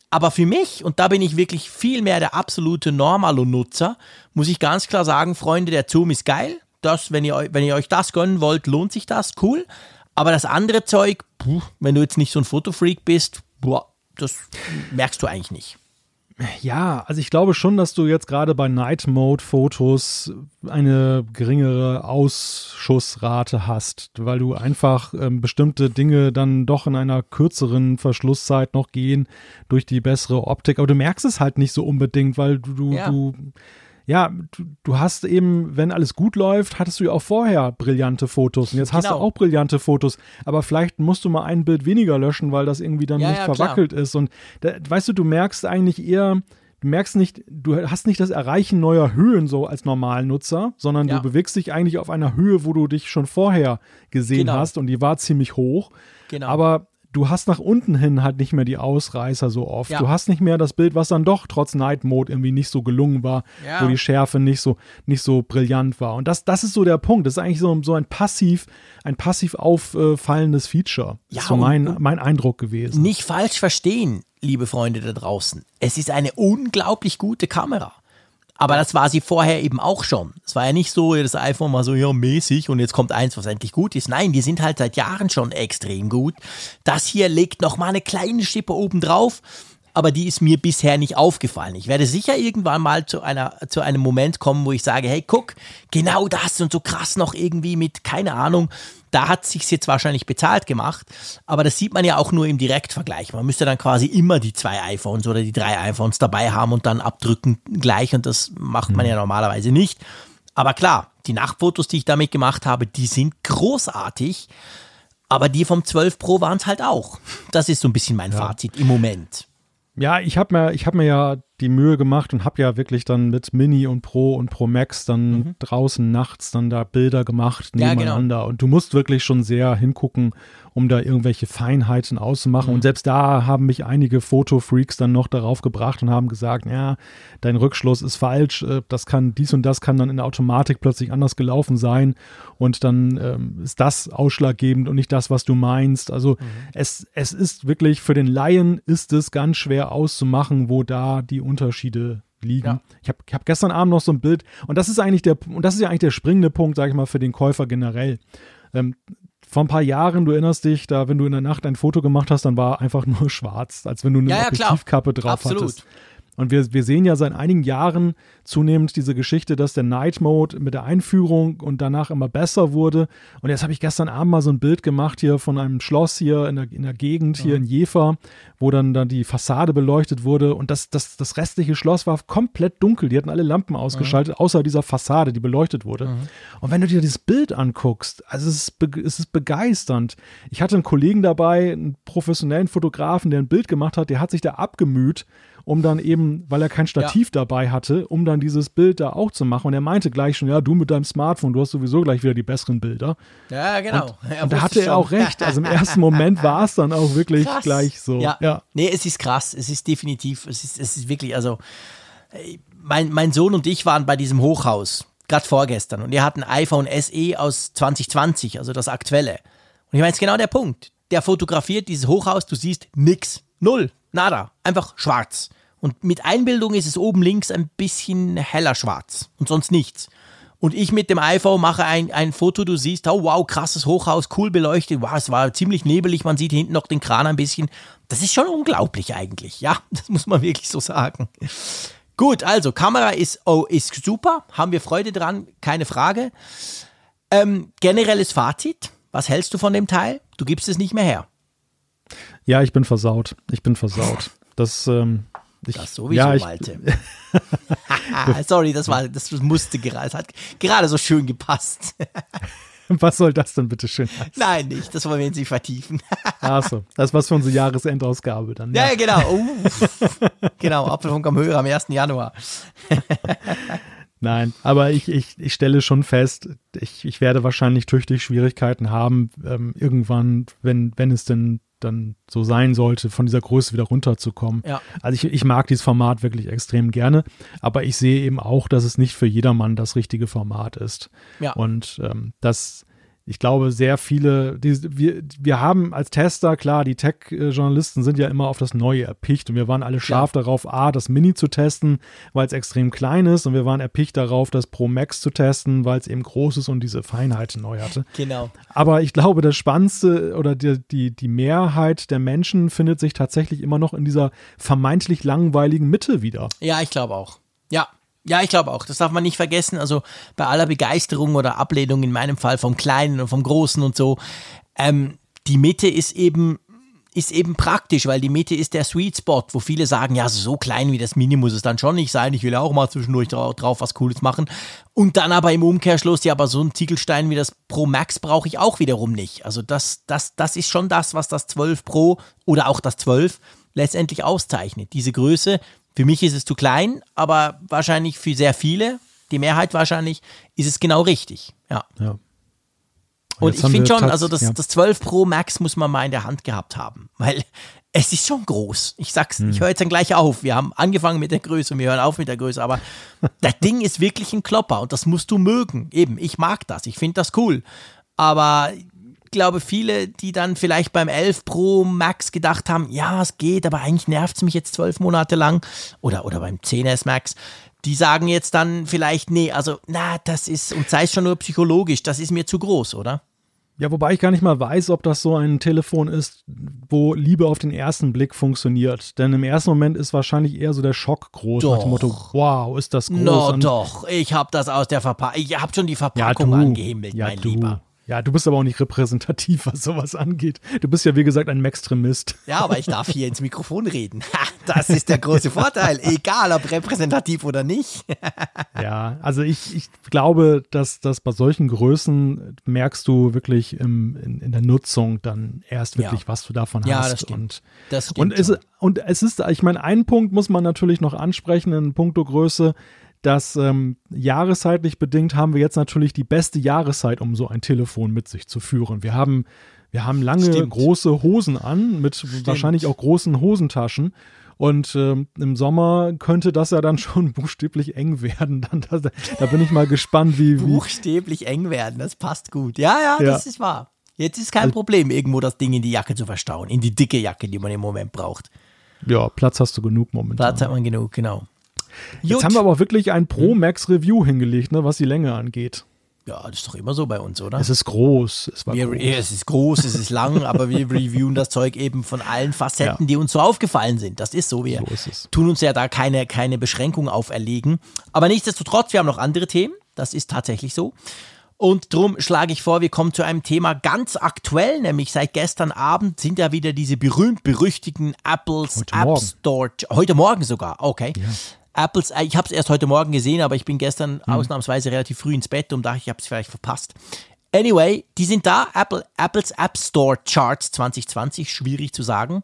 Aber für mich, und da bin ich wirklich viel mehr der absolute Normalo-Nutzer, muss ich ganz klar sagen, Freunde, der Zoom ist geil. Das, wenn ihr, wenn ihr euch das gönnen wollt, lohnt sich das, cool. Aber das andere Zeug, puh, wenn du jetzt nicht so ein Fotofreak bist, boah, das merkst du eigentlich nicht. Ja, also ich glaube schon, dass du jetzt gerade bei Night Mode Fotos eine geringere Ausschussrate hast, weil du einfach ähm, bestimmte Dinge dann doch in einer kürzeren Verschlusszeit noch gehen durch die bessere Optik. Aber du merkst es halt nicht so unbedingt, weil du, du, ja. du ja, du, du, hast eben, wenn alles gut läuft, hattest du ja auch vorher brillante Fotos und jetzt genau. hast du genau. auch brillante Fotos, aber vielleicht musst du mal ein Bild weniger löschen, weil das irgendwie dann ja, nicht ja, verwackelt klar. ist und da, weißt du, du merkst eigentlich eher, du merkst nicht, du hast nicht das Erreichen neuer Höhen so als Normalnutzer, sondern ja. du bewegst dich eigentlich auf einer Höhe, wo du dich schon vorher gesehen genau. hast und die war ziemlich hoch. Genau. Aber du hast nach unten hin halt nicht mehr die Ausreißer so oft. Ja. Du hast nicht mehr das Bild, was dann doch trotz Night Mode irgendwie nicht so gelungen war, ja. wo die Schärfe nicht so, nicht so brillant war. Und das, das ist so der Punkt. Das ist eigentlich so, so ein passiv, ein passiv auffallendes Feature. Ja, so mein, mein Eindruck gewesen. Nicht falsch verstehen, liebe Freunde da draußen. Es ist eine unglaublich gute Kamera. Aber das war sie vorher eben auch schon. Es war ja nicht so, das iPhone war so, ja, mäßig und jetzt kommt eins, was endlich gut ist. Nein, die sind halt seit Jahren schon extrem gut. Das hier legt noch mal eine kleine Schippe oben drauf aber die ist mir bisher nicht aufgefallen. Ich werde sicher irgendwann mal zu, einer, zu einem Moment kommen, wo ich sage, hey, guck, genau das und so krass noch irgendwie mit, keine Ahnung, da hat sich jetzt wahrscheinlich bezahlt gemacht, aber das sieht man ja auch nur im Direktvergleich. Man müsste dann quasi immer die zwei iPhones oder die drei iPhones dabei haben und dann abdrücken gleich und das macht man ja mhm. normalerweise nicht. Aber klar, die Nachtfotos, die ich damit gemacht habe, die sind großartig. Aber die vom 12 Pro waren es halt auch. Das ist so ein bisschen mein ja. Fazit im Moment. Ja, ich habe mir, hab mir ja die Mühe gemacht und habe ja wirklich dann mit Mini und Pro und Pro Max dann mhm. draußen nachts dann da Bilder gemacht nebeneinander. Ja, genau. Und du musst wirklich schon sehr hingucken, um da irgendwelche Feinheiten auszumachen. Mhm. Und selbst da haben mich einige Fotofreaks dann noch darauf gebracht und haben gesagt, ja, dein Rückschluss ist falsch, äh, das kann, dies und das kann dann in der Automatik plötzlich anders gelaufen sein. Und dann ähm, ist das ausschlaggebend und nicht das, was du meinst. Also mhm. es, es ist wirklich, für den Laien ist es ganz schwer auszumachen, wo da die Unterschiede liegen. Ja. Ich habe hab gestern Abend noch so ein Bild und das ist eigentlich der und das ist ja eigentlich der springende Punkt, sage ich mal, für den Käufer generell. Ähm, vor ein paar Jahren, du erinnerst dich, da, wenn du in der Nacht ein Foto gemacht hast, dann war einfach nur schwarz, als wenn du eine ja, ja, Objektivkappe drauf Absolut. hattest. Und wir, wir sehen ja seit einigen Jahren zunehmend diese Geschichte, dass der Night Mode mit der Einführung und danach immer besser wurde. Und jetzt habe ich gestern Abend mal so ein Bild gemacht hier von einem Schloss hier in der, in der Gegend, hier mhm. in Jever, wo dann, dann die Fassade beleuchtet wurde. Und das, das, das restliche Schloss war komplett dunkel. Die hatten alle Lampen ausgeschaltet, mhm. außer dieser Fassade, die beleuchtet wurde. Mhm. Und wenn du dir dieses Bild anguckst, also es ist, es ist begeisternd. Ich hatte einen Kollegen dabei, einen professionellen Fotografen, der ein Bild gemacht hat, der hat sich da abgemüht um dann eben, weil er kein Stativ ja. dabei hatte, um dann dieses Bild da auch zu machen. Und er meinte gleich schon, ja, du mit deinem Smartphone, du hast sowieso gleich wieder die besseren Bilder. Ja, genau. Und, und da hatte er auch recht. Also im ersten Moment war es dann auch wirklich krass. gleich so. Ja. ja. Nee, es ist krass. Es ist definitiv, es ist, es ist wirklich, also mein, mein Sohn und ich waren bei diesem Hochhaus, gerade vorgestern, und er hat ein iPhone SE aus 2020, also das aktuelle. Und ich meine, es ist genau der Punkt. Der fotografiert dieses Hochhaus, du siehst nix, null, nada, einfach schwarz. Und mit Einbildung ist es oben links ein bisschen heller schwarz und sonst nichts. Und ich mit dem iPhone mache ein, ein Foto, du siehst, oh wow, krasses Hochhaus, cool beleuchtet, wow, es war ziemlich nebelig, man sieht hinten noch den Kran ein bisschen. Das ist schon unglaublich eigentlich, ja, das muss man wirklich so sagen. Gut, also Kamera ist, oh, ist super, haben wir Freude dran, keine Frage. Ähm, generelles Fazit, was hältst du von dem Teil? Du gibst es nicht mehr her. Ja, ich bin versaut. Ich bin versaut. Das, ähm, ich, das sowieso, ja, ich, Malte. Sorry, das war, das musste gerade, es hat gerade so schön gepasst. Was soll das denn bitte schön heißen? Nein, nicht. Das wollen wir jetzt nicht vertiefen. Achso, das was für unsere Jahresendausgabe dann. Ja, ja genau. Uh, genau, Apfelfunk am Höhe am 1. Januar. Nein, aber ich, ich, ich stelle schon fest, ich, ich werde wahrscheinlich tüchtig Schwierigkeiten haben, ähm, irgendwann, wenn, wenn es denn dann so sein sollte, von dieser Größe wieder runterzukommen. Ja. Also ich, ich mag dieses Format wirklich extrem gerne, aber ich sehe eben auch, dass es nicht für jedermann das richtige Format ist. Ja. Und ähm, das ich glaube, sehr viele, die, wir, wir haben als Tester, klar, die Tech-Journalisten sind ja immer auf das Neue erpicht und wir waren alle scharf ja. darauf, A, das Mini zu testen, weil es extrem klein ist und wir waren erpicht darauf, das Pro Max zu testen, weil es eben groß ist und diese Feinheiten neu hatte. Genau. Aber ich glaube, das Spannendste oder die, die, die Mehrheit der Menschen findet sich tatsächlich immer noch in dieser vermeintlich langweiligen Mitte wieder. Ja, ich glaube auch. Ja, ja, ich glaube auch. Das darf man nicht vergessen. Also bei aller Begeisterung oder Ablehnung in meinem Fall vom Kleinen und vom Großen und so, ähm, die Mitte ist eben ist eben praktisch, weil die Mitte ist der Sweet Spot, wo viele sagen, ja, so klein wie das Mini muss es dann schon nicht sein. Ich will auch mal zwischendurch drauf was Cooles machen. Und dann aber im Umkehrschluss, ja, aber so ein Ziegelstein wie das Pro Max brauche ich auch wiederum nicht. Also das, das, das ist schon das, was das 12 Pro oder auch das 12 letztendlich auszeichnet. Diese Größe, Für mich ist es zu klein, aber wahrscheinlich für sehr viele, die Mehrheit wahrscheinlich, ist es genau richtig. Ja. ja. Und ich finde schon, also das, ja. das 12 Pro Max muss man mal in der Hand gehabt haben, weil es ist schon groß. Ich sag's, hm. ich höre jetzt dann gleich auf. Wir haben angefangen mit der Größe und wir hören auf mit der Größe, aber das Ding ist wirklich ein Klopper und das musst du mögen. Eben, ich mag das, ich finde das cool. Aber glaube, viele, die dann vielleicht beim 11 Pro Max gedacht haben, ja, es geht, aber eigentlich nervt es mich jetzt zwölf Monate lang oder, oder beim 10S Max, die sagen jetzt dann vielleicht, nee, also, na, das ist, und sei es schon nur psychologisch, das ist mir zu groß, oder? Ja, wobei ich gar nicht mal weiß, ob das so ein Telefon ist, wo Liebe auf den ersten Blick funktioniert. Denn im ersten Moment ist wahrscheinlich eher so der Schock groß doch. nach dem Motto, wow, ist das groß. No, doch, ich habe das aus der Verpackung, ich habe schon die Verpackung ja, angehimmelt, ja, mein du. Lieber. Ja, du bist aber auch nicht repräsentativ, was sowas angeht. Du bist ja, wie gesagt, ein Maxtremist. Ja, aber ich darf hier ins Mikrofon reden. Das ist der große Vorteil, egal ob repräsentativ oder nicht. Ja, also ich, ich glaube, dass, dass bei solchen Größen merkst du wirklich im, in, in der Nutzung dann erst wirklich, ja. was du davon ja, hast. Das stimmt. Und, das stimmt und, es, und es ist, ich meine, einen Punkt muss man natürlich noch ansprechen in puncto Größe dass ähm, jahreszeitlich bedingt haben wir jetzt natürlich die beste Jahreszeit, um so ein Telefon mit sich zu führen. Wir haben, wir haben lange Stimmt. große Hosen an, mit Stimmt. wahrscheinlich auch großen Hosentaschen. Und ähm, im Sommer könnte das ja dann schon buchstäblich eng werden. Dann, da, da bin ich mal gespannt, wie, wie. Buchstäblich eng werden, das passt gut. Ja, ja, ja. das ist wahr. Jetzt ist kein also, Problem, irgendwo das Ding in die Jacke zu verstauen, in die dicke Jacke, die man im Moment braucht. Ja, Platz hast du genug momentan. Platz hat man genug, genau. Jetzt haben wir aber wirklich ein Pro Max Review hingelegt, ne, was die Länge angeht. Ja, das ist doch immer so bei uns, oder? Es ist groß. Es, wir, groß. es ist groß, es ist lang, aber wir reviewen das Zeug eben von allen Facetten, ja. die uns so aufgefallen sind. Das ist so. Wir so ist tun uns ja da keine, keine Beschränkung auferlegen. Aber nichtsdestotrotz, wir haben noch andere Themen. Das ist tatsächlich so. Und darum schlage ich vor, wir kommen zu einem Thema ganz aktuell, nämlich seit gestern Abend sind ja wieder diese berühmt-berüchtigten Apples heute App Morgen. Store. Heute Morgen sogar, okay. Ja. Apples, äh, ich habe es erst heute Morgen gesehen, aber ich bin gestern hm. ausnahmsweise relativ früh ins Bett und dachte, ich habe es vielleicht verpasst. Anyway, die sind da, Apple, Apples App Store Charts 2020, schwierig zu sagen.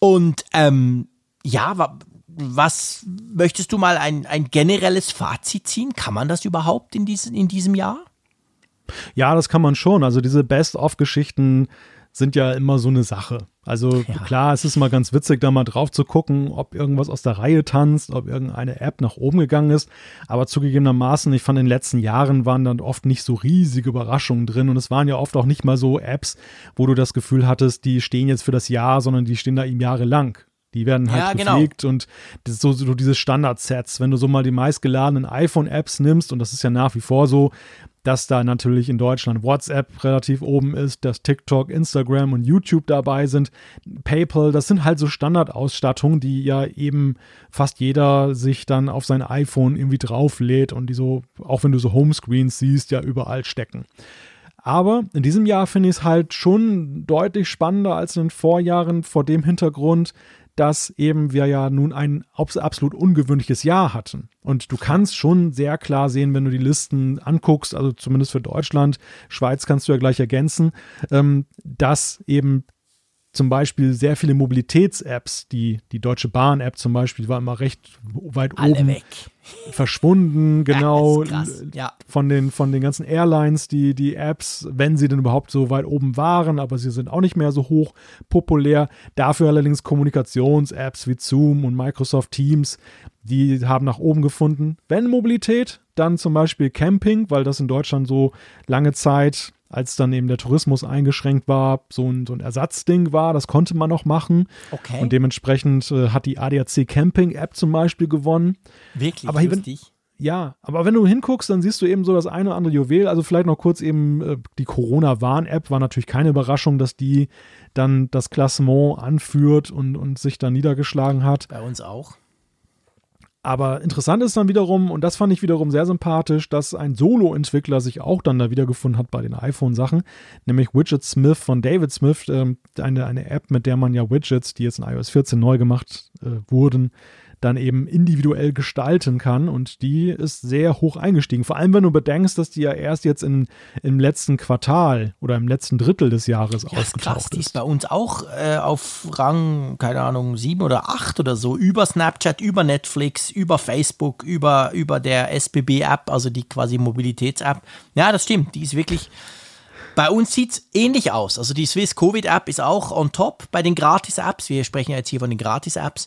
Und ähm, ja, was möchtest du mal ein, ein generelles Fazit ziehen? Kann man das überhaupt in, diesen, in diesem Jahr? Ja, das kann man schon. Also diese Best-of-Geschichten sind ja immer so eine Sache. Also ja. klar, es ist mal ganz witzig, da mal drauf zu gucken, ob irgendwas aus der Reihe tanzt, ob irgendeine App nach oben gegangen ist. Aber zugegebenermaßen, ich fand in den letzten Jahren waren dann oft nicht so riesige Überraschungen drin und es waren ja oft auch nicht mal so Apps, wo du das Gefühl hattest, die stehen jetzt für das Jahr, sondern die stehen da ihm jahrelang. Die werden halt ja, genau. gepflegt genau. und so, so diese Standardsets. Wenn du so mal die meistgeladenen iPhone-Apps nimmst, und das ist ja nach wie vor so, dass da natürlich in Deutschland WhatsApp relativ oben ist, dass TikTok, Instagram und YouTube dabei sind, PayPal, das sind halt so Standardausstattungen, die ja eben fast jeder sich dann auf sein iPhone irgendwie drauflädt und die so, auch wenn du so Homescreens siehst, ja überall stecken. Aber in diesem Jahr finde ich es halt schon deutlich spannender als in den Vorjahren vor dem Hintergrund, dass eben wir ja nun ein absolut ungewöhnliches Jahr hatten. Und du kannst schon sehr klar sehen, wenn du die Listen anguckst, also zumindest für Deutschland, Schweiz kannst du ja gleich ergänzen, ähm, dass eben zum Beispiel sehr viele Mobilitäts-Apps, die, die Deutsche Bahn-App zum Beispiel, war immer recht weit Alle oben weg. verschwunden, genau, ja, ja. von, den, von den ganzen Airlines, die, die Apps, wenn sie denn überhaupt so weit oben waren, aber sie sind auch nicht mehr so hoch populär. Dafür allerdings Kommunikations-Apps wie Zoom und Microsoft Teams, die haben nach oben gefunden. Wenn Mobilität, dann zum Beispiel Camping, weil das in Deutschland so lange Zeit als dann eben der Tourismus eingeschränkt war, so ein, so ein Ersatzding war. Das konnte man noch machen. Okay. Und dementsprechend äh, hat die ADAC Camping App zum Beispiel gewonnen. Wirklich aber lustig. Wenn, ja, aber wenn du hinguckst, dann siehst du eben so das eine oder andere Juwel. Also vielleicht noch kurz eben äh, die Corona-Warn-App war natürlich keine Überraschung, dass die dann das Klassement anführt und, und sich dann niedergeschlagen hat. Bei uns auch. Aber interessant ist dann wiederum, und das fand ich wiederum sehr sympathisch, dass ein Solo-Entwickler sich auch dann da wiedergefunden hat bei den iPhone-Sachen, nämlich Widget Smith von David Smith, äh, eine, eine App, mit der man ja Widgets, die jetzt in iOS 14 neu gemacht äh, wurden, dann eben individuell gestalten kann und die ist sehr hoch eingestiegen. Vor allem, wenn du bedenkst, dass die ja erst jetzt in, im letzten Quartal oder im letzten Drittel des Jahres ja, aufgetaucht krass, ist. Die ist bei uns auch äh, auf Rang, keine Ahnung, sieben oder acht oder so, über Snapchat, über Netflix, über Facebook, über, über der SBB-App, also die quasi Mobilitäts-App. Ja, das stimmt, die ist wirklich bei uns sieht es ähnlich aus. Also die Swiss Covid App ist auch on top bei den Gratis-Apps. Wir sprechen ja jetzt hier von den Gratis-Apps.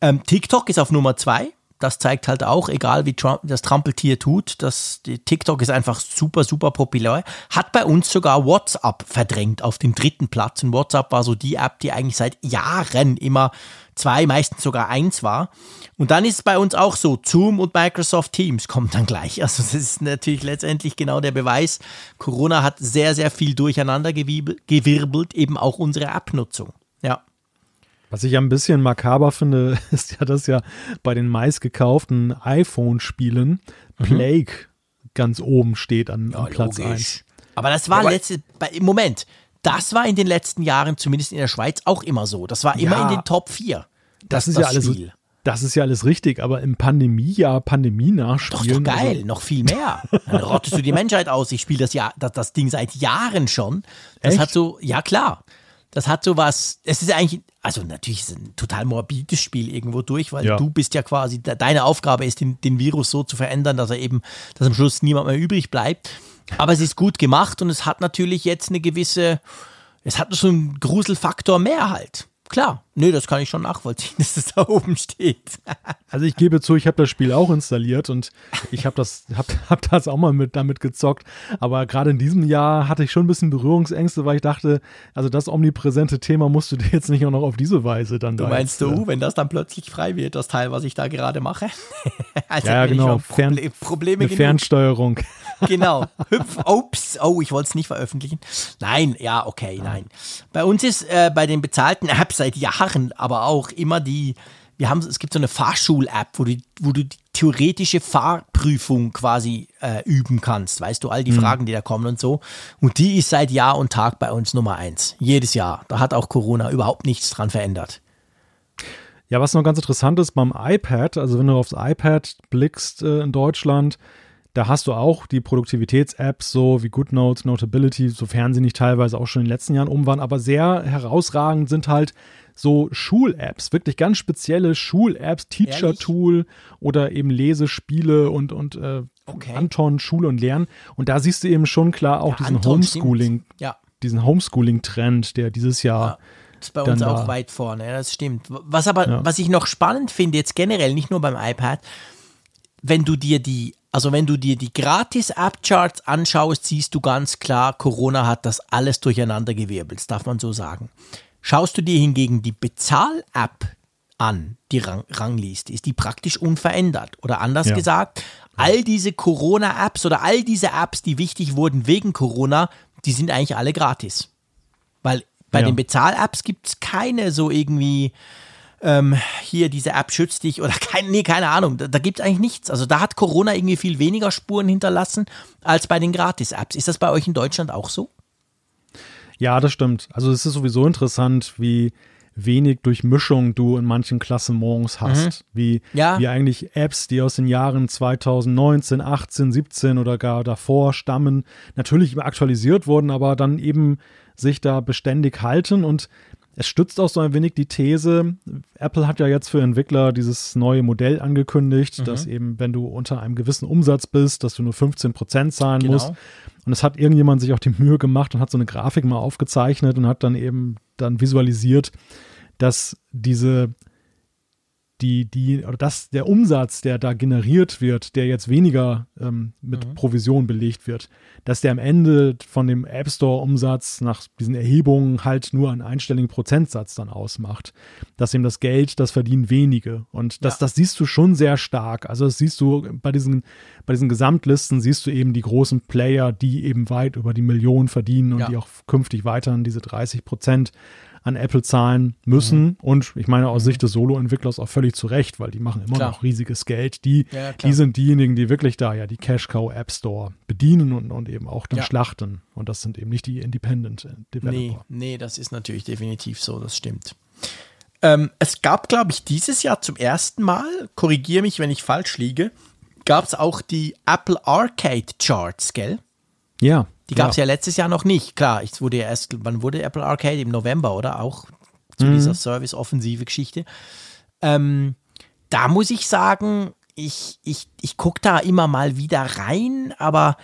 Ähm, TikTok ist auf Nummer zwei. Das zeigt halt auch, egal wie Trump, das Trampeltier tut, dass TikTok ist einfach super, super populär. Hat bei uns sogar WhatsApp verdrängt auf den dritten Platz. Und WhatsApp war so die App, die eigentlich seit Jahren immer zwei, meistens sogar eins war. Und dann ist es bei uns auch so, Zoom und Microsoft Teams kommen dann gleich. Also das ist natürlich letztendlich genau der Beweis, Corona hat sehr, sehr viel durcheinander gewirbelt, eben auch unsere App-Nutzung. Ja. Was ich ein bisschen makaber finde, ist ja, dass ja bei den meistgekauften iPhone-Spielen mhm. Plague ganz oben steht an, ja, an Platz 1. Aber das war ja, letzte, im Moment, das war in den letzten Jahren, zumindest in der Schweiz, auch immer so. Das war immer ja, in den Top 4. Das, das ist das ja alles. Spiel. Das ist ja alles richtig, aber im Pandemiejahr, Pandemie nachspielen. Doch, doch geil, also noch viel mehr. Dann rottest du die Menschheit aus. Ich spiele das ja, das, das Ding seit Jahren schon. Das Echt? hat so, ja klar. Das hat so was, es ist eigentlich, also natürlich ist es ein total morbides Spiel irgendwo durch, weil ja. du bist ja quasi, deine Aufgabe ist, den, den Virus so zu verändern, dass er eben, dass am Schluss niemand mehr übrig bleibt. Aber es ist gut gemacht und es hat natürlich jetzt eine gewisse, es hat so einen Gruselfaktor mehr halt. Klar, nee, das kann ich schon nachvollziehen, dass es da oben steht. also ich gebe zu, ich habe das Spiel auch installiert und ich habe das, hab, hab das auch mal mit, damit gezockt. Aber gerade in diesem Jahr hatte ich schon ein bisschen Berührungsängste, weil ich dachte, also das omnipräsente Thema musst du dir jetzt nicht auch noch auf diese Weise dann Du meinst jetzt, du, äh, wenn das dann plötzlich frei wird, das Teil, was ich da gerade mache? also ja, genau. Fern, Probleme eine genug. Fernsteuerung. Genau. Hüpf, ups, oh, ich wollte es nicht veröffentlichen. Nein, ja, okay, nein. Bei uns ist äh, bei den bezahlten Apps seit Jahren aber auch immer die, wir haben, es gibt so eine Fahrschul-App, wo du, wo du die theoretische Fahrprüfung quasi äh, üben kannst. Weißt du, all die mhm. Fragen, die da kommen und so. Und die ist seit Jahr und Tag bei uns Nummer eins. Jedes Jahr. Da hat auch Corona überhaupt nichts dran verändert. Ja, was noch ganz interessant ist beim iPad, also wenn du aufs iPad blickst äh, in Deutschland, da hast du auch die Produktivitäts-Apps, so wie GoodNotes, Notability, sofern sie nicht teilweise auch schon in den letzten Jahren um waren. Aber sehr herausragend sind halt so Schul-Apps, wirklich ganz spezielle Schul-Apps, Teacher-Tool oder eben Lesespiele und, und äh, okay. Anton, Schule und Lernen. Und da siehst du eben schon klar auch ja, diesen Anton Homeschooling, ja. diesen Homeschooling-Trend, der dieses Jahr. Ja. Ist bei uns auch weit vorne, das stimmt. Was aber, ja. was ich noch spannend finde, jetzt generell, nicht nur beim iPad, wenn du dir die also wenn du dir die Gratis-App-Charts anschaust, siehst du ganz klar, Corona hat das alles durcheinander gewirbelt, das darf man so sagen. Schaust du dir hingegen die Bezahl-App an, die Rang Rangliste, ist die praktisch unverändert. Oder anders ja. gesagt, all diese Corona-Apps oder all diese Apps, die wichtig wurden wegen Corona, die sind eigentlich alle gratis. Weil bei ja. den Bezahl-Apps gibt es keine so irgendwie ähm, hier diese App schützt dich oder kein, nee, keine Ahnung, da, da gibt es eigentlich nichts. Also da hat Corona irgendwie viel weniger Spuren hinterlassen als bei den Gratis-Apps. Ist das bei euch in Deutschland auch so? Ja, das stimmt. Also es ist sowieso interessant, wie wenig Durchmischung du in manchen Klassements hast. Mhm. Wie, ja. wie eigentlich Apps, die aus den Jahren 2019, 18, 17 oder gar davor stammen, natürlich aktualisiert wurden, aber dann eben sich da beständig halten und es stützt auch so ein wenig die These, Apple hat ja jetzt für Entwickler dieses neue Modell angekündigt, mhm. dass eben, wenn du unter einem gewissen Umsatz bist, dass du nur 15 Prozent zahlen genau. musst. Und es hat irgendjemand sich auch die Mühe gemacht und hat so eine Grafik mal aufgezeichnet und hat dann eben dann visualisiert, dass diese die, die, oder das, der Umsatz, der da generiert wird, der jetzt weniger ähm, mit mhm. Provision belegt wird, dass der am Ende von dem App Store-Umsatz nach diesen Erhebungen halt nur einen einstelligen Prozentsatz dann ausmacht. Dass eben das Geld, das verdienen wenige. Und das, ja. das siehst du schon sehr stark. Also das siehst du bei diesen, bei diesen Gesamtlisten siehst du eben die großen Player, die eben weit über die Millionen verdienen und ja. die auch künftig weiterhin diese 30 Prozent an Apple zahlen müssen. Mhm. Und ich meine aus mhm. Sicht des Solo-Entwicklers auch völlig zu Recht, weil die machen immer klar. noch riesiges Geld. Die, ja, die sind diejenigen, die wirklich da ja die Cash Cow App Store bedienen und, und eben auch dann ja. schlachten. Und das sind eben nicht die Independent Developer. Nee, nee, das ist natürlich definitiv so, das stimmt. Ähm, es gab, glaube ich, dieses Jahr zum ersten Mal, korrigiere mich, wenn ich falsch liege, gab es auch die Apple Arcade Charts, gell? Ja. Die gab es ja. ja. letztes Jahr noch nicht. Klar, ich wurde ja erst, wann wurde Apple Arcade? Im November, oder? Auch zu mhm. dieser Service-offensive Geschichte. Ähm, da muss ich sagen, ich, ich, ich gucke da immer mal wieder rein, aber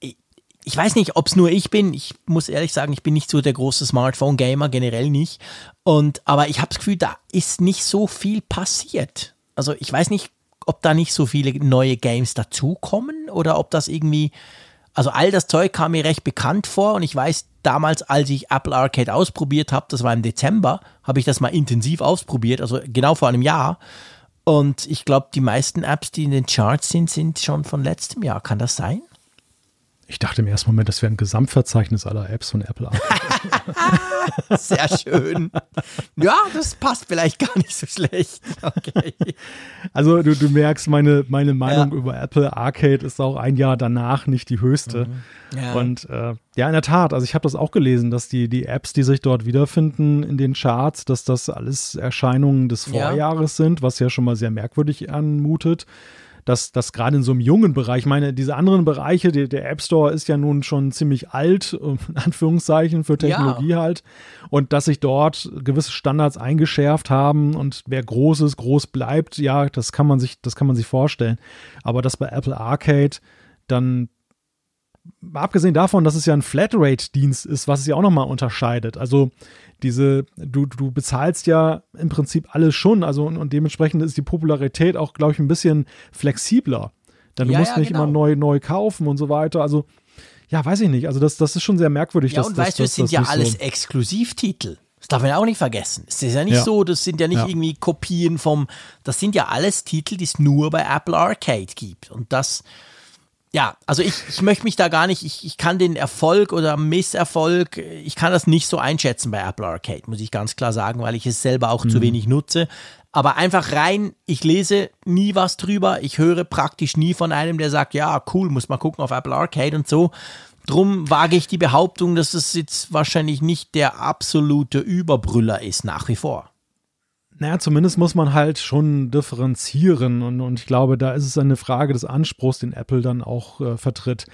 ich, ich weiß nicht, ob es nur ich bin. Ich muss ehrlich sagen, ich bin nicht so der große Smartphone-Gamer, generell nicht. Und, aber ich habe das Gefühl, da ist nicht so viel passiert. Also ich weiß nicht, ob da nicht so viele neue Games dazukommen oder ob das irgendwie also all das Zeug kam mir recht bekannt vor und ich weiß, damals, als ich Apple Arcade ausprobiert habe, das war im Dezember, habe ich das mal intensiv ausprobiert, also genau vor einem Jahr. Und ich glaube, die meisten Apps, die in den Charts sind, sind schon von letztem Jahr. Kann das sein? Ich dachte im ersten Moment, das wäre ein Gesamtverzeichnis aller Apps von Apple. Sehr schön. Ja, das passt vielleicht gar nicht so schlecht. Okay. Also du, du merkst, meine, meine Meinung ja. über Apple Arcade ist auch ein Jahr danach nicht die höchste. Mhm. Ja. Und äh, ja, in der Tat, also ich habe das auch gelesen, dass die, die Apps, die sich dort wiederfinden in den Charts, dass das alles Erscheinungen des Vorjahres ja. sind, was ja schon mal sehr merkwürdig anmutet dass das gerade in so einem jungen Bereich, ich meine, diese anderen Bereiche, die, der App Store ist ja nun schon ziemlich alt, in Anführungszeichen, für Technologie ja. halt. Und dass sich dort gewisse Standards eingeschärft haben und wer groß ist, groß bleibt, ja, das kann man sich, das kann man sich vorstellen. Aber dass bei Apple Arcade dann abgesehen davon, dass es ja ein Flatrate-Dienst ist, was es ja auch nochmal unterscheidet. Also diese, du, du bezahlst ja im Prinzip alles schon, also und, und dementsprechend ist die Popularität auch, glaube ich, ein bisschen flexibler. Denn du ja, musst ja, nicht genau. immer neu, neu kaufen und so weiter. Also, ja, weiß ich nicht. Also, das, das ist schon sehr merkwürdig. Ja, dass, und dass, weißt du, es sind ja alles so Exklusivtitel. Das darf man ja auch nicht vergessen. Es ist ja nicht ja. so, das sind ja nicht irgendwie Kopien vom, das sind ja alles Titel, die es nur bei Apple Arcade gibt. Und das, ja, also ich, ich möchte mich da gar nicht, ich, ich kann den Erfolg oder Misserfolg, ich kann das nicht so einschätzen bei Apple Arcade, muss ich ganz klar sagen, weil ich es selber auch mhm. zu wenig nutze. Aber einfach rein, ich lese nie was drüber, ich höre praktisch nie von einem, der sagt, ja, cool, muss mal gucken auf Apple Arcade und so. Drum wage ich die Behauptung, dass es jetzt wahrscheinlich nicht der absolute Überbrüller ist, nach wie vor. Naja, zumindest muss man halt schon differenzieren und, und ich glaube, da ist es eine Frage des Anspruchs, den Apple dann auch äh, vertritt.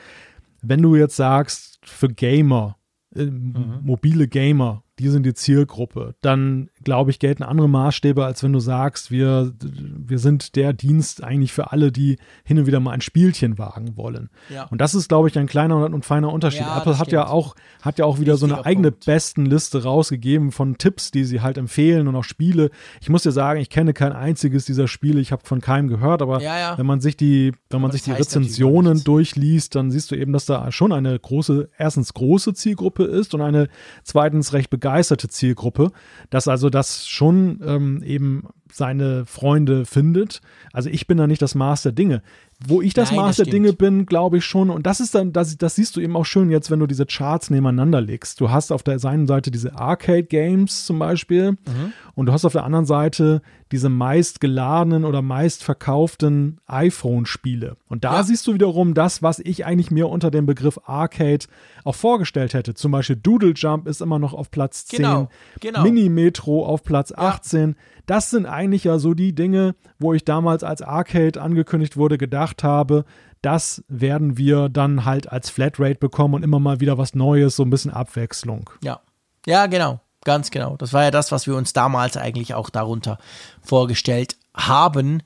Wenn du jetzt sagst, für Gamer, äh, mhm. mobile Gamer, die sind die Zielgruppe, dann glaube ich, gelten andere Maßstäbe, als wenn du sagst, wir, wir sind der Dienst eigentlich für alle, die hin und wieder mal ein Spielchen wagen wollen. Ja. Und das ist, glaube ich, ein kleiner und feiner Unterschied. Ja, Apple hat ja auch, hat ja auch wieder so eine eigene Punkt. Bestenliste rausgegeben von Tipps, die sie halt empfehlen und auch Spiele. Ich muss dir sagen, ich kenne kein einziges dieser Spiele, ich habe von keinem gehört, aber ja, wenn man sich die, wenn man sich die Rezensionen durchliest, dann siehst du eben, dass da schon eine große, erstens große Zielgruppe ist und eine zweitens recht begeisterte Zielgruppe, dass also das schon ähm, eben seine Freunde findet. Also ich bin da nicht das Maß der Dinge. Wo ich das Nein, Maß das der Dinge bin, glaube ich schon. Und das ist dann, das, das siehst du eben auch schön jetzt, wenn du diese Charts nebeneinander legst. Du hast auf der einen Seite diese Arcade Games zum Beispiel mhm. und du hast auf der anderen Seite diese meist geladenen oder meist verkauften iPhone-Spiele. Und da ja. siehst du wiederum das, was ich eigentlich mir unter dem Begriff Arcade auch vorgestellt hätte. Zum Beispiel Doodle Jump ist immer noch auf Platz 10, genau, genau. Mini Metro auf Platz 18. Ja. Das sind eigentlich ja so die Dinge, wo ich damals als Arcade angekündigt wurde, gedacht habe, das werden wir dann halt als Flatrate bekommen und immer mal wieder was Neues, so ein bisschen Abwechslung. Ja, ja, genau, ganz genau. Das war ja das, was wir uns damals eigentlich auch darunter vorgestellt haben.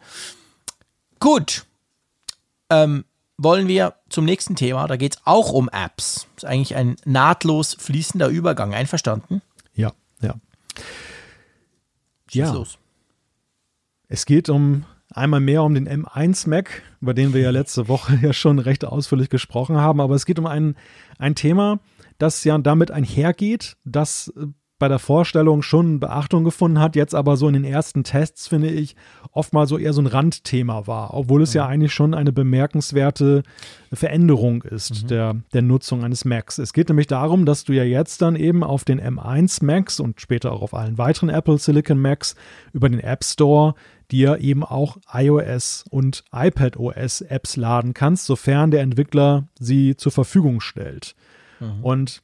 Gut, ähm, wollen wir zum nächsten Thema. Da geht es auch um Apps. Das ist eigentlich ein nahtlos fließender Übergang. Einverstanden? Ja, ja. Ja. los. Es geht um einmal mehr um den M1 Mac, über den wir ja letzte Woche ja schon recht ausführlich gesprochen haben, aber es geht um ein, ein Thema, das ja damit einhergeht, dass äh, bei der Vorstellung schon Beachtung gefunden hat, jetzt aber so in den ersten Tests, finde ich, oft mal so eher so ein Randthema war, obwohl es mhm. ja eigentlich schon eine bemerkenswerte Veränderung ist mhm. der, der Nutzung eines Macs. Es geht nämlich darum, dass du ja jetzt dann eben auf den M1 Macs und später auch auf allen weiteren Apple Silicon Macs über den App Store dir eben auch iOS und iPadOS Apps laden kannst, sofern der Entwickler sie zur Verfügung stellt. Mhm. Und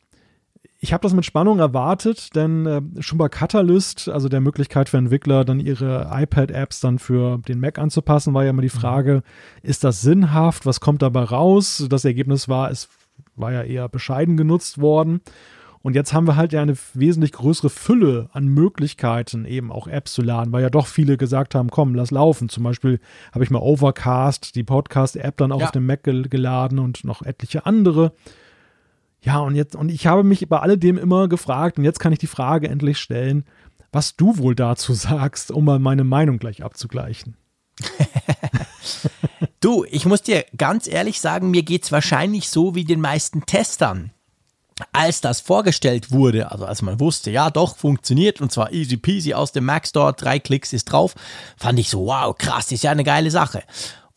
ich habe das mit Spannung erwartet, denn äh, schon bei Catalyst, also der Möglichkeit für Entwickler, dann ihre iPad-Apps dann für den Mac anzupassen, war ja immer die mhm. Frage, ist das sinnhaft? Was kommt dabei raus? Das Ergebnis war, es war ja eher bescheiden genutzt worden. Und jetzt haben wir halt ja eine wesentlich größere Fülle an Möglichkeiten, eben auch Apps zu laden, weil ja doch viele gesagt haben, komm, lass laufen. Zum Beispiel habe ich mal Overcast, die Podcast-App dann auch ja. auf dem Mac gel geladen und noch etliche andere. Ja, und jetzt, und ich habe mich bei alledem immer gefragt, und jetzt kann ich die Frage endlich stellen, was du wohl dazu sagst, um mal meine Meinung gleich abzugleichen. du, ich muss dir ganz ehrlich sagen, mir geht es wahrscheinlich so wie den meisten Testern. Als das vorgestellt wurde, also als man wusste, ja doch, funktioniert und zwar easy peasy aus dem Mac Store, drei Klicks ist drauf, fand ich so, wow, krass, ist ja eine geile Sache.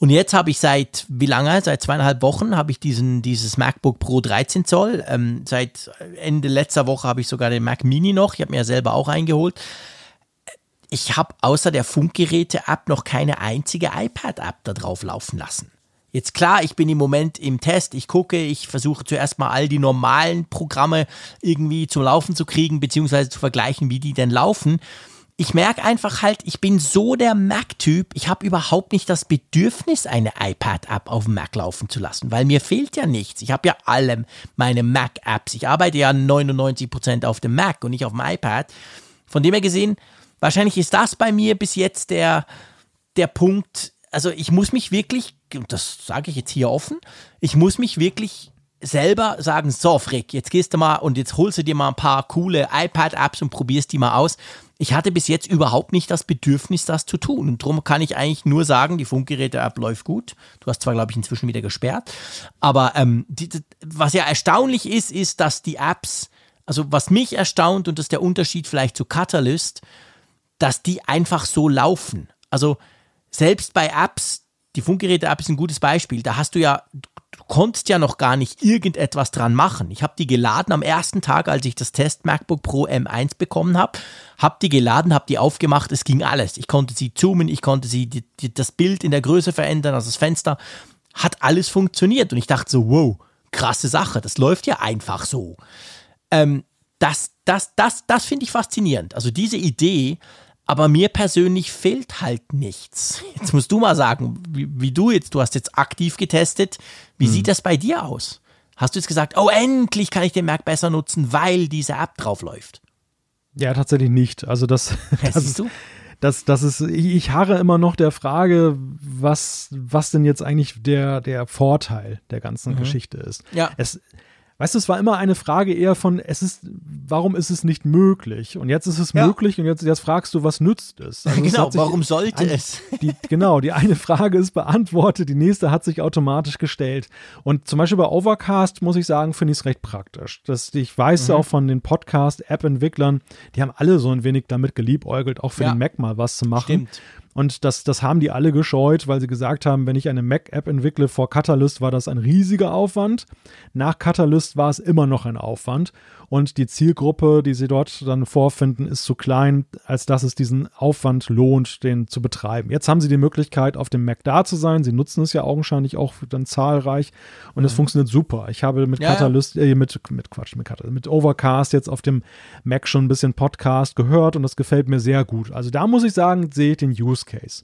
Und jetzt habe ich seit, wie lange? Seit zweieinhalb Wochen habe ich diesen, dieses MacBook Pro 13 Zoll. Ähm, seit Ende letzter Woche habe ich sogar den Mac Mini noch. Ich habe mir ja selber auch eingeholt. Ich habe außer der Funkgeräte-App noch keine einzige iPad-App da drauf laufen lassen. Jetzt klar, ich bin im Moment im Test, ich gucke, ich versuche zuerst mal all die normalen Programme irgendwie zum Laufen zu kriegen, beziehungsweise zu vergleichen, wie die denn laufen ich merke einfach halt, ich bin so der Mac-Typ, ich habe überhaupt nicht das Bedürfnis, eine iPad-App auf dem Mac laufen zu lassen, weil mir fehlt ja nichts. Ich habe ja alle meine Mac-Apps. Ich arbeite ja 99% auf dem Mac und nicht auf dem iPad. Von dem her gesehen, wahrscheinlich ist das bei mir bis jetzt der, der Punkt, also ich muss mich wirklich, und das sage ich jetzt hier offen, ich muss mich wirklich selber sagen, so Frick, jetzt gehst du mal und jetzt holst du dir mal ein paar coole iPad-Apps und probierst die mal aus ich hatte bis jetzt überhaupt nicht das Bedürfnis, das zu tun. Und darum kann ich eigentlich nur sagen, die Funkgeräte-App läuft gut. Du hast zwar, glaube ich, inzwischen wieder gesperrt. Aber ähm, die, was ja erstaunlich ist, ist, dass die Apps, also was mich erstaunt, und das ist der Unterschied vielleicht zu Catalyst, dass die einfach so laufen. Also selbst bei Apps, die Funkgeräte-App ist ein gutes Beispiel, da hast du ja, du konntest ja noch gar nicht irgendetwas dran machen. Ich habe die geladen am ersten Tag, als ich das Test MacBook Pro M1 bekommen habe, habe die geladen, habe die aufgemacht, es ging alles. Ich konnte sie zoomen, ich konnte sie die, die, das Bild in der Größe verändern, also das Fenster, hat alles funktioniert und ich dachte so, wow, krasse Sache, das läuft ja einfach so. Ähm, das, das, das, das finde ich faszinierend. Also diese Idee, aber mir persönlich fehlt halt nichts. Jetzt musst du mal sagen, wie, wie du jetzt, du hast jetzt aktiv getestet, wie hm. sieht das bei dir aus? Hast du jetzt gesagt, oh, endlich kann ich den Mac besser nutzen, weil diese App drauf läuft? Ja, tatsächlich nicht. Also das, das siehst du? Das, das ist, ich harre immer noch der Frage, was, was denn jetzt eigentlich der, der Vorteil der ganzen mhm. Geschichte ist. Ja. Es, Weißt du, es war immer eine Frage eher von, es ist, warum ist es nicht möglich? Und jetzt ist es ja. möglich und jetzt, jetzt fragst du, was nützt es? Also genau, es warum sollte ein, es? Die, genau, die eine Frage ist beantwortet, die nächste hat sich automatisch gestellt. Und zum Beispiel bei Overcast muss ich sagen, finde ich es recht praktisch. Das, ich weiß mhm. auch von den Podcast-App-Entwicklern, die haben alle so ein wenig damit geliebäugelt, auch für ja. den Mac mal was zu machen. Stimmt. Und das, das haben die alle gescheut, weil sie gesagt haben, wenn ich eine Mac-App entwickle vor Catalyst, war das ein riesiger Aufwand. Nach Catalyst war es immer noch ein Aufwand und die Zielgruppe, die sie dort dann vorfinden, ist zu klein, als dass es diesen Aufwand lohnt, den zu betreiben. Jetzt haben sie die Möglichkeit, auf dem Mac da zu sein. Sie nutzen es ja augenscheinlich auch dann zahlreich und es mhm. funktioniert super. Ich habe mit ja, Catalyst, äh, mit, mit Quatsch, mit, Catalyst, mit Overcast jetzt auf dem Mac schon ein bisschen Podcast gehört und das gefällt mir sehr gut. Also da muss ich sagen, sehe ich den Use Case.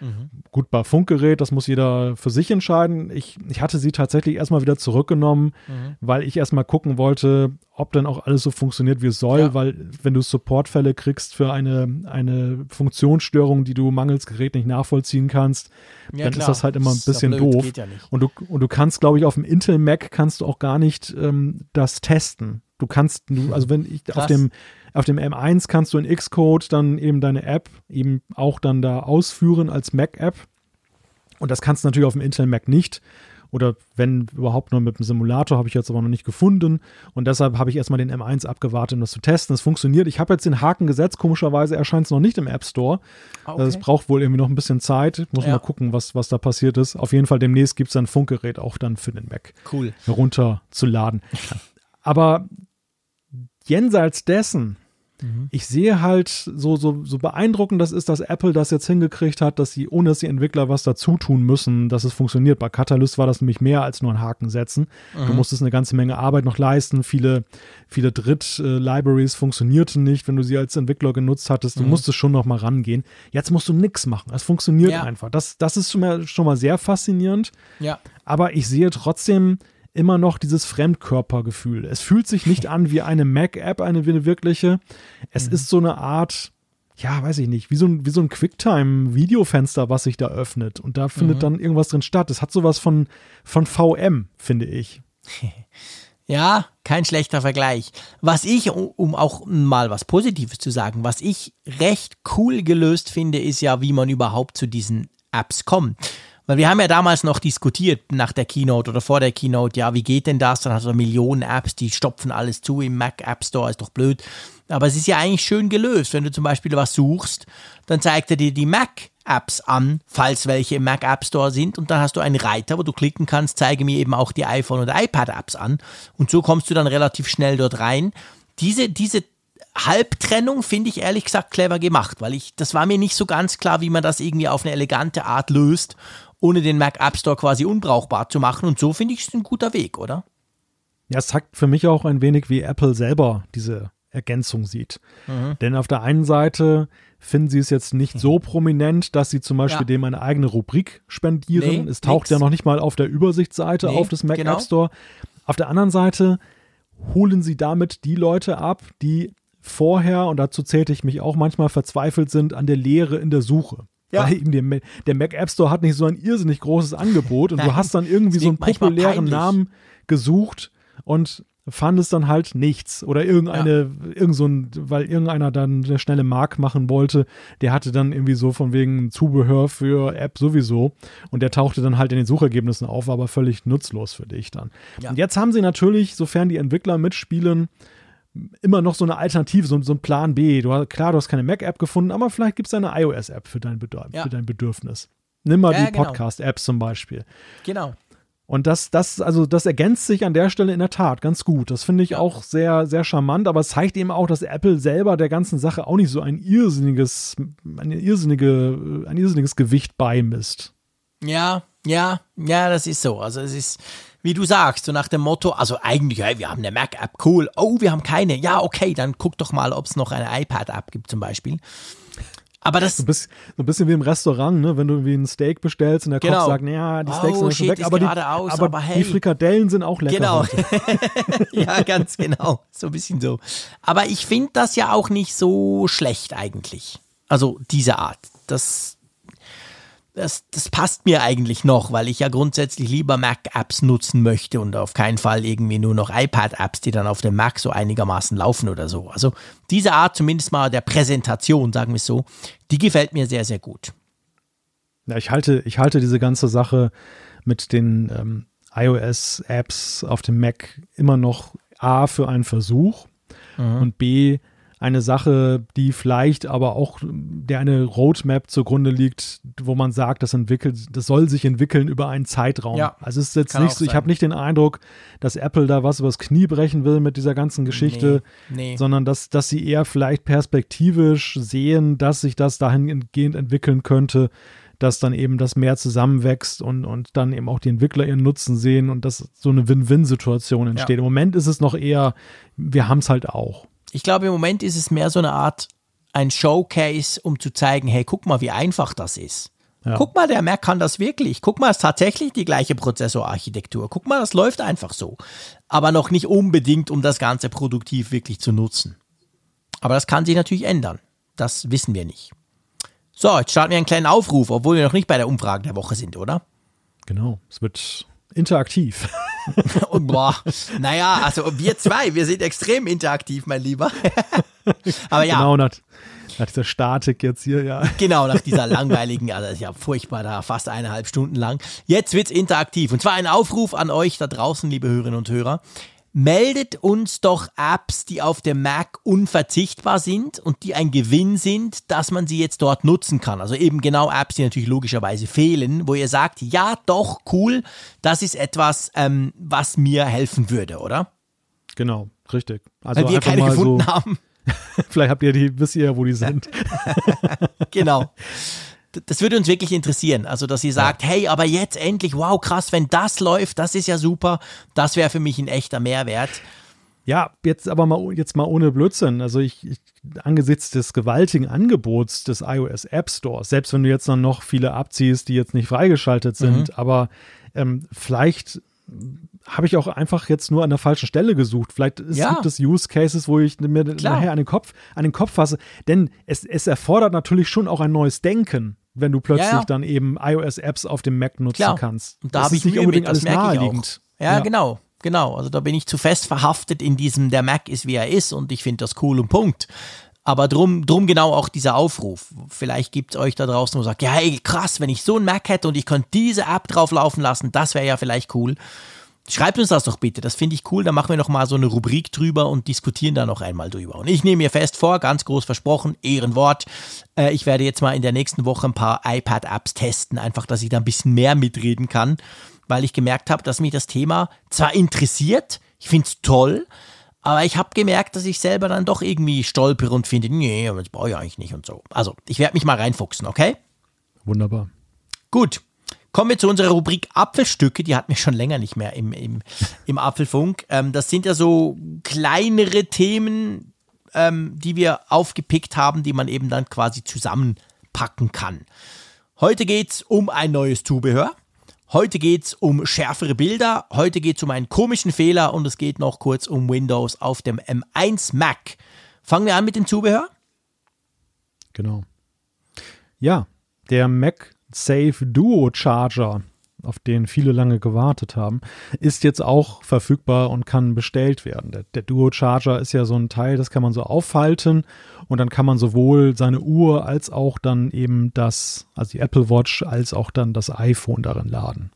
Mhm. Gut, bei Funkgerät, das muss jeder für sich entscheiden. Ich, ich hatte sie tatsächlich erstmal wieder zurückgenommen, mhm. weil ich erstmal gucken wollte, ob dann auch alles so funktioniert, wie es soll, ja. weil wenn du Supportfälle kriegst für eine, eine Funktionsstörung, die du mangels Gerät nicht nachvollziehen kannst, ja, dann klar. ist das halt immer ein bisschen blöd, doof. Ja und, du, und du kannst, glaube ich, auf dem Intel Mac kannst du auch gar nicht ähm, das testen. Du kannst, du, also wenn ich Krass. auf dem auf dem M1 kannst du in Xcode dann eben deine App eben auch dann da ausführen als Mac-App. Und das kannst du natürlich auf dem Intel Mac nicht. Oder wenn überhaupt nur mit dem Simulator, habe ich jetzt aber noch nicht gefunden. Und deshalb habe ich erstmal den M1 abgewartet, um das zu testen. Es funktioniert. Ich habe jetzt den Haken gesetzt. Komischerweise erscheint es noch nicht im App Store. Ah, okay. Es braucht wohl irgendwie noch ein bisschen Zeit. Ich muss ja. mal gucken, was, was da passiert ist. Auf jeden Fall demnächst gibt es ein Funkgerät auch dann für den Mac cool. herunterzuladen. aber jenseits dessen Mhm. Ich sehe halt so, so, so beeindruckend das ist, dass Apple das jetzt hingekriegt hat, dass sie, ohne dass die Entwickler was dazu tun müssen, dass es funktioniert. Bei Catalyst war das nämlich mehr als nur ein Haken setzen. Mhm. Du musstest eine ganze Menge Arbeit noch leisten. Viele, viele Dritt-Libraries funktionierten nicht, wenn du sie als Entwickler genutzt hattest. Du mhm. musstest schon noch mal rangehen. Jetzt musst du nichts machen. Es funktioniert ja. einfach. Das, das ist schon mal, schon mal sehr faszinierend. Ja. Aber ich sehe trotzdem, immer noch dieses Fremdkörpergefühl. Es fühlt sich nicht an wie eine Mac-App, eine, wirkliche. Es mhm. ist so eine Art, ja, weiß ich nicht, wie so ein, wie so ein Quicktime-Videofenster, was sich da öffnet. Und da findet mhm. dann irgendwas drin statt. Es hat sowas von, von VM, finde ich. Ja, kein schlechter Vergleich. Was ich, um auch mal was Positives zu sagen, was ich recht cool gelöst finde, ist ja, wie man überhaupt zu diesen Apps kommt. Weil wir haben ja damals noch diskutiert nach der Keynote oder vor der Keynote, ja, wie geht denn das? Dann hast du Millionen Apps, die stopfen alles zu im Mac App Store, ist doch blöd. Aber es ist ja eigentlich schön gelöst. Wenn du zum Beispiel was suchst, dann zeigt er dir die Mac Apps an, falls welche im Mac App Store sind. Und dann hast du einen Reiter, wo du klicken kannst, zeige mir eben auch die iPhone oder iPad Apps an. Und so kommst du dann relativ schnell dort rein. Diese, diese Halbtrennung finde ich ehrlich gesagt clever gemacht, weil ich, das war mir nicht so ganz klar, wie man das irgendwie auf eine elegante Art löst ohne den Mac App Store quasi unbrauchbar zu machen. Und so finde ich es ein guter Weg, oder? Ja, es zeigt für mich auch ein wenig, wie Apple selber diese Ergänzung sieht. Mhm. Denn auf der einen Seite finden sie es jetzt nicht so prominent, dass sie zum Beispiel ja. dem eine eigene Rubrik spendieren. Nee, es taucht nix. ja noch nicht mal auf der Übersichtsseite nee, auf des Mac genau. App Store. Auf der anderen Seite holen sie damit die Leute ab, die vorher, und dazu zählte ich mich auch manchmal, verzweifelt sind an der Lehre in der Suche. Ja. Weil eben der, der, Mac App Store hat nicht so ein irrsinnig großes Angebot und du hast dann irgendwie so einen populären Namen gesucht und fandest dann halt nichts oder irgendeine, ja. irgend so ein, weil irgendeiner dann eine schnelle Mark machen wollte, der hatte dann irgendwie so von wegen Zubehör für App sowieso und der tauchte dann halt in den Suchergebnissen auf, war aber völlig nutzlos für dich dann. Ja. Und jetzt haben sie natürlich, sofern die Entwickler mitspielen, immer noch so eine Alternative, so, so ein Plan B. Du, klar, du hast keine Mac-App gefunden, aber vielleicht gibt es eine iOS-App für, dein ja. für dein Bedürfnis. Nimm mal ja, die genau. Podcast-Apps zum Beispiel. Genau. Und das, das, also das ergänzt sich an der Stelle in der Tat ganz gut. Das finde ich ja. auch sehr, sehr charmant, aber es zeigt eben auch, dass Apple selber der ganzen Sache auch nicht so ein irrsinniges, eine irrsinnige, ein irrsinniges Gewicht beimisst. Ja, ja, ja, das ist so. Also es ist, wie du sagst, so nach dem Motto, also eigentlich, hey, wir haben eine Mac-App, cool. Oh, wir haben keine. Ja, okay, dann guck doch mal, ob es noch eine iPad-App gibt zum Beispiel. Aber das. So ein, bisschen, so ein bisschen wie im Restaurant, ne? wenn du wie ein Steak bestellst und der genau. Koch sagt, naja, die Steaks oh, sind schon weg, aber, die, aus, aber, aber hey. die Frikadellen sind auch lecker. Genau. ja, ganz genau. So ein bisschen so. Aber ich finde das ja auch nicht so schlecht eigentlich. Also diese Art. Das, das, das passt mir eigentlich noch, weil ich ja grundsätzlich lieber Mac-Apps nutzen möchte und auf keinen Fall irgendwie nur noch iPad-Apps, die dann auf dem Mac so einigermaßen laufen oder so. Also diese Art zumindest mal der Präsentation, sagen wir es so, die gefällt mir sehr, sehr gut. Ja, ich halte, ich halte diese ganze Sache mit den ähm, iOS-Apps auf dem Mac immer noch A für einen Versuch mhm. und B eine Sache, die vielleicht aber auch der eine Roadmap zugrunde liegt, wo man sagt, das entwickelt, das soll sich entwickeln über einen Zeitraum. Ja, also es ist jetzt nicht so, ich habe nicht den Eindruck, dass Apple da was übers Knie brechen will mit dieser ganzen Geschichte, nee, nee. sondern dass, dass sie eher vielleicht perspektivisch sehen, dass sich das dahingehend entwickeln könnte, dass dann eben das mehr zusammenwächst und, und dann eben auch die Entwickler ihren Nutzen sehen und dass so eine Win-Win-Situation entsteht. Ja. Im Moment ist es noch eher, wir haben es halt auch. Ich glaube, im Moment ist es mehr so eine Art ein Showcase, um zu zeigen, hey, guck mal, wie einfach das ist. Ja. Guck mal, der Mac kann das wirklich. Guck mal, es ist tatsächlich die gleiche Prozessorarchitektur. Guck mal, das läuft einfach so. Aber noch nicht unbedingt, um das Ganze produktiv wirklich zu nutzen. Aber das kann sich natürlich ändern. Das wissen wir nicht. So, jetzt starten wir einen kleinen Aufruf, obwohl wir noch nicht bei der Umfrage der Woche sind, oder? Genau, es wird interaktiv. Und boah, naja, also wir zwei, wir sind extrem interaktiv, mein Lieber. Aber ja. Genau, nach, nach dieser Statik jetzt hier, ja. Genau, nach dieser langweiligen, also ist ja furchtbar da, fast eineinhalb Stunden lang. Jetzt wird's interaktiv. Und zwar ein Aufruf an euch da draußen, liebe Hörerinnen und Hörer meldet uns doch Apps, die auf dem Mac unverzichtbar sind und die ein Gewinn sind, dass man sie jetzt dort nutzen kann. Also eben genau Apps, die natürlich logischerweise fehlen, wo ihr sagt, ja doch, cool, das ist etwas, ähm, was mir helfen würde, oder? Genau, richtig. Also Weil wir keine gefunden so haben. Vielleicht habt ihr die, wisst ihr, wo die sind. genau. Das würde uns wirklich interessieren. Also, dass ihr sagt, ja. hey, aber jetzt endlich, wow, krass, wenn das läuft, das ist ja super. Das wäre für mich ein echter Mehrwert. Ja, jetzt aber mal jetzt mal ohne Blödsinn. Also ich, ich angesichts des gewaltigen Angebots des iOS App Stores, selbst wenn du jetzt dann noch viele abziehst, die jetzt nicht freigeschaltet sind, mhm. aber ähm, vielleicht habe ich auch einfach jetzt nur an der falschen Stelle gesucht. Vielleicht ist, ja. gibt es Use Cases, wo ich mir Klar. nachher an den Kopf, an den Kopf fasse. Denn es, es erfordert natürlich schon auch ein neues Denken, wenn du plötzlich ja, ja. dann eben iOS-Apps auf dem Mac nutzen Klar. kannst. Und da habe ich nicht unbedingt alles naheliegend. Ja, genau. Genau, also da bin ich zu fest verhaftet in diesem, der Mac ist wie er ist und ich finde das cool und Punkt. Aber drum, drum genau auch dieser Aufruf. Vielleicht gibt es euch da draußen, wo sagt, ja, hey, krass, wenn ich so ein Mac hätte und ich könnte diese App drauf laufen lassen, das wäre ja vielleicht cool. Schreibt uns das doch bitte, das finde ich cool. Da machen wir noch mal so eine Rubrik drüber und diskutieren da noch einmal drüber. Und ich nehme mir fest vor, ganz groß versprochen, Ehrenwort. Äh, ich werde jetzt mal in der nächsten Woche ein paar iPad-Apps testen, einfach, dass ich da ein bisschen mehr mitreden kann weil ich gemerkt habe, dass mich das Thema zwar interessiert, ich finde es toll, aber ich habe gemerkt, dass ich selber dann doch irgendwie stolpere und finde, nee, das brauche ich eigentlich nicht und so. Also, ich werde mich mal reinfuchsen, okay? Wunderbar. Gut. Kommen wir zu unserer Rubrik Apfelstücke. Die hatten wir schon länger nicht mehr im, im, im Apfelfunk. Ähm, das sind ja so kleinere Themen, ähm, die wir aufgepickt haben, die man eben dann quasi zusammenpacken kann. Heute geht es um ein neues Zubehör. Heute geht es um schärfere Bilder, heute geht es um einen komischen Fehler und es geht noch kurz um Windows auf dem M1 Mac. Fangen wir an mit dem Zubehör? Genau. Ja, der Mac Safe Duo Charger auf den viele lange gewartet haben, ist jetzt auch verfügbar und kann bestellt werden. Der, der Duo Charger ist ja so ein Teil, das kann man so aufhalten und dann kann man sowohl seine Uhr als auch dann eben das, also die Apple Watch, als auch dann das iPhone darin laden.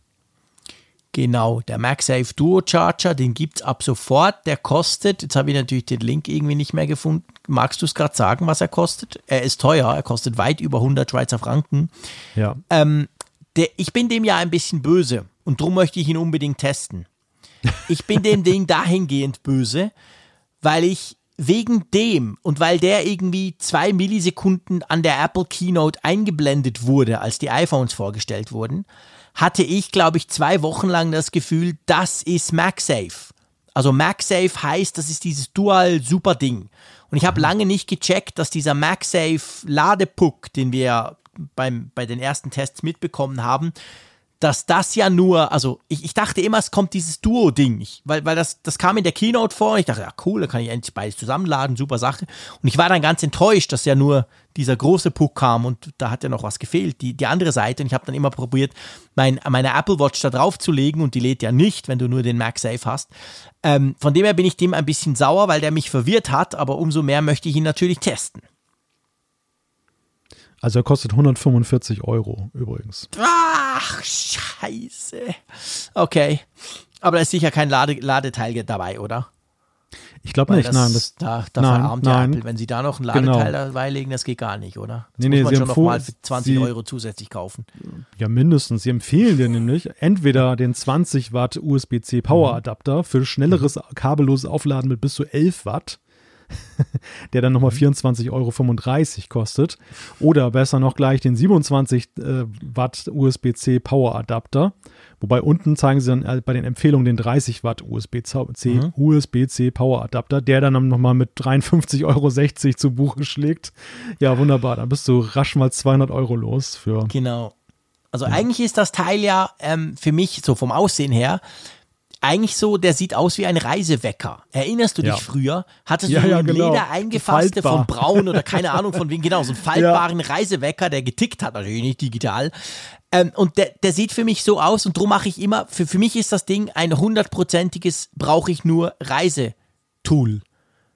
Genau, der MagSafe Duo Charger, den gibt es ab sofort. Der kostet, jetzt habe ich natürlich den Link irgendwie nicht mehr gefunden. Magst du es gerade sagen, was er kostet? Er ist teuer, er kostet weit über 100 Schweizer Franken. Ja. Ähm, der, ich bin dem ja ein bisschen böse und darum möchte ich ihn unbedingt testen. Ich bin dem Ding dahingehend böse, weil ich wegen dem und weil der irgendwie zwei Millisekunden an der Apple Keynote eingeblendet wurde, als die iPhones vorgestellt wurden, hatte ich, glaube ich, zwei Wochen lang das Gefühl, das ist MagSafe. Also MagSafe heißt, das ist dieses Dual Super Ding. Und ich habe lange nicht gecheckt, dass dieser MagSafe Ladepuck, den wir beim, bei den ersten Tests mitbekommen haben, dass das ja nur, also ich, ich dachte immer, es kommt dieses Duo-Ding, weil, weil das, das kam in der Keynote vor und ich dachte, ja cool, da kann ich endlich beides zusammenladen, super Sache. Und ich war dann ganz enttäuscht, dass ja nur dieser große Puck kam und da hat ja noch was gefehlt, die, die andere Seite. Und ich habe dann immer probiert, mein, meine Apple Watch da drauf zu legen und die lädt ja nicht, wenn du nur den MagSafe hast. Ähm, von dem her bin ich dem ein bisschen sauer, weil der mich verwirrt hat, aber umso mehr möchte ich ihn natürlich testen. Also er kostet 145 Euro übrigens. Ach, scheiße. Okay. Aber da ist sicher kein Lade Ladeteil dabei, oder? Ich glaube nicht, das, nein. Das, da da nein, verarmt nein. Apple. Wenn sie da noch ein Ladeteil genau. dabei legen, das geht gar nicht, oder? Das nee, muss nee, man schon nochmal für 20 sie, Euro zusätzlich kaufen. Ja, mindestens. Sie empfehlen dir nämlich entweder den 20 Watt USB-C Power Adapter für schnelleres kabelloses Aufladen mit bis zu 11 Watt der dann nochmal 24,35 mhm. Euro kostet. Oder besser noch gleich den 27 äh, Watt USB-C Power Adapter. Wobei unten zeigen sie dann äh, bei den Empfehlungen den 30 Watt USB-C mhm. USB Power Adapter, der dann nochmal mit 53,60 Euro zu Buche schlägt. Ja, wunderbar. Dann bist du rasch mal 200 Euro los für. Genau. Also ja. eigentlich ist das Teil ja ähm, für mich so vom Aussehen her eigentlich so, der sieht aus wie ein Reisewecker. Erinnerst du dich ja. früher? Hattest ja, du so ein genau. Leder eingefasste von Braun oder keine Ahnung von wem, genau, so einen faltbaren ja. Reisewecker, der getickt hat, natürlich nicht digital. Ähm, und der, der sieht für mich so aus und drum mache ich immer, für, für mich ist das Ding ein hundertprozentiges, brauche ich nur Reisetool.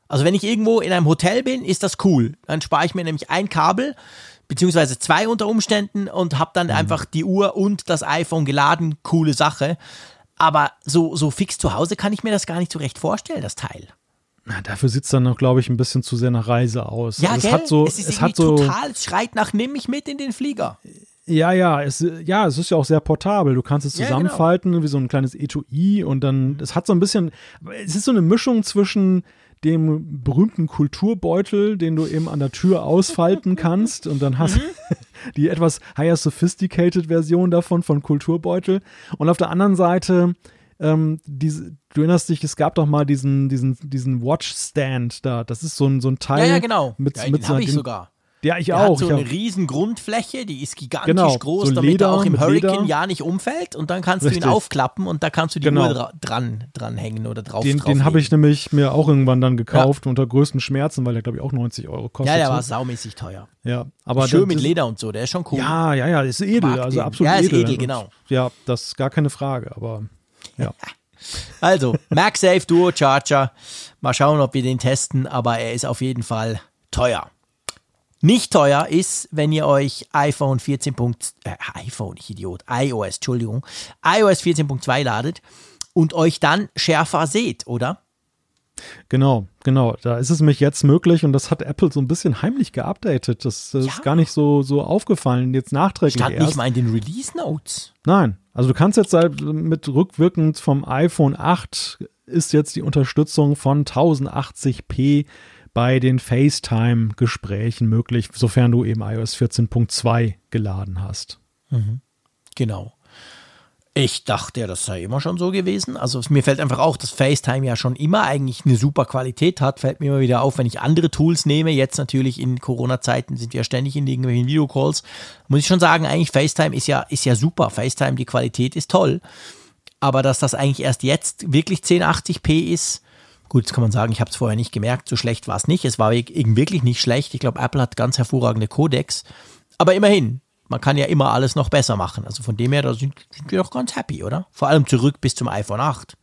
Also wenn ich irgendwo in einem Hotel bin, ist das cool. Dann spare ich mir nämlich ein Kabel, beziehungsweise zwei unter Umständen und habe dann mhm. einfach die Uhr und das iPhone geladen. Coole Sache. Aber so, so fix zu Hause kann ich mir das gar nicht so recht vorstellen, das Teil. Na, dafür sieht es dann noch, glaube ich, ein bisschen zu sehr nach Reise aus. Ja, also es hat so, es ist es hat so total, es schreit nach, nimm mich mit in den Flieger. Ja, ja, es, ja, es ist ja auch sehr portabel. Du kannst es zusammenfalten, ja, genau. wie so ein kleines Etui und dann, es hat so ein bisschen, es ist so eine Mischung zwischen dem berühmten Kulturbeutel, den du eben an der Tür ausfalten kannst und dann hast mhm. die etwas higher sophisticated Version davon von Kulturbeutel und auf der anderen Seite ähm, diese, du erinnerst dich, es gab doch mal diesen, diesen, diesen Watch-Stand da. Das ist so ein, so ein Teil. Ja, ja, genau. Mit, ja, mit den so, ich sogar. Ja, ich der auch. Hat so ich eine auch. riesen Grundfläche, die ist gigantisch Genau, groß, so damit Leder, er auch im Hurricane Leder. ja nicht umfällt und dann kannst Richtig. du ihn aufklappen und da kannst du die Genau. Uhr dra dran, dran hängen oder drauf Den, den habe ich nämlich mir auch irgendwann dann gekauft unter größten Schmerzen, weil der glaube ich auch 90 Euro kostet. Ja, der war saumäßig teuer. ja, aber Schön mit das- Leder und so, der ist schon cool. Ja, ja, ja, ist edel, Mag also den. absolut Ja, ist edel. edel, Und genau. Ja, das ist gar keine Frage, aber ja. Also, MagSafe Duo Charger. Mal schauen, ob wir den testen, aber er ist auf jeden Fall teuer. Nicht teuer ist, wenn ihr euch iPhone 14. Punkt- Äh, iPhone, ich Idiot, iOS, Entschuldigung, iOS 14.2 ladet und euch dann schärfer seht, oder? Genau, genau. Da ist es mich jetzt möglich und das hat Apple so ein bisschen heimlich geupdatet. Das, das Ja. ist gar nicht so, so aufgefallen, jetzt nachträglich Stand erst. nicht mal in den Release Notes. Nein, also du kannst jetzt halt mit rückwirkend vom iPhone 8 ist jetzt die Unterstützung von 1080p bei den FaceTime-Gesprächen möglich, sofern du eben iOS 14.2 geladen hast. Genau. Ich dachte ja, das sei immer schon so gewesen. Also mir fällt einfach auch, dass FaceTime ja schon immer eigentlich eine super Qualität hat. Fällt mir immer wieder auf, wenn ich andere Tools nehme. Jetzt natürlich in Corona-Zeiten sind wir ständig in irgendwelchen Videocalls. Muss ich schon sagen, eigentlich FaceTime ist ja, ist ja super. FaceTime, die Qualität ist toll. Aber dass das eigentlich erst jetzt wirklich 1080p ist, gut, jetzt kann man sagen, ich habe es vorher nicht gemerkt, so schlecht war es nicht. Es war wirklich nicht schlecht. Ich glaube, Apple hat ganz hervorragende Codecs. Aber immerhin, man kann ja immer alles noch besser machen. Also von dem her, da sind, sind wir doch ganz happy, oder? Vor allem zurück bis zum iPhone 8.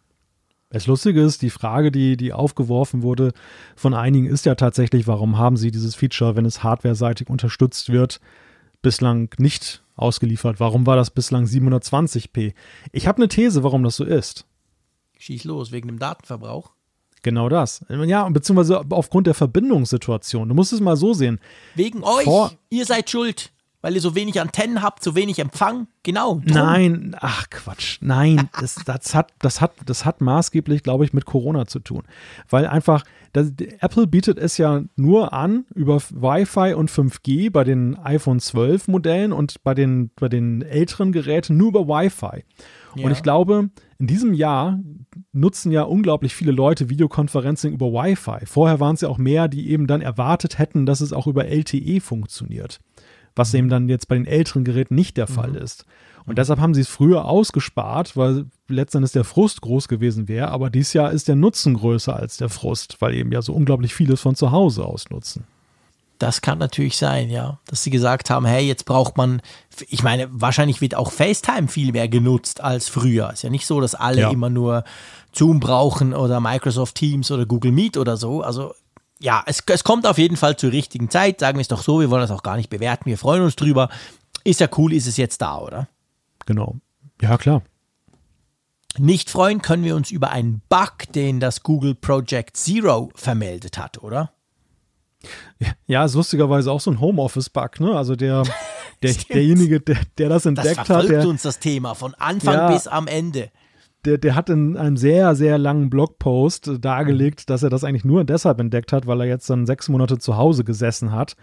Das Lustige ist, die Frage, die, die aufgeworfen wurde von einigen, ist ja tatsächlich, warum haben sie dieses Feature, wenn es hardwareseitig unterstützt wird, bislang nicht ausgeliefert? Warum war das bislang 720p? Ich habe eine These, warum das so ist. Schieß los, wegen dem Datenverbrauch. Genau das. Ja, beziehungsweise aufgrund der Verbindungssituation. Du musst es mal so sehen. Wegen euch, Vor- ihr seid schuld. Weil ihr so wenig Antennen habt, so wenig Empfang. Genau. drum. Nein, ach Quatsch. Nein, das, das, hat, das, hat, das hat maßgeblich, glaube ich, mit Corona zu tun. Weil einfach, das, Apple bietet es ja nur an über Wi-Fi und 5G bei den iPhone 12 Modellen und bei den, bei den älteren Geräten nur über Wi-Fi. Ja. Und ich glaube, in diesem Jahr nutzen ja unglaublich viele Leute Videoconferencing über Wi-Fi. Vorher waren es ja auch mehr, die eben dann erwartet hätten, dass es auch über LTE funktioniert. Was eben dann jetzt bei den älteren Geräten nicht der Fall ist. Und deshalb haben sie es früher ausgespart, weil letztendlich der Frust groß gewesen wäre. Aber dieses Jahr ist der Nutzen größer als der Frust, weil eben ja so unglaublich vieles von zu Hause aus nutzen. Das kann natürlich sein, ja. Dass sie gesagt haben, hey, jetzt braucht man, ich meine, wahrscheinlich wird auch FaceTime viel mehr genutzt als früher. Ist ja nicht so, dass alle Ja. immer nur Zoom brauchen oder Microsoft Teams oder Google Meet oder so. Also ja, es, es kommt auf jeden Fall zur richtigen Zeit. Sagen wir es doch so, wir wollen das auch gar nicht bewerten. Wir freuen uns drüber. Ist ja cool, ist es jetzt da, oder? Genau. Ja, klar. Nicht freuen können wir uns über einen Bug, den das Google Project Zero vermeldet hat, oder? Ja, ist lustigerweise auch so ein Homeoffice-Bug, ne? Also der, der derjenige, der, der das Das entdeckt hat, verfolgt der, uns das Thema von Anfang Ja. bis am Ende. Der, der hat in einem sehr, sehr langen Blogpost dargelegt, dass er das eigentlich nur deshalb entdeckt hat, weil er jetzt dann sechs Monate zu Hause gesessen hat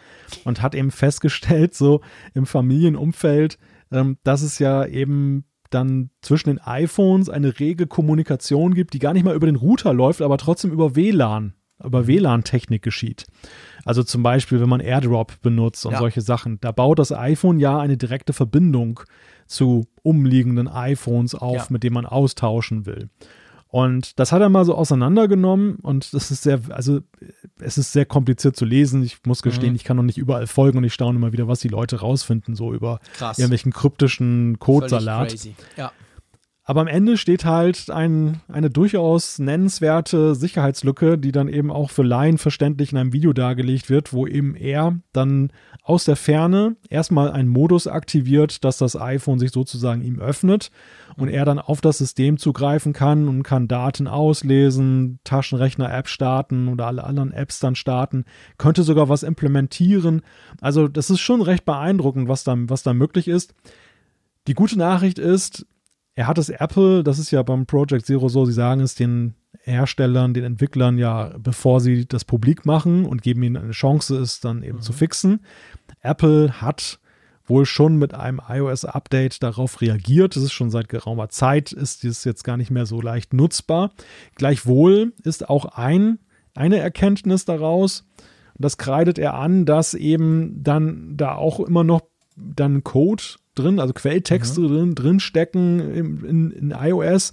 und hat eben festgestellt, so im Familienumfeld, ähm, dass es ja eben dann zwischen den iPhones eine rege Kommunikation gibt, die gar nicht mal über den Router läuft, aber trotzdem über WLAN, über WLAN-Technik geschieht. Also zum Beispiel, wenn man AirDrop benutzt und Ja. solche Sachen. Da baut das iPhone ja eine direkte Verbindung zu umliegenden iPhones auf, Ja. mit denen man austauschen will. Und das hat er mal so auseinandergenommen und das ist sehr, also es ist sehr kompliziert zu lesen. Ich muss gestehen, Mhm. ich kann noch nicht überall folgen und ich staune immer wieder, was die Leute rausfinden, so über Krass. irgendwelchen kryptischen Codesalat. Ja. Aber am Ende steht halt ein, eine durchaus nennenswerte Sicherheitslücke, die dann eben auch für Laien verständlich in einem Video dargelegt wird, wo eben er dann aus der Ferne erstmal einen Modus aktiviert, dass das iPhone sich sozusagen ihm öffnet und er dann auf das System zugreifen kann und kann Daten auslesen, Taschenrechner-App starten oder alle anderen Apps dann starten, könnte sogar was implementieren. Also das ist schon recht beeindruckend, was da, was da möglich ist. Die gute Nachricht ist, er hat es Apple, das ist ja beim Project Zero so, sie sagen es den Herstellern, den Entwicklern ja, bevor sie das publik machen und geben ihnen eine Chance, es dann eben mhm. zu fixen. Apple hat wohl schon mit einem iOS-Update darauf reagiert. Es ist schon seit geraumer Zeit, ist dies jetzt gar nicht mehr so leicht nutzbar. Gleichwohl ist auch ein, eine Erkenntnis daraus, das kreidet er an, dass eben dann da auch immer noch dann Code drin, also Quelltexte mhm. drin, stecken in, in, in iOS,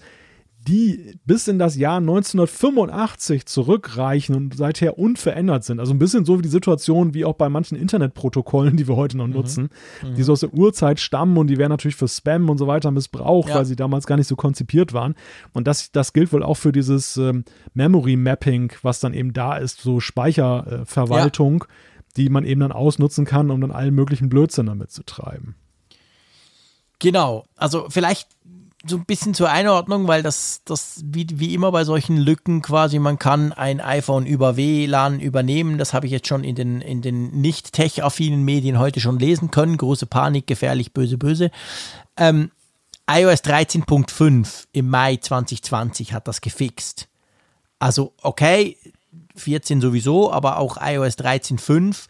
die bis in das Jahr 1985 zurückreichen und seither unverändert sind. Also ein bisschen so wie die Situation wie auch bei manchen Internetprotokollen, die wir heute noch mhm. nutzen, mhm. die so aus der Urzeit stammen und die werden natürlich für Spam und so weiter missbraucht, ja. weil sie damals gar nicht so konzipiert waren. Und das, das gilt wohl auch für dieses ähm, Memory Mapping, was dann eben da ist, so Speicherverwaltung, ja. die man eben dann ausnutzen kann, um dann allen möglichen Blödsinn damit zu treiben. Genau, also vielleicht so ein bisschen zur Einordnung, weil das, das wie, wie immer bei solchen Lücken quasi, man kann ein iPhone über WLAN übernehmen. Das habe ich jetzt schon in den, in den nicht tech-affinen Medien heute schon lesen können. Große Panik, gefährlich, böse, böse. Ähm, iOS 13.5 im Mai 2020 hat das gefixt. Also, okay, 14 sowieso, aber auch iOS 13.5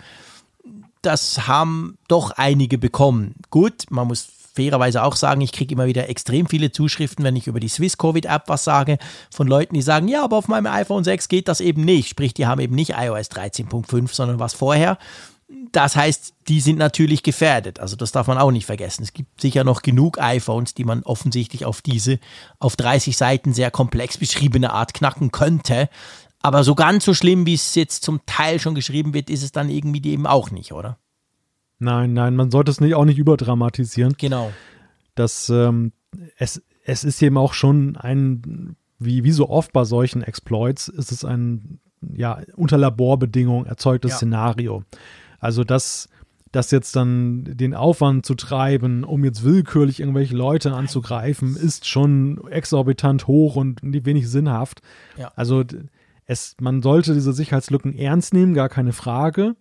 das haben doch einige bekommen. Gut, man muss fairerweise auch sagen, ich kriege immer wieder extrem viele Zuschriften, wenn ich über die Swiss Covid App was sage, von Leuten, die sagen, ja, aber auf meinem iPhone 6 geht das eben nicht. Sprich, die haben eben nicht iOS 13.5, sondern was vorher. Das heißt, die sind natürlich gefährdet. Also das darf man auch nicht vergessen. Es gibt sicher noch genug iPhones, die man offensichtlich auf diese auf 30 Seiten sehr komplex beschriebene Art knacken könnte. Aber so ganz so schlimm, wie es jetzt zum Teil schon geschrieben wird, ist es dann irgendwie eben auch nicht, oder? Nein, nein, man sollte es nicht, auch nicht überdramatisieren. Genau. Das, ähm, es, es ist eben auch schon ein, wie, wie so oft bei solchen Exploits, ist es ein, ja, unter Laborbedingungen erzeugtes ja. Szenario. Also, dass, das jetzt dann den Aufwand zu treiben, um jetzt willkürlich irgendwelche Leute anzugreifen, ist schon exorbitant hoch und wenig sinnhaft. Ja. Also es, man sollte diese Sicherheitslücken ernst nehmen, gar keine Frage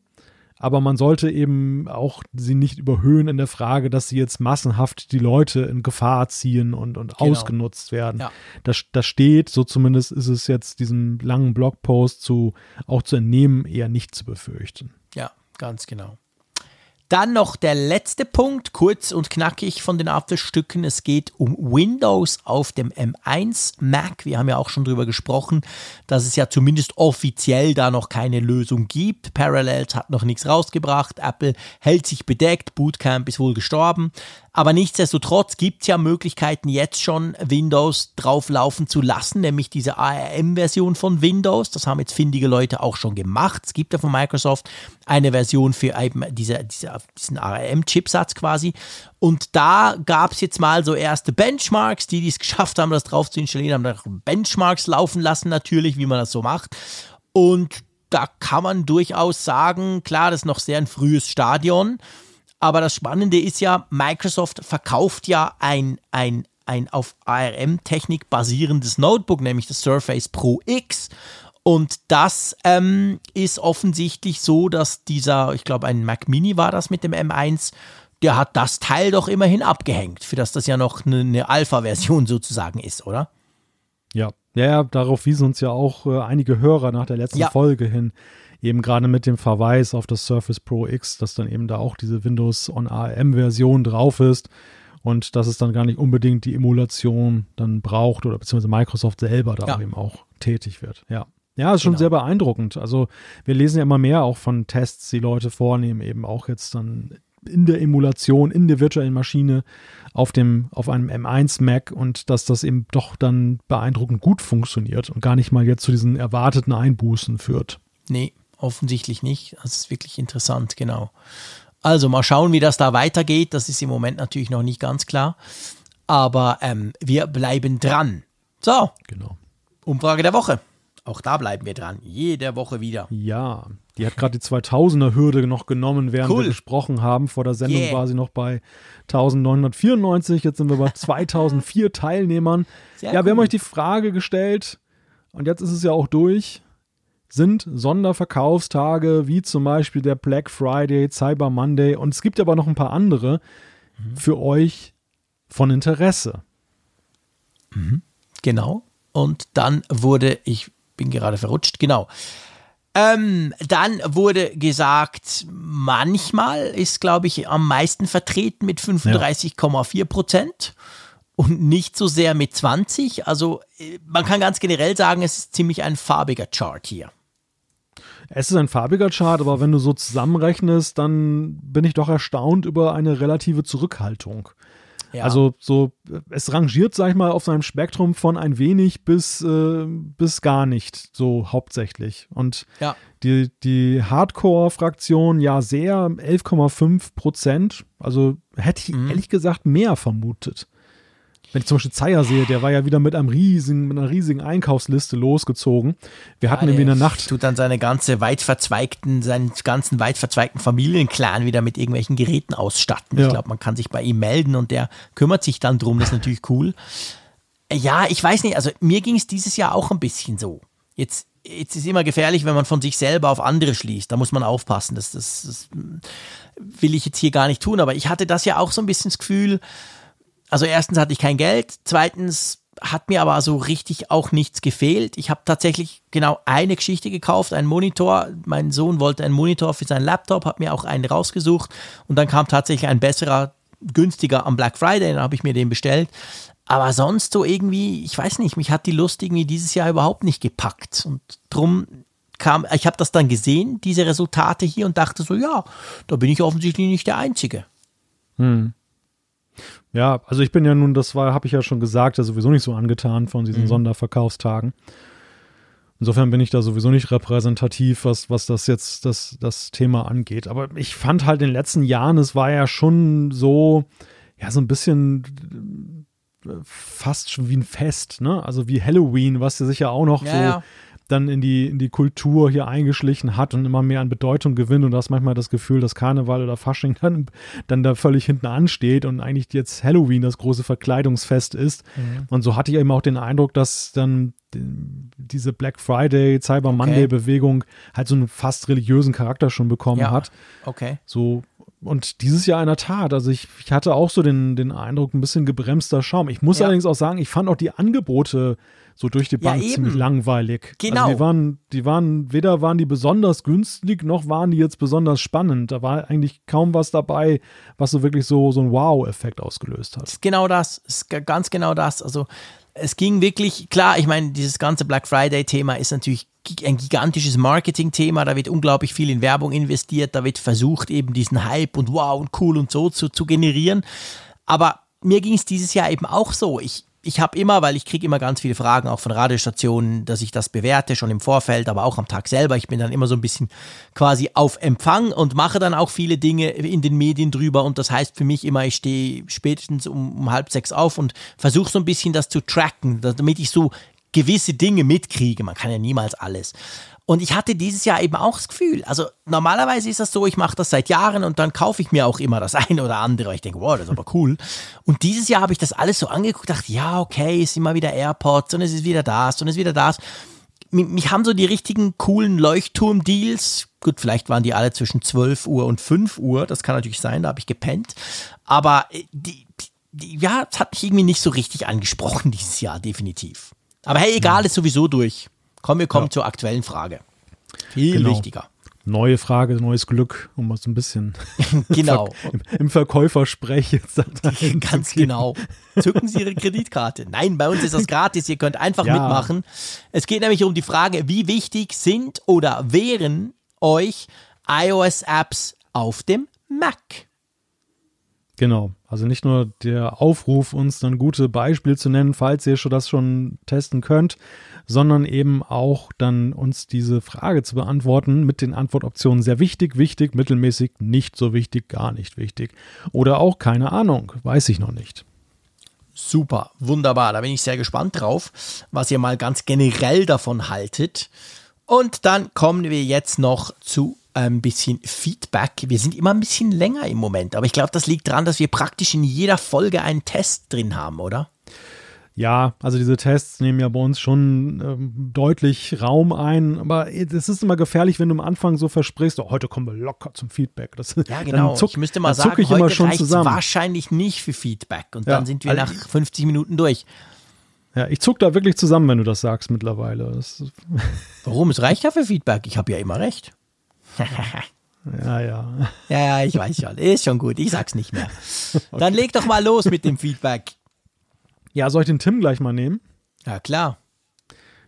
aber man sollte eben auch sie nicht überhöhen in der Frage, dass sie jetzt massenhaft die Leute in Gefahr ziehen und, und genau. ausgenutzt werden. Ja. Das, das steht, so zumindest ist es jetzt diesem langen Blogpost zu, auch zu entnehmen, eher nicht zu befürchten. Ja, ganz genau. Dann noch der letzte Punkt, kurz und knackig von den Apfelstücken. Es geht um Windows auf dem M1 Mac. Wir haben ja auch schon darüber gesprochen, dass es ja zumindest offiziell da noch keine Lösung gibt. Parallels hat noch nichts rausgebracht. Apple hält sich bedeckt. Bootcamp ist wohl gestorben. Aber nichtsdestotrotz gibt es ja Möglichkeiten, jetzt schon Windows drauflaufen zu lassen, nämlich diese ARM-Version von Windows. Das haben jetzt findige Leute auch schon gemacht. Es gibt ja von Microsoft eine Version für eben diese, diese, diesen ARM-Chipsatz quasi. Und da gab es jetzt mal so erste Benchmarks, die es geschafft haben, das drauf zu installieren, haben Benchmarks laufen lassen, natürlich, wie man das so macht. Und da kann man durchaus sagen, klar, das ist noch sehr ein frühes Stadion. Aber das Spannende ist ja, Microsoft verkauft ja ein, ein, ein auf ARM-Technik basierendes Notebook, nämlich das Surface Pro X. Und das ähm, ist offensichtlich so, dass dieser, ich glaube, ein Mac Mini war das mit dem M1, der hat das Teil doch immerhin abgehängt, für das das ja noch eine, eine Alpha-Version sozusagen ist, oder? Ja. ja, darauf wiesen uns ja auch äh, einige Hörer nach der letzten ja. Folge hin eben gerade mit dem Verweis auf das Surface Pro X, dass dann eben da auch diese Windows on ARM-Version drauf ist und dass es dann gar nicht unbedingt die Emulation dann braucht oder beziehungsweise Microsoft selber da ja. eben auch tätig wird. Ja. Ja, ist schon genau. sehr beeindruckend. Also wir lesen ja immer mehr auch von Tests, die Leute vornehmen, eben auch jetzt dann in der Emulation, in der virtuellen Maschine auf dem, auf einem M1 Mac und dass das eben doch dann beeindruckend gut funktioniert und gar nicht mal jetzt zu diesen erwarteten Einbußen führt. Nee, offensichtlich nicht. Das ist wirklich interessant, genau. Also mal schauen, wie das da weitergeht. Das ist im Moment natürlich noch nicht ganz klar. Aber ähm, wir bleiben dran. So. Genau. Umfrage der Woche. Auch da bleiben wir dran. Jede Woche wieder. Ja. Die hat gerade die 2000er-Hürde noch genommen, während cool. wir gesprochen haben. Vor der Sendung yeah. war sie noch bei 1994. Jetzt sind wir bei 2004 Teilnehmern. Sehr ja, cool. wir haben euch die Frage gestellt. Und jetzt ist es ja auch durch sind Sonderverkaufstage wie zum Beispiel der Black Friday, Cyber Monday und es gibt aber noch ein paar andere mhm. für euch von Interesse. Mhm. Genau. und dann wurde, ich bin gerade verrutscht, genau. Ähm, dann wurde gesagt, manchmal ist, glaube ich, am meisten vertreten mit 35,4 Prozent und nicht so sehr mit 20. Also äh, man kann ganz generell sagen, es ist ziemlich ein farbiger Chart hier. Es ist ein farbiger Chart, aber wenn du so zusammenrechnest, dann bin ich doch erstaunt über eine relative Zurückhaltung. Ja. Also so, es rangiert, sag ich mal, auf seinem Spektrum von ein wenig bis, äh, bis gar nicht, so hauptsächlich. Und ja. die, die Hardcore-Fraktion ja sehr 11,5 Prozent. Also hätte ich mhm. ehrlich gesagt mehr vermutet. Wenn ich zum Beispiel Zeier sehe, der war ja wieder mit einem riesigen, mit einer riesigen Einkaufsliste losgezogen. Wir hatten ja, irgendwie in der Nacht. Tut dann seine ganze weit verzweigten, seinen ganzen weit verzweigten Familienclan wieder mit irgendwelchen Geräten ausstatten. Ja. Ich glaube, man kann sich bei ihm melden und der kümmert sich dann drum. Das ist natürlich cool. Ja, ich weiß nicht, also mir ging es dieses Jahr auch ein bisschen so. Jetzt, jetzt ist immer gefährlich, wenn man von sich selber auf andere schließt. Da muss man aufpassen. Das, das, das will ich jetzt hier gar nicht tun. Aber ich hatte das ja auch so ein bisschen das Gefühl, also erstens hatte ich kein Geld, zweitens hat mir aber so richtig auch nichts gefehlt. Ich habe tatsächlich genau eine Geschichte gekauft, einen Monitor. Mein Sohn wollte einen Monitor für seinen Laptop, hat mir auch einen rausgesucht und dann kam tatsächlich ein besserer, günstiger am Black Friday, dann habe ich mir den bestellt. Aber sonst so irgendwie, ich weiß nicht, mich hat die Lust irgendwie dieses Jahr überhaupt nicht gepackt und drum kam, ich habe das dann gesehen, diese Resultate hier und dachte so, ja, da bin ich offensichtlich nicht der Einzige. Hm. Ja, also ich bin ja nun, das war, habe ich ja schon gesagt, ja sowieso nicht so angetan von diesen mhm. Sonderverkaufstagen. Insofern bin ich da sowieso nicht repräsentativ, was, was das jetzt das, das Thema angeht. Aber ich fand halt in den letzten Jahren, es war ja schon so, ja, so ein bisschen äh, fast schon wie ein Fest, ne? Also wie Halloween, was ja sicher auch noch ja, so ja dann in die, in die Kultur hier eingeschlichen hat und immer mehr an Bedeutung gewinnt und du hast manchmal das Gefühl, dass Karneval oder Fasching dann, dann da völlig hinten ansteht und eigentlich jetzt Halloween das große Verkleidungsfest ist. Mhm. Und so hatte ich eben auch den Eindruck, dass dann diese Black Friday, Cyber Monday Bewegung halt so einen fast religiösen Charakter schon bekommen ja. hat. Okay. So und dieses Jahr in der Tat, also ich, ich hatte auch so den, den Eindruck, ein bisschen gebremster Schaum. Ich muss ja. allerdings auch sagen, ich fand auch die Angebote so durch die Bank ja, ziemlich langweilig. Genau. Also die waren, die waren, weder waren die besonders günstig, noch waren die jetzt besonders spannend. Da war eigentlich kaum was dabei, was so wirklich so, so einen Wow-Effekt ausgelöst hat. Ist genau das, ist ganz genau das. Also es ging wirklich, klar, ich meine, dieses ganze Black Friday-Thema ist natürlich ein gigantisches Marketing-Thema, da wird unglaublich viel in Werbung investiert, da wird versucht, eben diesen Hype und wow und cool und so zu, zu generieren. Aber mir ging es dieses Jahr eben auch so. Ich, ich habe immer, weil ich kriege immer ganz viele Fragen auch von Radiostationen, dass ich das bewerte, schon im Vorfeld, aber auch am Tag selber. Ich bin dann immer so ein bisschen quasi auf Empfang und mache dann auch viele Dinge in den Medien drüber. Und das heißt für mich immer, ich stehe spätestens um, um halb sechs auf und versuche so ein bisschen das zu tracken, damit ich so gewisse Dinge mitkriege. Man kann ja niemals alles. Und ich hatte dieses Jahr eben auch das Gefühl, also normalerweise ist das so, ich mache das seit Jahren und dann kaufe ich mir auch immer das eine oder andere. Ich denke, wow, das ist aber cool. Und dieses Jahr habe ich das alles so angeguckt, dachte, ja, okay, ist immer wieder AirPods und es ist wieder das und es ist wieder das. Mich haben so die richtigen coolen Leuchtturm-Deals, gut, vielleicht waren die alle zwischen 12 Uhr und 5 Uhr, das kann natürlich sein, da habe ich gepennt. Aber äh, die, die, ja, es hat mich irgendwie nicht so richtig angesprochen dieses Jahr, definitiv. Aber hey, egal, ja. ist sowieso durch. Komm, wir kommen ja. zur aktuellen Frage. Viel genau. wichtiger. Neue Frage, neues Glück, um mal so ein bisschen genau. im, im Verkäufersprech jetzt Ganz genau. Zücken Sie Ihre Kreditkarte. Nein, bei uns ist das gratis, ihr könnt einfach ja. mitmachen. Es geht nämlich um die Frage, wie wichtig sind oder wären euch iOS-Apps auf dem Mac? Genau. Also nicht nur der Aufruf, uns dann gute Beispiele zu nennen, falls ihr schon das schon testen könnt, sondern eben auch dann uns diese Frage zu beantworten mit den Antwortoptionen sehr wichtig, wichtig, mittelmäßig, nicht so wichtig, gar nicht wichtig. Oder auch keine Ahnung, weiß ich noch nicht. Super, wunderbar. Da bin ich sehr gespannt drauf, was ihr mal ganz generell davon haltet. Und dann kommen wir jetzt noch zu ein bisschen Feedback. Wir sind immer ein bisschen länger im Moment, aber ich glaube, das liegt daran, dass wir praktisch in jeder Folge einen Test drin haben, oder? Ja, also diese Tests nehmen ja bei uns schon ähm, deutlich Raum ein, aber es ist immer gefährlich, wenn du am Anfang so versprichst, oh, heute kommen wir locker zum Feedback. Das, ja, genau. Zuck, ich müsste mal sagen, ich heute reicht wahrscheinlich nicht für Feedback und ja, dann sind wir also nach 50 Minuten durch. Ja, ich zuck da wirklich zusammen, wenn du das sagst mittlerweile. Das Warum? Es reicht ja für Feedback. Ich habe ja immer recht. ja, ja. Ja, ja, ich weiß schon. Ist schon gut. Ich sag's nicht mehr. okay. Dann leg doch mal los mit dem Feedback. Ja, soll ich den Tim gleich mal nehmen? Ja, klar.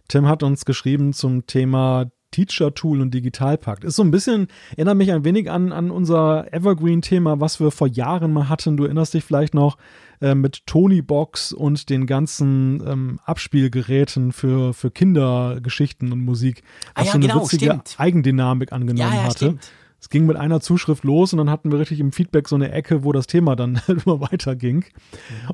Tim hat uns geschrieben zum Thema Teacher Tool und Digitalpakt. Ist so ein bisschen, erinnert mich ein wenig an, an unser Evergreen-Thema, was wir vor Jahren mal hatten. Du erinnerst dich vielleicht noch äh, mit Tony Box und den ganzen ähm, Abspielgeräten für, für Kindergeschichten und Musik, was ah, ja, so eine genau, witzige stimmt. Eigendynamik angenommen ja, ja, hatte. Stimmt. Es ging mit einer Zuschrift los und dann hatten wir richtig im Feedback so eine Ecke, wo das Thema dann immer weiterging.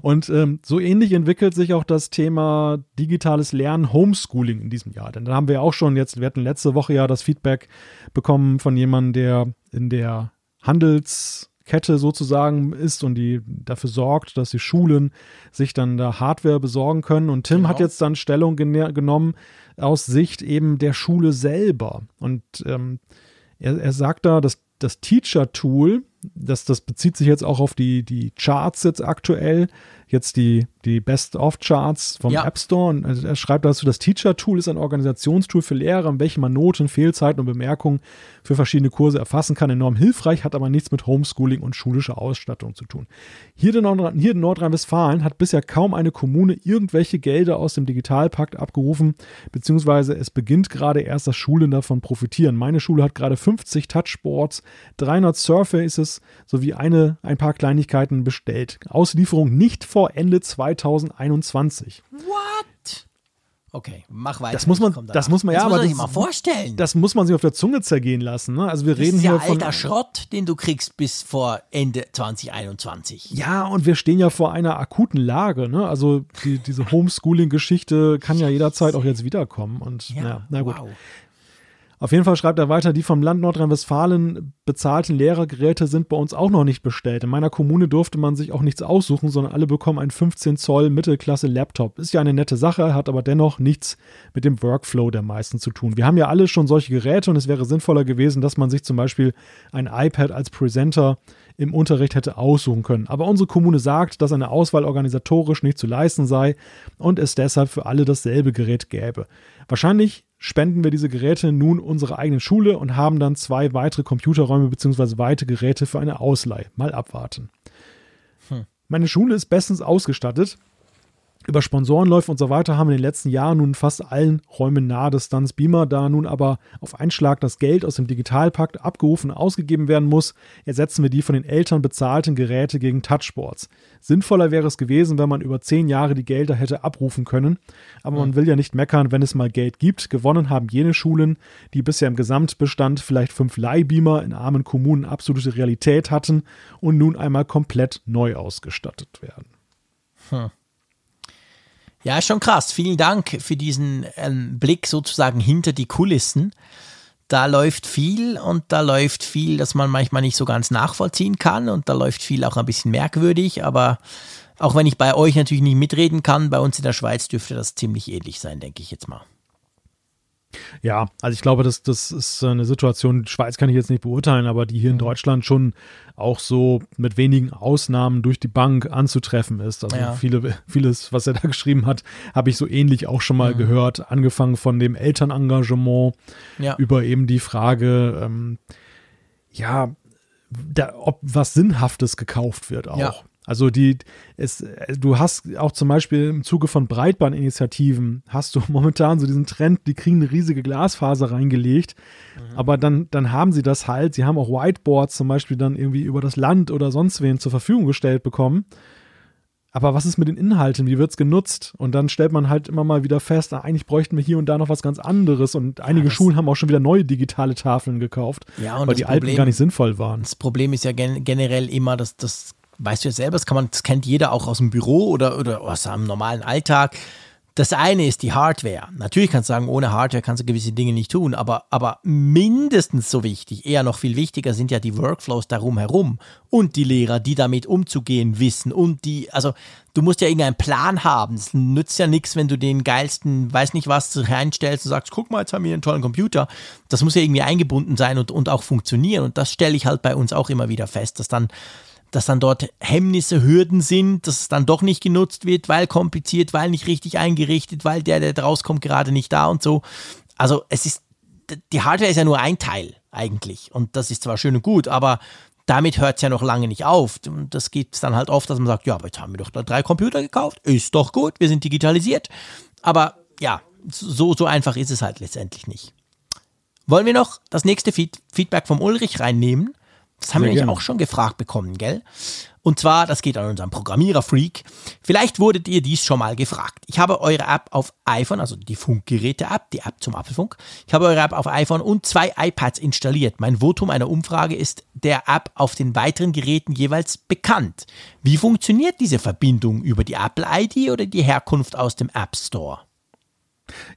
Und ähm, so ähnlich entwickelt sich auch das Thema digitales Lernen, Homeschooling in diesem Jahr. Denn da haben wir auch schon jetzt, wir hatten letzte Woche ja das Feedback bekommen von jemandem, der in der Handelskette sozusagen ist und die dafür sorgt, dass die Schulen sich dann da Hardware besorgen können. Und Tim Genau. hat jetzt dann Stellung genommen aus Sicht eben der Schule selber. Und ähm, er, er sagt da, dass das Teacher-Tool, das, das bezieht sich jetzt auch auf die, die Charts jetzt aktuell, jetzt die, die Best-of-Charts vom Ja. App Store. Und also er schreibt dazu, das Teacher-Tool ist ein Organisationstool für Lehrer, in welchem man Noten, Fehlzeiten und Bemerkungen für verschiedene Kurse erfassen kann. Enorm hilfreich, hat aber nichts mit Homeschooling und schulischer Ausstattung zu tun. Hier in Nordrhein- hier in Nordrhein-Westfalen hat bisher kaum eine Kommune irgendwelche Gelder aus dem Digitalpakt abgerufen, beziehungsweise es beginnt gerade erst, dass Schulen davon profitieren. Meine Schule hat gerade 50 Touchboards, 300 Surfaces sowie eine, ein paar Kleinigkeiten bestellt. Auslieferung nicht vor Ende 2021. What? Okay, mach weiter. Das muss man- das muss man- ja, das aber muss man das- sich mal vorstellen. Das muss man sich auf der Zunge zergehen lassen. Ne? Also wir Das reden ist ja hier von alter Schrott, den du kriegst bis vor Ende 2021. Ja, und wir stehen ja vor einer akuten Lage. Ne? Also die, diese Homeschooling-Geschichte kann ja jederzeit auch jetzt wiederkommen. Und ja, na gut. wow. Auf jeden Fall schreibt er weiter, die vom Land Nordrhein-Westfalen bezahlten Lehrergeräte sind bei uns auch noch nicht bestellt. In meiner Kommune durfte man sich auch nichts aussuchen, sondern alle bekommen einen 15 Zoll Mittelklasse-Laptop. Ist ja eine nette Sache, hat aber dennoch nichts mit dem Workflow der meisten zu tun. Wir haben ja alle schon solche Geräte und es wäre sinnvoller gewesen, dass man sich zum Beispiel ein iPad als Presenter im Unterricht hätte aussuchen können. Aber unsere Kommune sagt, dass eine Auswahl organisatorisch nicht zu leisten sei und es deshalb für alle dasselbe Gerät gäbe. Wahrscheinlich spenden wir diese Geräte nun unserer eigenen Schule und haben dann zwei weitere Computerräume bzw. weite Geräte für eine Ausleihe. Mal abwarten. Meine Schule ist bestens ausgestattet. Über Sponsorenläufe und so weiter haben wir in den letzten Jahren nun fast allen Räumen Nahdistanz Beamer, da nun aber auf einen Schlag das Geld aus dem Digitalpakt abgerufen und ausgegeben werden muss, ersetzen wir die von den Eltern bezahlten Geräte gegen Touchboards. Sinnvoller wäre es gewesen, wenn man über zehn Jahre die Gelder hätte abrufen können, aber man will ja nicht meckern, wenn es mal Geld gibt. Gewonnen haben jene Schulen, die bisher im Gesamtbestand vielleicht fünf Leihbeamer in armen Kommunen absolute Realität hatten und nun einmal komplett neu ausgestattet werden. Ja, schon krass. Vielen Dank für diesen ähm, Blick sozusagen hinter die Kulissen. Da läuft viel und da läuft viel, das man manchmal nicht so ganz nachvollziehen kann und da läuft viel auch ein bisschen merkwürdig, aber auch wenn ich bei euch natürlich nicht mitreden kann, bei uns in der Schweiz dürfte das ziemlich ähnlich sein, denke ich jetzt mal. Ja, also ich glaube, das, das ist eine Situation, die Schweiz kann ich jetzt nicht beurteilen, aber die hier in Deutschland schon auch so mit wenigen Ausnahmen durch die Bank anzutreffen ist. Also Ja. viele, vieles, was er da geschrieben hat, habe ich so ähnlich auch schon mal gehört, angefangen von dem Elternengagement Ja. über eben die Frage, ähm, ja, da, ob was Sinnhaftes gekauft wird auch. Ja. Also die, es, du hast auch zum Beispiel im Zuge von Breitbandinitiativen hast du momentan so diesen Trend, die kriegen eine riesige Glasfaser reingelegt, aber dann, dann haben sie das halt, sie haben auch Whiteboards zum Beispiel dann irgendwie über das Land oder sonst wen zur Verfügung gestellt bekommen. Aber was ist mit den Inhalten? Wie wird es genutzt? Und dann stellt man halt immer mal wieder fest, ah, eigentlich bräuchten wir hier und da noch was ganz anderes. Und einige das- Schulen haben auch schon wieder neue digitale Tafeln gekauft, Ja, und weil die alten Problem- gar nicht sinnvoll waren. Das Problem ist ja gen generell immer, dass das, weißt du ja selber, das kann man, das kennt jeder auch aus dem Büro oder, oder aus einem normalen Alltag. Das eine ist die Hardware. Natürlich kannst du sagen, ohne Hardware kannst du gewisse Dinge nicht tun, aber, aber mindestens so wichtig, eher noch viel wichtiger sind ja die Workflows darum herum und die Lehrer, die damit umzugehen wissen und die, also du musst ja irgendeinen Plan haben. Es nützt ja nichts, wenn du den geilsten, weiß nicht was, reinstellst und sagst, guck mal, jetzt haben wir einen tollen Computer. Das muss ja irgendwie eingebunden sein und, und auch funktionieren und das stelle ich halt bei uns auch immer wieder fest, dass dann dass dann dort Hemmnisse, Hürden sind, dass es dann doch nicht genutzt wird, weil kompliziert, weil nicht richtig eingerichtet, weil der, der rauskommt, gerade nicht da und so. Also es ist, die Hardware ist ja nur ein Teil eigentlich und das ist zwar schön und gut, aber damit hört es ja noch lange nicht auf. Und das gibt es dann halt oft, dass man sagt, ja, aber jetzt haben wir doch da drei Computer gekauft, ist doch gut, wir sind digitalisiert. Aber ja, so, so einfach ist es halt letztendlich nicht. Wollen wir noch das nächste Feed Feedback vom Ulrich reinnehmen? Das haben Sehr wir nämlich auch schon gefragt bekommen, gell? Und zwar, das geht an unseren Programmierer-Freak. Vielleicht wurdet ihr dies schon mal gefragt. Ich habe eure App auf iPhone, also die Funkgeräte-App, die App zum Apfelfunk. Ich habe eure App auf iPhone und zwei iPads installiert. Mein Votum einer Umfrage ist der App auf den weiteren Geräten jeweils bekannt. Wie funktioniert diese Verbindung über die Apple-ID oder die Herkunft aus dem App Store?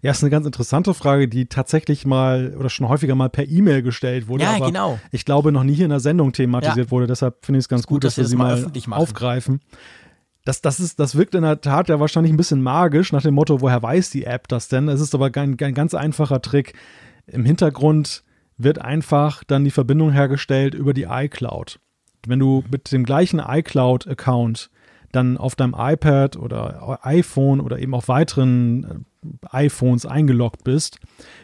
Ja, ist eine ganz interessante Frage, die tatsächlich mal oder schon häufiger mal per E-Mail gestellt wurde. Ja, genau. Ich glaube, noch nie hier in der Sendung thematisiert ja. wurde. Deshalb finde ich es ganz gut, gut, dass, wir sie mal, mal aufgreifen. Das, das, ist, das wirkt in der Tat ja wahrscheinlich ein bisschen magisch nach dem Motto, woher weiß die App das denn? Es ist aber ein, ein ganz einfacher Trick. Im Hintergrund wird einfach dann die Verbindung hergestellt über die iCloud. Wenn du mit dem gleichen iCloud-Account dann auf deinem iPad oder iPhone oder eben auf weiteren äh, iPhones eingeloggt bist,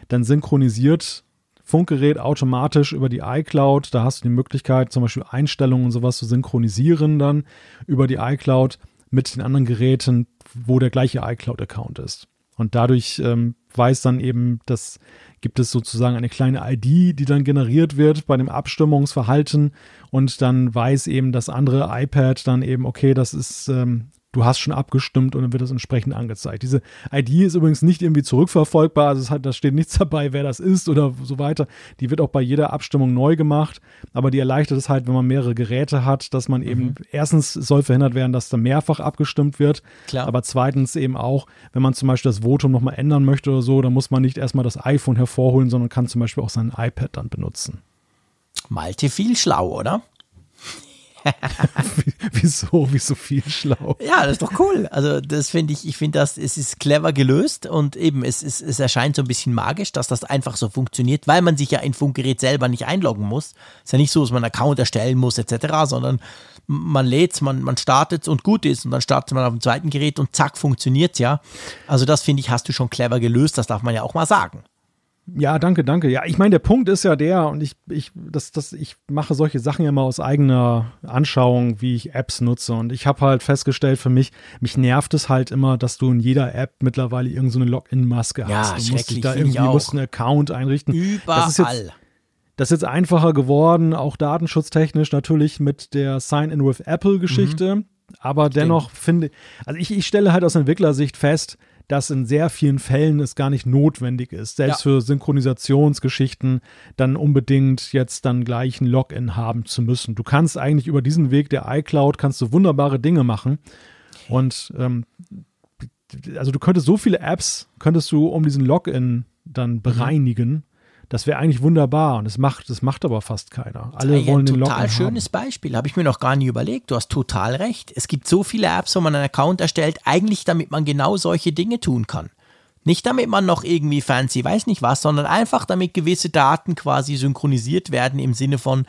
dann synchronisiert Funkgerät automatisch über die iCloud. Da hast du die Möglichkeit, zum Beispiel Einstellungen und sowas zu synchronisieren dann über die iCloud mit den anderen Geräten, wo der gleiche iCloud-Account ist. Und dadurch ähm, weiß dann eben, dass gibt es sozusagen eine kleine ID, die dann generiert wird bei dem Abstimmungsverhalten und dann weiß eben das andere iPad dann eben, okay, das ist ähm, du hast schon abgestimmt und dann wird das entsprechend angezeigt. Diese ID ist übrigens nicht irgendwie zurückverfolgbar, also hat, da steht nichts dabei, wer das ist oder so weiter. Die wird auch bei jeder Abstimmung neu gemacht, aber die erleichtert es halt, wenn man mehrere Geräte hat, dass man eben, mhm. erstens soll verhindert werden, dass da mehrfach abgestimmt wird, Klar. aber zweitens eben auch, wenn man zum Beispiel das Votum nochmal ändern möchte oder so, dann muss man nicht erstmal das iPhone hervorholen, sondern kann zum Beispiel auch sein iPad dann benutzen. Malte viel schlau, oder? wieso? Wieso viel schlau? Ja, das ist doch cool. Also das finde ich, ich finde das, es ist clever gelöst und eben, es, es, es erscheint so ein bisschen magisch, dass das einfach so funktioniert, weil man sich ja in Funkgerät selber nicht einloggen muss. Ist ja nicht so, dass man einen Account erstellen muss etc., sondern man lädt man, man startet und gut ist und dann startet man auf dem zweiten Gerät und zack, funktioniert ja. Also das finde ich, hast du schon clever gelöst, das darf man ja auch mal sagen. Ja, danke, danke. Ja, ich meine, der Punkt ist ja der, und ich, ich, das, das, ich mache solche Sachen ja mal aus eigener Anschauung, wie ich Apps nutze. Und ich habe halt festgestellt für mich, mich nervt es halt immer, dass du in jeder App mittlerweile irgendeine so Login-Maske ja, hast. Du musst dich da irgendwie musst einen Account einrichten. Überall. Das ist, jetzt, das ist jetzt einfacher geworden, auch datenschutztechnisch natürlich mit der Sign-in with Apple-Geschichte. Mhm. Aber dennoch finde also ich, ich stelle halt aus Entwicklersicht fest, dass in sehr vielen Fällen es gar nicht notwendig ist, selbst ja. für Synchronisationsgeschichten dann unbedingt jetzt dann gleich ein Login haben zu müssen. Du kannst eigentlich über diesen Weg der iCloud kannst du wunderbare Dinge machen und ähm, also du könntest so viele Apps könntest du um diesen Login dann mhm. bereinigen, das wäre eigentlich wunderbar und das macht, das macht aber fast keiner. Alle ja, wollen den Login Total schönes haben. Beispiel, habe ich mir noch gar nie überlegt. Du hast total recht. Es gibt so viele Apps, wo man einen Account erstellt, eigentlich damit man genau solche Dinge tun kann. Nicht damit man noch irgendwie fancy weiß nicht was, sondern einfach damit gewisse Daten quasi synchronisiert werden im Sinne von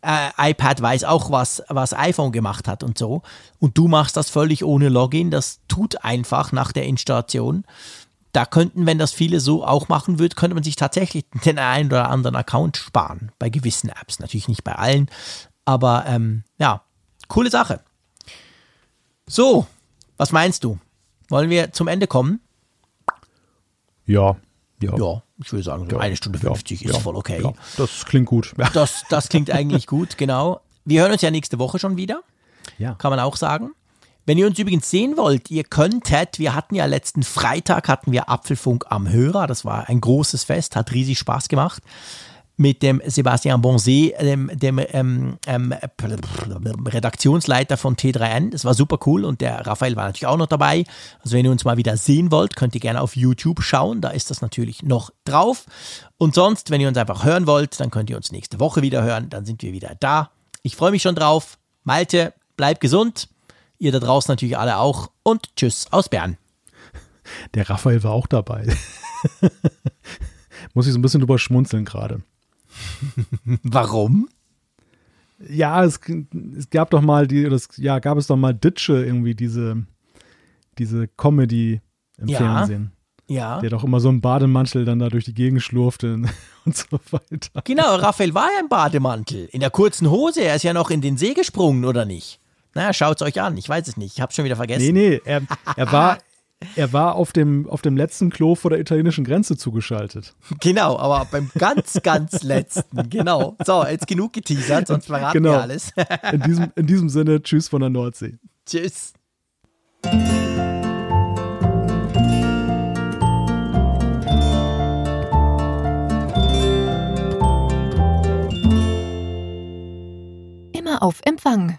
äh, iPad weiß auch, was, was iPhone gemacht hat und so. Und du machst das völlig ohne Login. Das tut einfach nach der Installation da könnten, wenn das viele so auch machen würden, könnte man sich tatsächlich den einen oder anderen Account sparen. Bei gewissen Apps. Natürlich nicht bei allen. Aber ähm, ja, coole Sache. So, was meinst du? Wollen wir zum Ende kommen? Ja. Ja, ja ich würde sagen, so ja, eine Stunde 50 ja, ist voll okay. das klingt gut. Das, das klingt eigentlich gut, genau. Wir hören uns ja nächste Woche schon wieder. Ja. Kann man auch sagen. Wenn ihr uns übrigens sehen wollt, ihr könntet, wir hatten ja letzten Freitag hatten wir Apfelfunk am Hörer, das war ein großes Fest, hat riesig Spaß gemacht mit dem Sebastian Bonset, dem, dem ähm, ähm, Redaktionsleiter von T3N. Das war super cool und der Raphael war natürlich auch noch dabei. Also wenn ihr uns mal wieder sehen wollt, könnt ihr gerne auf YouTube schauen. Da ist das natürlich noch drauf. Und sonst, wenn ihr uns einfach hören wollt, dann könnt ihr uns nächste Woche wieder hören. Dann sind wir wieder da. Ich freue mich schon drauf. Malte, bleib gesund. Ihr da draußen natürlich alle auch. Und tschüss aus Bern. Der Raphael war auch dabei. Muss ich so ein bisschen drüber schmunzeln gerade. Warum? Ja, es, es gab doch mal die, das, ja, gab es doch mal Ditsche irgendwie, diese, diese Comedy im ja. Fernsehen. Ja. Der doch immer so im Bademantel dann da durch die Gegend schlurfte und so weiter. Genau, Raphael war ja im Bademantel. In der kurzen Hose. Er ist ja noch in den See gesprungen, oder nicht? Naja, schaut's euch an. Ich weiß es nicht. Ich hab's schon wieder vergessen. Nee, nee. Er, er war, er war auf dem, auf dem letzten Klo vor der italienischen Grenze zugeschaltet. Genau, aber beim ganz, ganz letzten. Genau. So, jetzt genug geteasert, sonst verraten genau. wir alles. in, diesem, in diesem Sinne, tschüss von der Nordsee. Tschüss. Immer auf Empfang